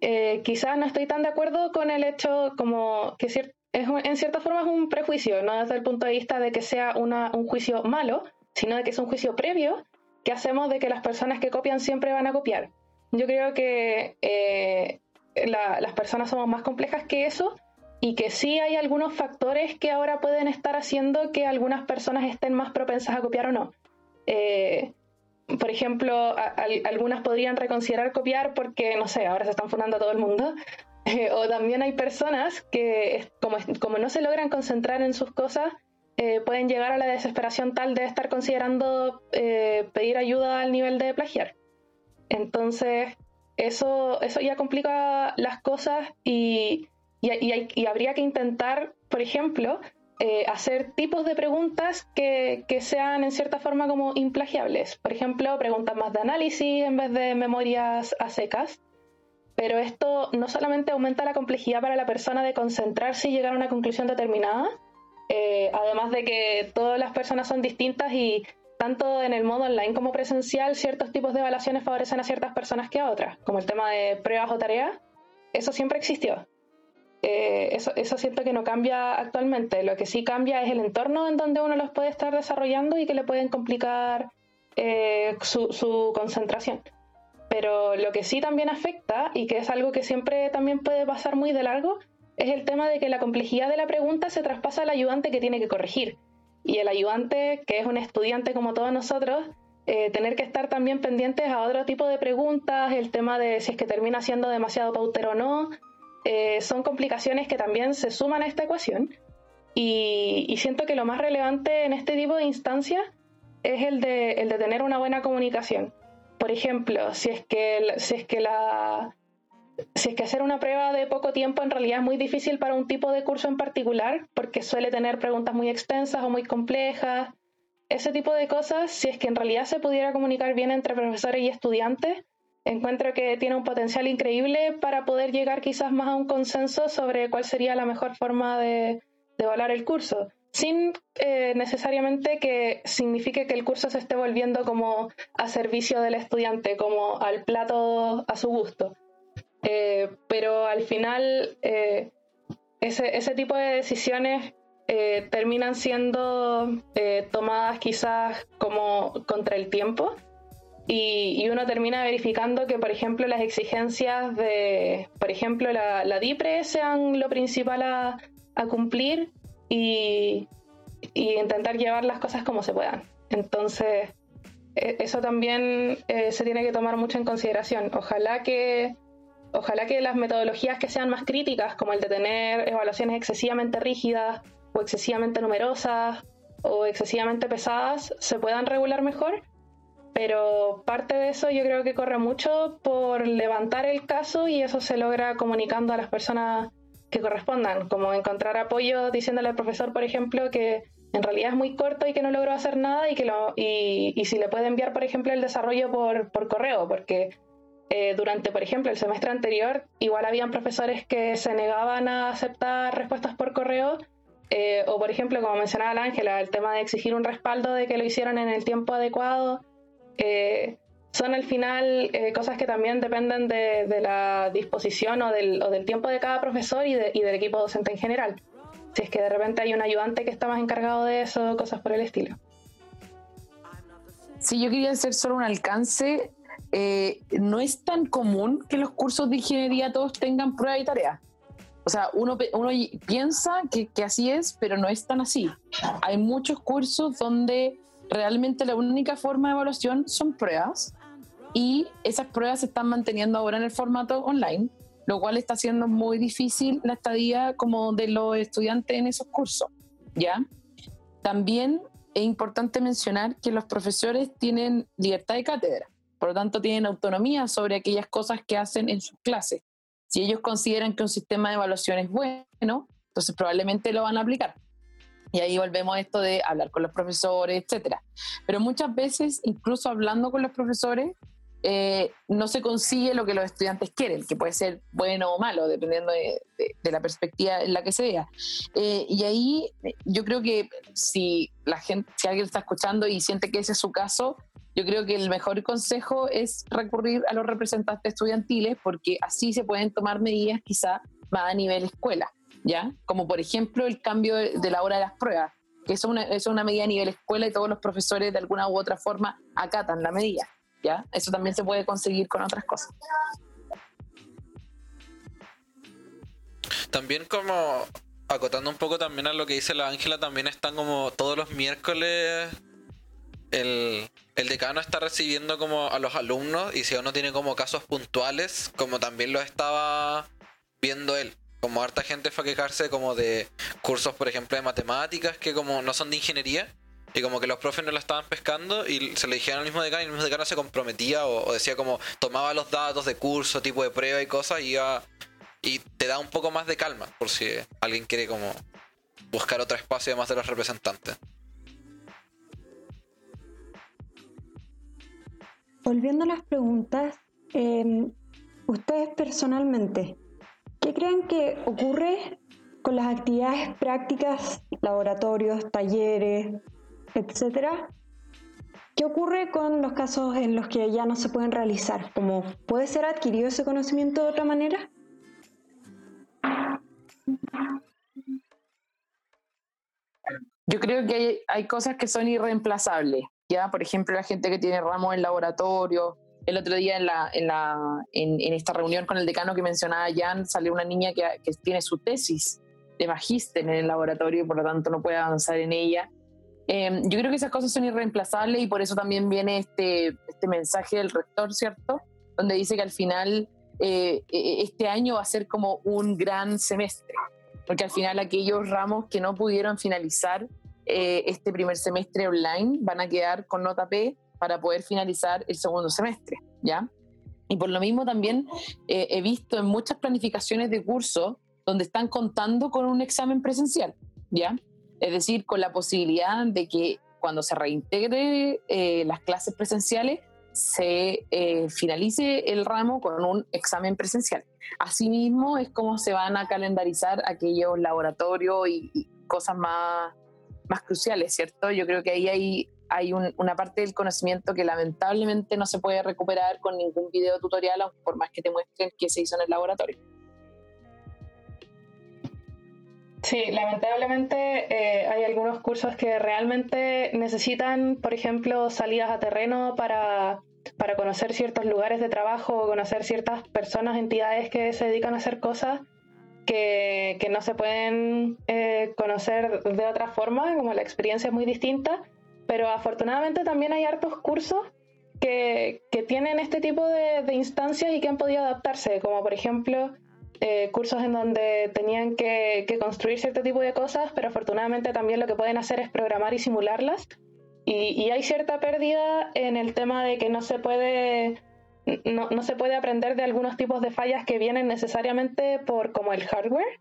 eh, quizás no estoy tan de acuerdo con el hecho como que es, en cierta forma es un prejuicio, no desde el punto de vista de que sea una, un juicio malo, sino de que es un juicio previo que hacemos de que las personas que copian siempre van a copiar. Yo creo que eh, las personas somos más complejas que eso y que sí hay algunos factores que ahora pueden estar haciendo que algunas personas estén más propensas a copiar o no. Eh, por ejemplo, algunas podrían reconsiderar copiar porque, no sé, ahora se están fundando a todo el mundo. [laughs] Eh, o también hay personas que, como, no se logran concentrar en sus cosas, eh, pueden llegar a la desesperación tal de estar considerando pedir ayuda al nivel de plagiar. Entonces, eso, eso ya complica las cosas y, y habría que intentar, por ejemplo, eh, hacer tipos de preguntas que, que, sean en cierta forma como implagiables. Por ejemplo, preguntas más de análisis en vez de memorias a secas. Pero esto no solamente aumenta la complejidad para la persona de concentrarse y llegar a una conclusión determinada, eh, además de que todas las personas son distintas y tanto en el modo online como presencial, ciertos tipos de evaluaciones favorecen a ciertas personas que a otras, como el tema de pruebas o tareas. Eso siempre existió. Eh, eso, siento que no cambia actualmente. Lo que sí cambia es el entorno en donde uno los puede estar desarrollando y que le pueden complicar eh, su, concentración. Pero lo que sí también afecta, y que es algo que siempre también puede pasar muy de largo, es el tema de que la complejidad de la pregunta se traspasa al ayudante que tiene que corregir. Y el ayudante, que es un estudiante como todos nosotros, eh, tener que estar también pendientes a otro tipo de preguntas, el tema de si es que termina siendo demasiado pautero o no, eh, son complicaciones que también se suman a esta ecuación. Y, siento que lo más relevante en este tipo de instancias es el de, el de tener una buena comunicación. Por ejemplo, si es que, si es que la, si es que hacer una prueba de poco tiempo en realidad es muy difícil para un tipo de curso en particular, porque suele tener preguntas muy extensas o muy complejas, ese tipo de cosas, si es que en realidad se pudiera comunicar bien entre profesores y estudiantes, encuentro que tiene un potencial increíble para poder llegar quizás más a un consenso sobre cuál sería la mejor forma de, evaluar el curso, sin eh, necesariamente que signifique que el curso se esté volviendo como a servicio del estudiante, como al plato a su gusto. Eh, pero al final eh, ese, ese, tipo de decisiones terminan siendo tomadas quizás como contra el tiempo y, uno termina verificando que, por ejemplo, las exigencias de, por ejemplo, la, la DIPRE sean lo principal a, cumplir y, intentar llevar las cosas como se puedan. Entonces, e, eso también eh, se tiene que tomar mucho en consideración. Ojalá que, ojalá que las metodologías que sean más críticas, como el de tener evaluaciones excesivamente rígidas o excesivamente numerosas o excesivamente pesadas, se puedan regular mejor pero parte de eso yo creo que corre mucho por levantar el caso y eso se logra comunicando a las personas que correspondan, como encontrar apoyo diciéndole al profesor, por ejemplo, que en realidad es muy corto y que no logró hacer nada y que lo, y, y si le puede enviar, por ejemplo, el desarrollo por, por correo, porque eh, durante, por ejemplo, el semestre anterior, igual habían profesores que se negaban a aceptar respuestas por correo, eh, o por ejemplo, como mencionaba la Ángela, el tema de exigir un respaldo de que lo hicieron en el tiempo adecuado eh, son al final eh, cosas que también dependen de, la disposición o del, tiempo de cada profesor y, del equipo docente en general. Si es que de repente hay un ayudante que está más encargado de eso, cosas por el estilo. Sí, yo quería hacer solo un alcance eh, no es tan común que los cursos de ingeniería todos tengan pruebas y tareas. O sea, uno, uno piensa que, que, así es, pero no es tan así. Hay muchos cursos donde realmente la única forma de evaluación son pruebas y esas pruebas se están manteniendo ahora en el formato online, lo cual está haciendo muy difícil la estadía como de los estudiantes en esos cursos, ¿ya? También es importante mencionar que los profesores tienen libertad de cátedra, por lo tanto tienen autonomía sobre aquellas cosas que hacen en sus clases. Si ellos consideran que un sistema de evaluación es bueno, entonces probablemente lo van a aplicar. Y ahí volvemos a esto de hablar con los profesores, etcétera. Pero muchas veces, incluso hablando con los profesores, eh, no se consigue lo que los estudiantes quieren, que puede ser bueno o malo, dependiendo de, la perspectiva en la que se vea. Eh, y ahí yo creo que si la gente, si alguien está escuchando y siente que ese es su caso, yo creo que el mejor consejo es recurrir a los representantes estudiantiles porque así se pueden tomar medidas quizá más a nivel escuela, ¿ya? Como por ejemplo el cambio de, la hora de las pruebas, que es una, es una medida a nivel escuela y todos los profesores de alguna u otra forma acatan la medida. Eso también se puede conseguir con otras cosas. También como acotando un poco también a lo que dice la Ángela, también están como todos los miércoles el, el, decano está recibiendo como a los alumnos y si uno tiene como casos puntuales, como también lo estaba viendo él. Como harta gente fue a quejarse como de cursos, por ejemplo, de matemáticas que como no son de ingeniería y como que los profes no lo estaban pescando y se le dijeron al mismo decano y el mismo decano se comprometía o, decía como tomaba los datos de curso, tipo de prueba y cosas y iba y te da un poco más de calma por si alguien quiere como buscar otro espacio además de los representantes. Volviendo a las preguntas, em, ustedes personalmente, ¿qué creen que ocurre con las actividades prácticas, laboratorios, talleres, etcétera. ¿Qué ocurre con los casos en los que ya no se pueden realizar? ¿Cómo puede ser adquirido ese conocimiento de otra manera? Yo creo que hay, cosas que son irreemplazables. Ya, por ejemplo, la gente que tiene ramos en laboratorio. El otro día en, esta reunión con el decano que mencionaba Jan, salió una niña que, tiene su tesis de magíster en el laboratorio y por lo tanto no puede avanzar en ella. Em, yo creo que esas cosas son irreemplazables y por eso también viene este, este mensaje del rector, ¿cierto? Donde dice que al final eh, e, este año va a ser como un gran semestre, porque al final aquellos ramos que no pudieron finalizar eh, este primer semestre online van a quedar con nota P para poder finalizar el segundo semestre, ¿ya? Y por lo mismo también eh, he visto en muchas planificaciones de curso donde están contando con un examen presencial, ¿ya? Es decir, con la posibilidad de que cuando se reintegre eh, las clases presenciales, se eh, finalice el ramo con un examen presencial. Asimismo, es como se van a calendarizar aquellos laboratorios y, cosas más, más cruciales, ¿cierto? Yo creo que ahí hay, hay una parte del conocimiento que lamentablemente no se puede recuperar con ningún video tutorial, por más que te muestren qué se hizo en el laboratorio. Sí, lamentablemente eh, hay algunos cursos que realmente necesitan, por ejemplo, salidas a terreno para, conocer ciertos lugares de trabajo o conocer ciertas personas, entidades que se dedican a hacer cosas que, no se pueden eh, conocer de otra forma, como la experiencia es muy distinta, pero afortunadamente también hay hartos cursos que, tienen este tipo de, de instancias y que han podido adaptarse, como por ejemplo eh, cursos en donde tenían que, construir cierto tipo de cosas, pero afortunadamente también lo que pueden hacer es programar y simularlas. Y, hay cierta pérdida en el tema de que no se puede no, se puede aprender de algunos tipos de fallas que vienen necesariamente por como el hardware,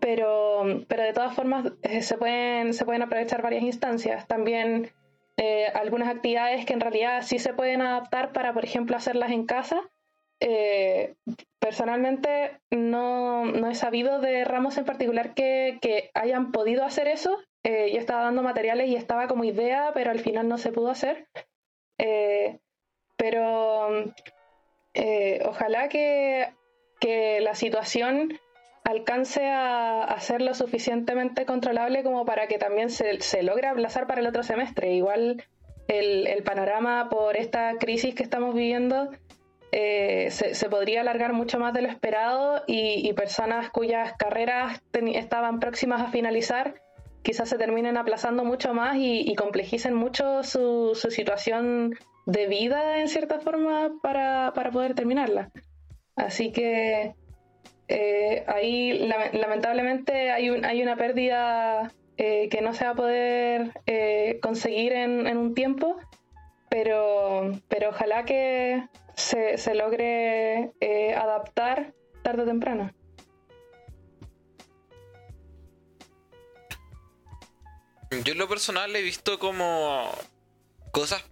pero, pero de todas formas eh, se, pueden, se pueden aprovechar varias instancias. También eh, algunas actividades que en realidad sí se pueden adaptar para, por ejemplo, hacerlas en casa, eh, personalmente no, he sabido de ramos en particular que, hayan podido hacer eso. Eh, yo estaba dando materiales y estaba como idea, pero al final no se pudo hacer. Eh, pero ojalá que, la situación alcance a, ser lo suficientemente controlable como para que también se, se logre aplazar para el otro semestre. Igual el, panorama por esta crisis que estamos viviendo eh, se, podría alargar mucho más de lo esperado y, personas cuyas carreras estaban próximas a finalizar quizás se terminen aplazando mucho más y, complejicen mucho su, situación de vida en cierta forma para, poder terminarla. Así que eh, ahí lamentablemente hay, hay una pérdida eh, que no se va a poder eh, conseguir en, un tiempo, pero, pero ojalá que se, se logre adaptar tarde o temprano. Yo en lo personal he visto como cosas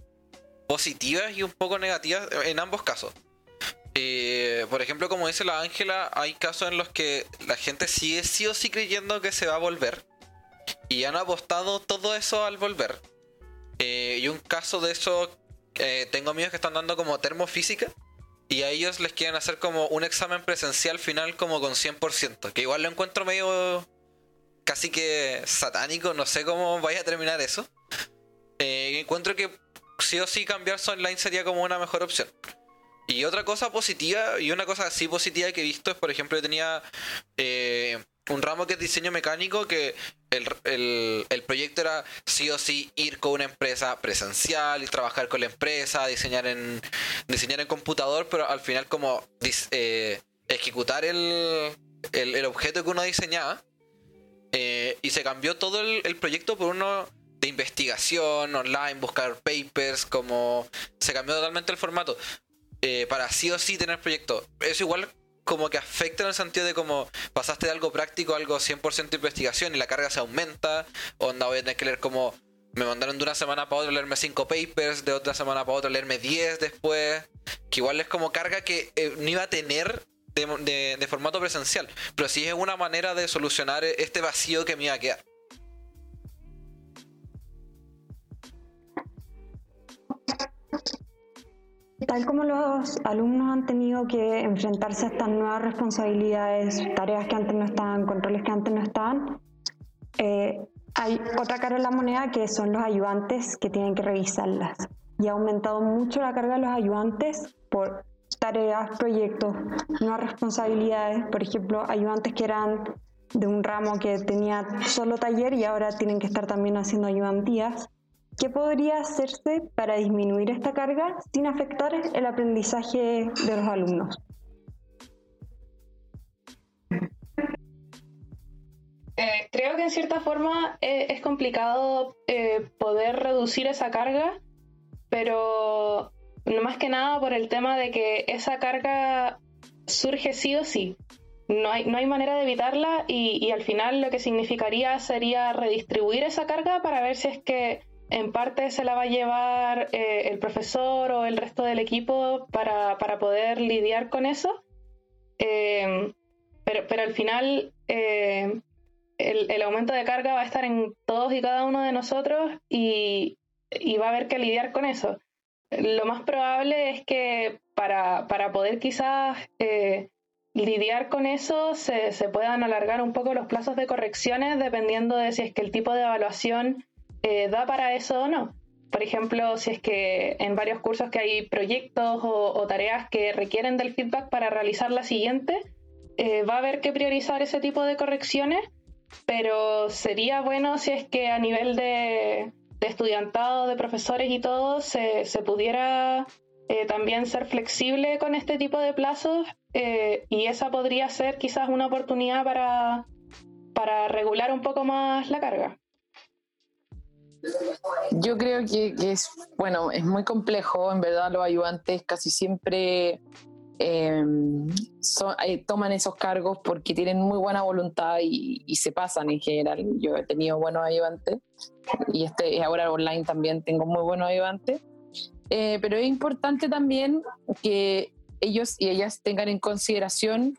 positivas y un poco negativas en ambos casos. Por ejemplo, como dice la Ángela, hay casos en los que la gente sigue sí o sí creyendo que se va a volver y han apostado todo eso al volver. Eh, y un caso de eso, eh, tengo amigos que están dando como termofísica y a ellos les quieren hacer como un examen presencial final como con 100%, que igual lo encuentro medio casi que satánico, no sé cómo vaya a terminar eso. Eh, encuentro que sí o sí cambiarse online sería como una mejor opción. Y otra cosa positiva, y una cosa así positiva que he visto es, por ejemplo, yo tenía un ramo que es diseño mecánico que el, proyecto era sí o sí ir con una empresa presencial y trabajar con la empresa, diseñar en diseñar en computador, pero al final como eh, ejecutar el, objeto que uno diseñaba. Eh, y se cambió todo el, proyecto por uno de investigación online, buscar papers, como se cambió totalmente el formato. Eh, para sí o sí tener proyecto. Eso igual como que afecta en el sentido de como pasaste de algo práctico a algo 100% investigación y la carga se aumenta. Onda, voy a tener que leer como. Me mandaron de una semana para otra leerme 5 papers, de otra semana para otra leerme 10 después. Que igual es como carga que eh, no iba a tener de, de, formato presencial. Pero sí es una manera de solucionar este vacío que me iba a quedar. Tal como los alumnos han tenido que enfrentarse a estas nuevas responsabilidades, tareas que antes no estaban, controles que antes no estaban, eh, hay otra cara de la moneda que son los ayudantes que tienen que revisarlas. Y ha aumentado mucho la carga de los ayudantes por tareas, proyectos, nuevas responsabilidades. Por ejemplo, ayudantes que eran de un ramo que tenía solo taller y ahora tienen que estar también haciendo ayudantías. ¿Qué podría hacerse para disminuir esta carga sin afectar el aprendizaje de los alumnos? Eh, creo que en cierta forma eh, es complicado eh, poder reducir esa carga, pero más que nada por el tema de que esa carga surge sí o sí. No hay, no hay manera de evitarla y, y al final lo que significaría sería redistribuir esa carga para ver si es que en parte se la va a llevar eh, el profesor o el resto del equipo para, poder lidiar con eso. Eh, pero, pero, al final eh, el, aumento de carga va a estar en todos y cada uno de nosotros y, va a haber que lidiar con eso. Lo más probable es que para, poder quizás lidiar con eso se, se puedan alargar un poco los plazos de correcciones dependiendo de si es que el tipo de evaluación eh, da para eso o no. Por ejemplo, si es que en varios cursos que hay proyectos o, tareas que requieren del feedback para realizar la siguiente, eh, va a haber que priorizar ese tipo de correcciones, pero sería bueno si es que a nivel de, estudiantado, de profesores y todo, se, pudiera eh, también ser flexible con este tipo de plazos y esa podría ser quizás una oportunidad para, para regular un poco más la carga. Yo creo que, es, bueno, es muy complejo, en verdad los ayudantes casi siempre em, eh, toman esos cargos porque tienen muy buena voluntad y, se pasan en general. Yo he tenido buenos ayudantes y este ahora online también tengo muy buenos ayudantes. Eh, pero es importante también que ellos y ellas tengan en consideración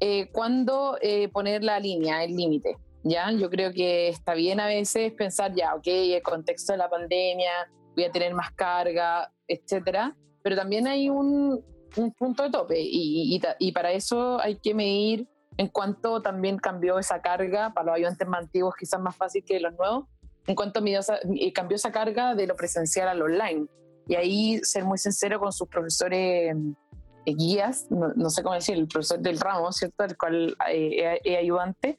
eh, cuándo poner la línea, el límite. ¿Ya? Yo creo que está bien a veces pensar, ya, ok, el contexto de la pandemia, voy a tener más carga, etcétera, pero también hay un, un punto de tope y, y, para eso hay que medir en cuánto también cambió esa carga para los ayudantes más antiguos, quizás más fácil que los nuevos, en cuanto cambió esa carga de lo presencial al online. Y ahí ser muy sincero con sus profesores eh, guías, no, sé cómo decir, el profesor del ramo, ¿cierto? El cual eh, es ayudante.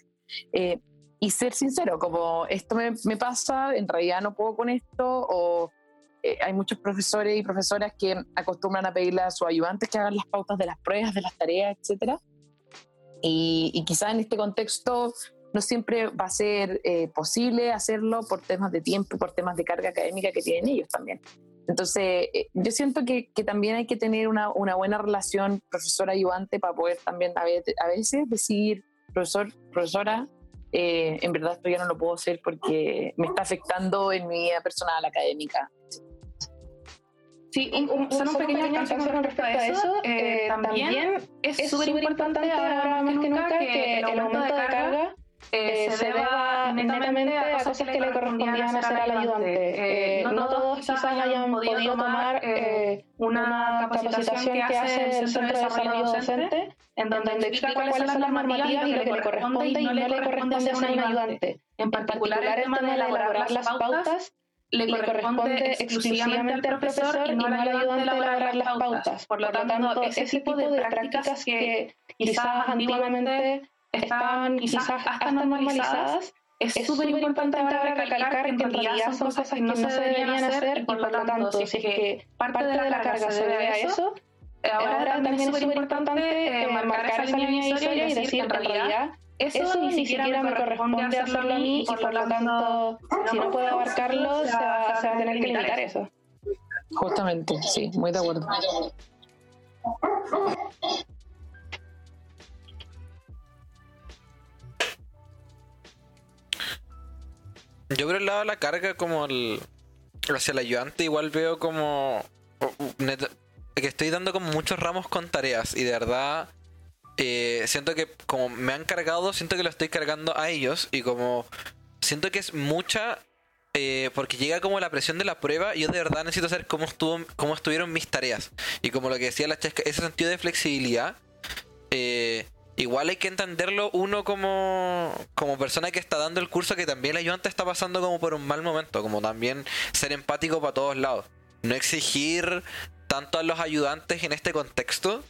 Eh, y ser sincero, como esto me, me, pasa, en realidad no puedo con esto, o hay muchos profesores y profesoras que acostumbran a pedirle a sus ayudantes que hagan las pautas de las pruebas, de las tareas, etcétera. Y, y quizás en este contexto no siempre va a ser posible hacerlo por temas de tiempo, por temas de carga académica que tienen ellos también. Entonces, eh, yo siento que, que, también hay que tener una, una buena relación profesor-ayudante para poder también a veces, decir, profesor, profesora, eh, en verdad esto ya no lo puedo hacer porque me está afectando en mi vida personal académica. Sí, un, un, solo un pequeño con respecto a eso. Eh, también es súper importante ahora más que nunca que el aumento de carga eh, se deba netamente a cosas que le correspondían hacer al ayudante. Eh, eh, no todos quizás hayan podido tomar una capacitación que hace el Centro de Desarrollo Docente, en donde explica cuáles son las normativas y lo que le corresponde y no le corresponde hacer a un ayudante. En particular, el tema de elaborar las pautas le corresponde exclusivamente al profesor y no al ayudante elaborar las pautas. Por lo tanto, ese tipo de prácticas que quizás antiguamente estaban quizás hasta normalizadas, es súper importante ahora recalcar que en realidad son cosas que no se deberían hacer y por lo tanto, si es que parte de la carga se debe a eso, ahora también es súper importante marcar esa línea divisoria y decir en realidad eso, ni siquiera me corresponde hacerlo a mí y por lo tanto, si no puedo abarcarlo, se va, se va a tener que limitar eso. Justamente, sí, muy de acuerdo. Yo por el lado de la carga, como el, hacia el ayudante, igual veo como que estoy dando como muchos ramos con tareas y de verdad eh, siento que como me han cargado, siento que lo estoy cargando a ellos y como siento que es mucha eh, porque llega como la presión de la prueba y yo de verdad necesito saber cómo estuvo cómo estuvieron mis tareas. Y como lo que decía la chesca ese sentido de flexibilidad eh, igual hay que entenderlo uno como, como persona que está dando el curso que también el ayudante está pasando como por un mal momento, como también ser empático para todos lados. No exigir tanto a los ayudantes en este contexto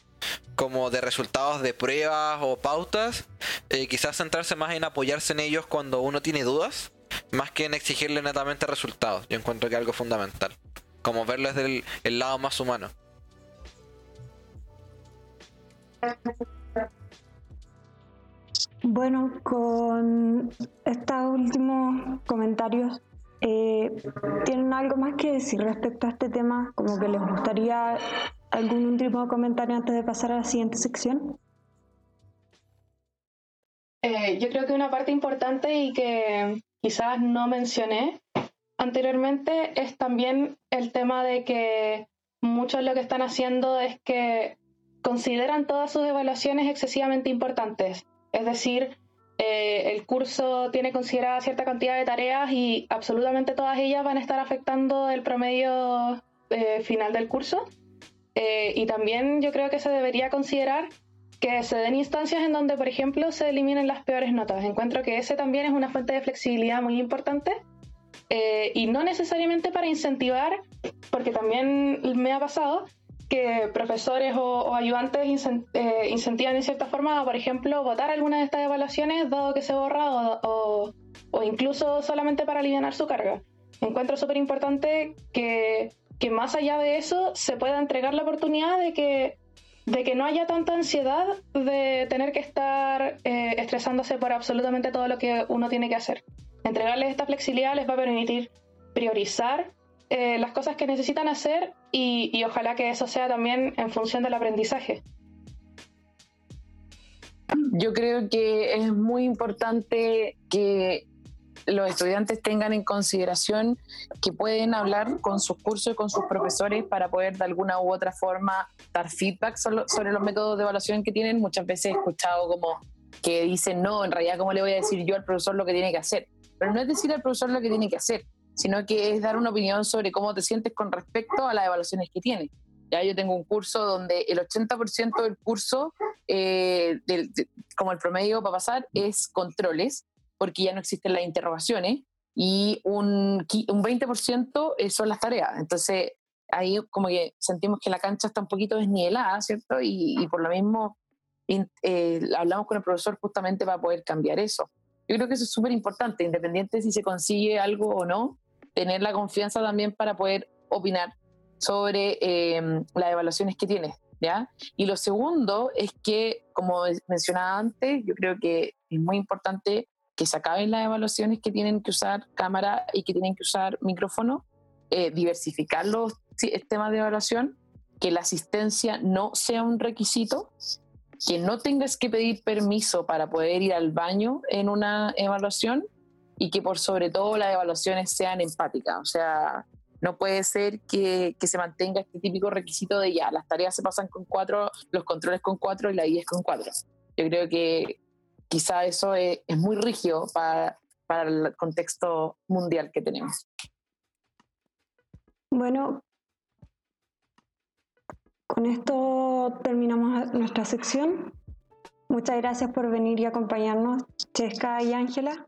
como de resultados de pruebas o pautas, eh, quizás centrarse más en apoyarse en ellos cuando uno tiene dudas, más que en exigirle netamente resultados. Yo encuentro que es algo fundamental, como verlo desde el lado más humano. Bueno, con estos últimos comentarios, eh, ¿tienen algo más que decir respecto a este tema? Como que les gustaría algún último comentario antes de pasar a la siguiente sección. Eh, yo creo que una parte importante y que quizás no mencioné anteriormente es también el tema de que muchos lo que están haciendo es que consideran todas sus evaluaciones excesivamente importantes es decir, eh, el curso tiene considerada cierta cantidad de tareas y absolutamente todas ellas van a estar afectando el promedio eh, final del curso. Eh, y también yo creo que se debería considerar que se den instancias en donde, por ejemplo, se eliminen las peores notas. Encuentro que ese también es una fuente de flexibilidad muy importante y no necesariamente para incentivar, porque también me ha pasado, que profesores o, ayudantes eh, incentivan en cierta forma, por ejemplo, votar alguna de estas evaluaciones dado que se borra o, o incluso solamente para aliviar su carga. Encuentro súper importante que, que, más allá de eso se pueda entregar la oportunidad de que, de que no haya tanta ansiedad de tener que estar eh, estresándose por absolutamente todo lo que uno tiene que hacer. Entregarles esta flexibilidad les va a permitir priorizar eh, las cosas que necesitan hacer y, ojalá que eso sea también en función del aprendizaje. Yo creo que es muy importante que los estudiantes tengan en consideración que pueden hablar con sus cursos y con sus profesores para poder de alguna u otra forma dar feedback sobre los métodos de evaluación que tienen. Muchas veces he escuchado como que dicen, no, en realidad, ¿cómo le voy a decir yo al profesor lo que tiene que hacer? Pero no es decir al profesor lo que tiene que hacer, sino que es dar una opinión sobre cómo te sientes con respecto a las evaluaciones que tienes. Ya yo tengo un curso donde el 80% del curso, eh, como el promedio para pasar, es controles, porque ya no existen las interrogaciones. y un, un 20% eh, son las tareas. Entonces, ahí como que sentimos que la cancha está un poquito desnivelada, ¿cierto? Y, por lo mismo eh, hablamos con el profesor justamente para poder cambiar eso. Yo creo que eso es súper importante, independiente si se consigue algo o no, tener la confianza también para poder opinar sobre em, las evaluaciones que tienes. ¿ya? Y lo segundo es que, como mencionaba antes, yo creo que es muy importante que se acaben las evaluaciones que tienen que usar cámara y que tienen que usar micrófono, eh, diversificar los temas de evaluación, que la asistencia no sea un requisito, que no tengas que pedir permiso para poder ir al baño en una evaluación y que por sobre todo las evaluaciones sean empáticas. O sea, no puede ser que, se mantenga este típico requisito de ya, las tareas se pasan con cuatro, los controles con cuatro y la I es con cuatro. Yo creo que quizá eso es, es muy rígido para, para el contexto mundial que tenemos. Bueno, con esto terminamos nuestra sección. Muchas gracias por venir y acompañarnos, Chesca y Ángela.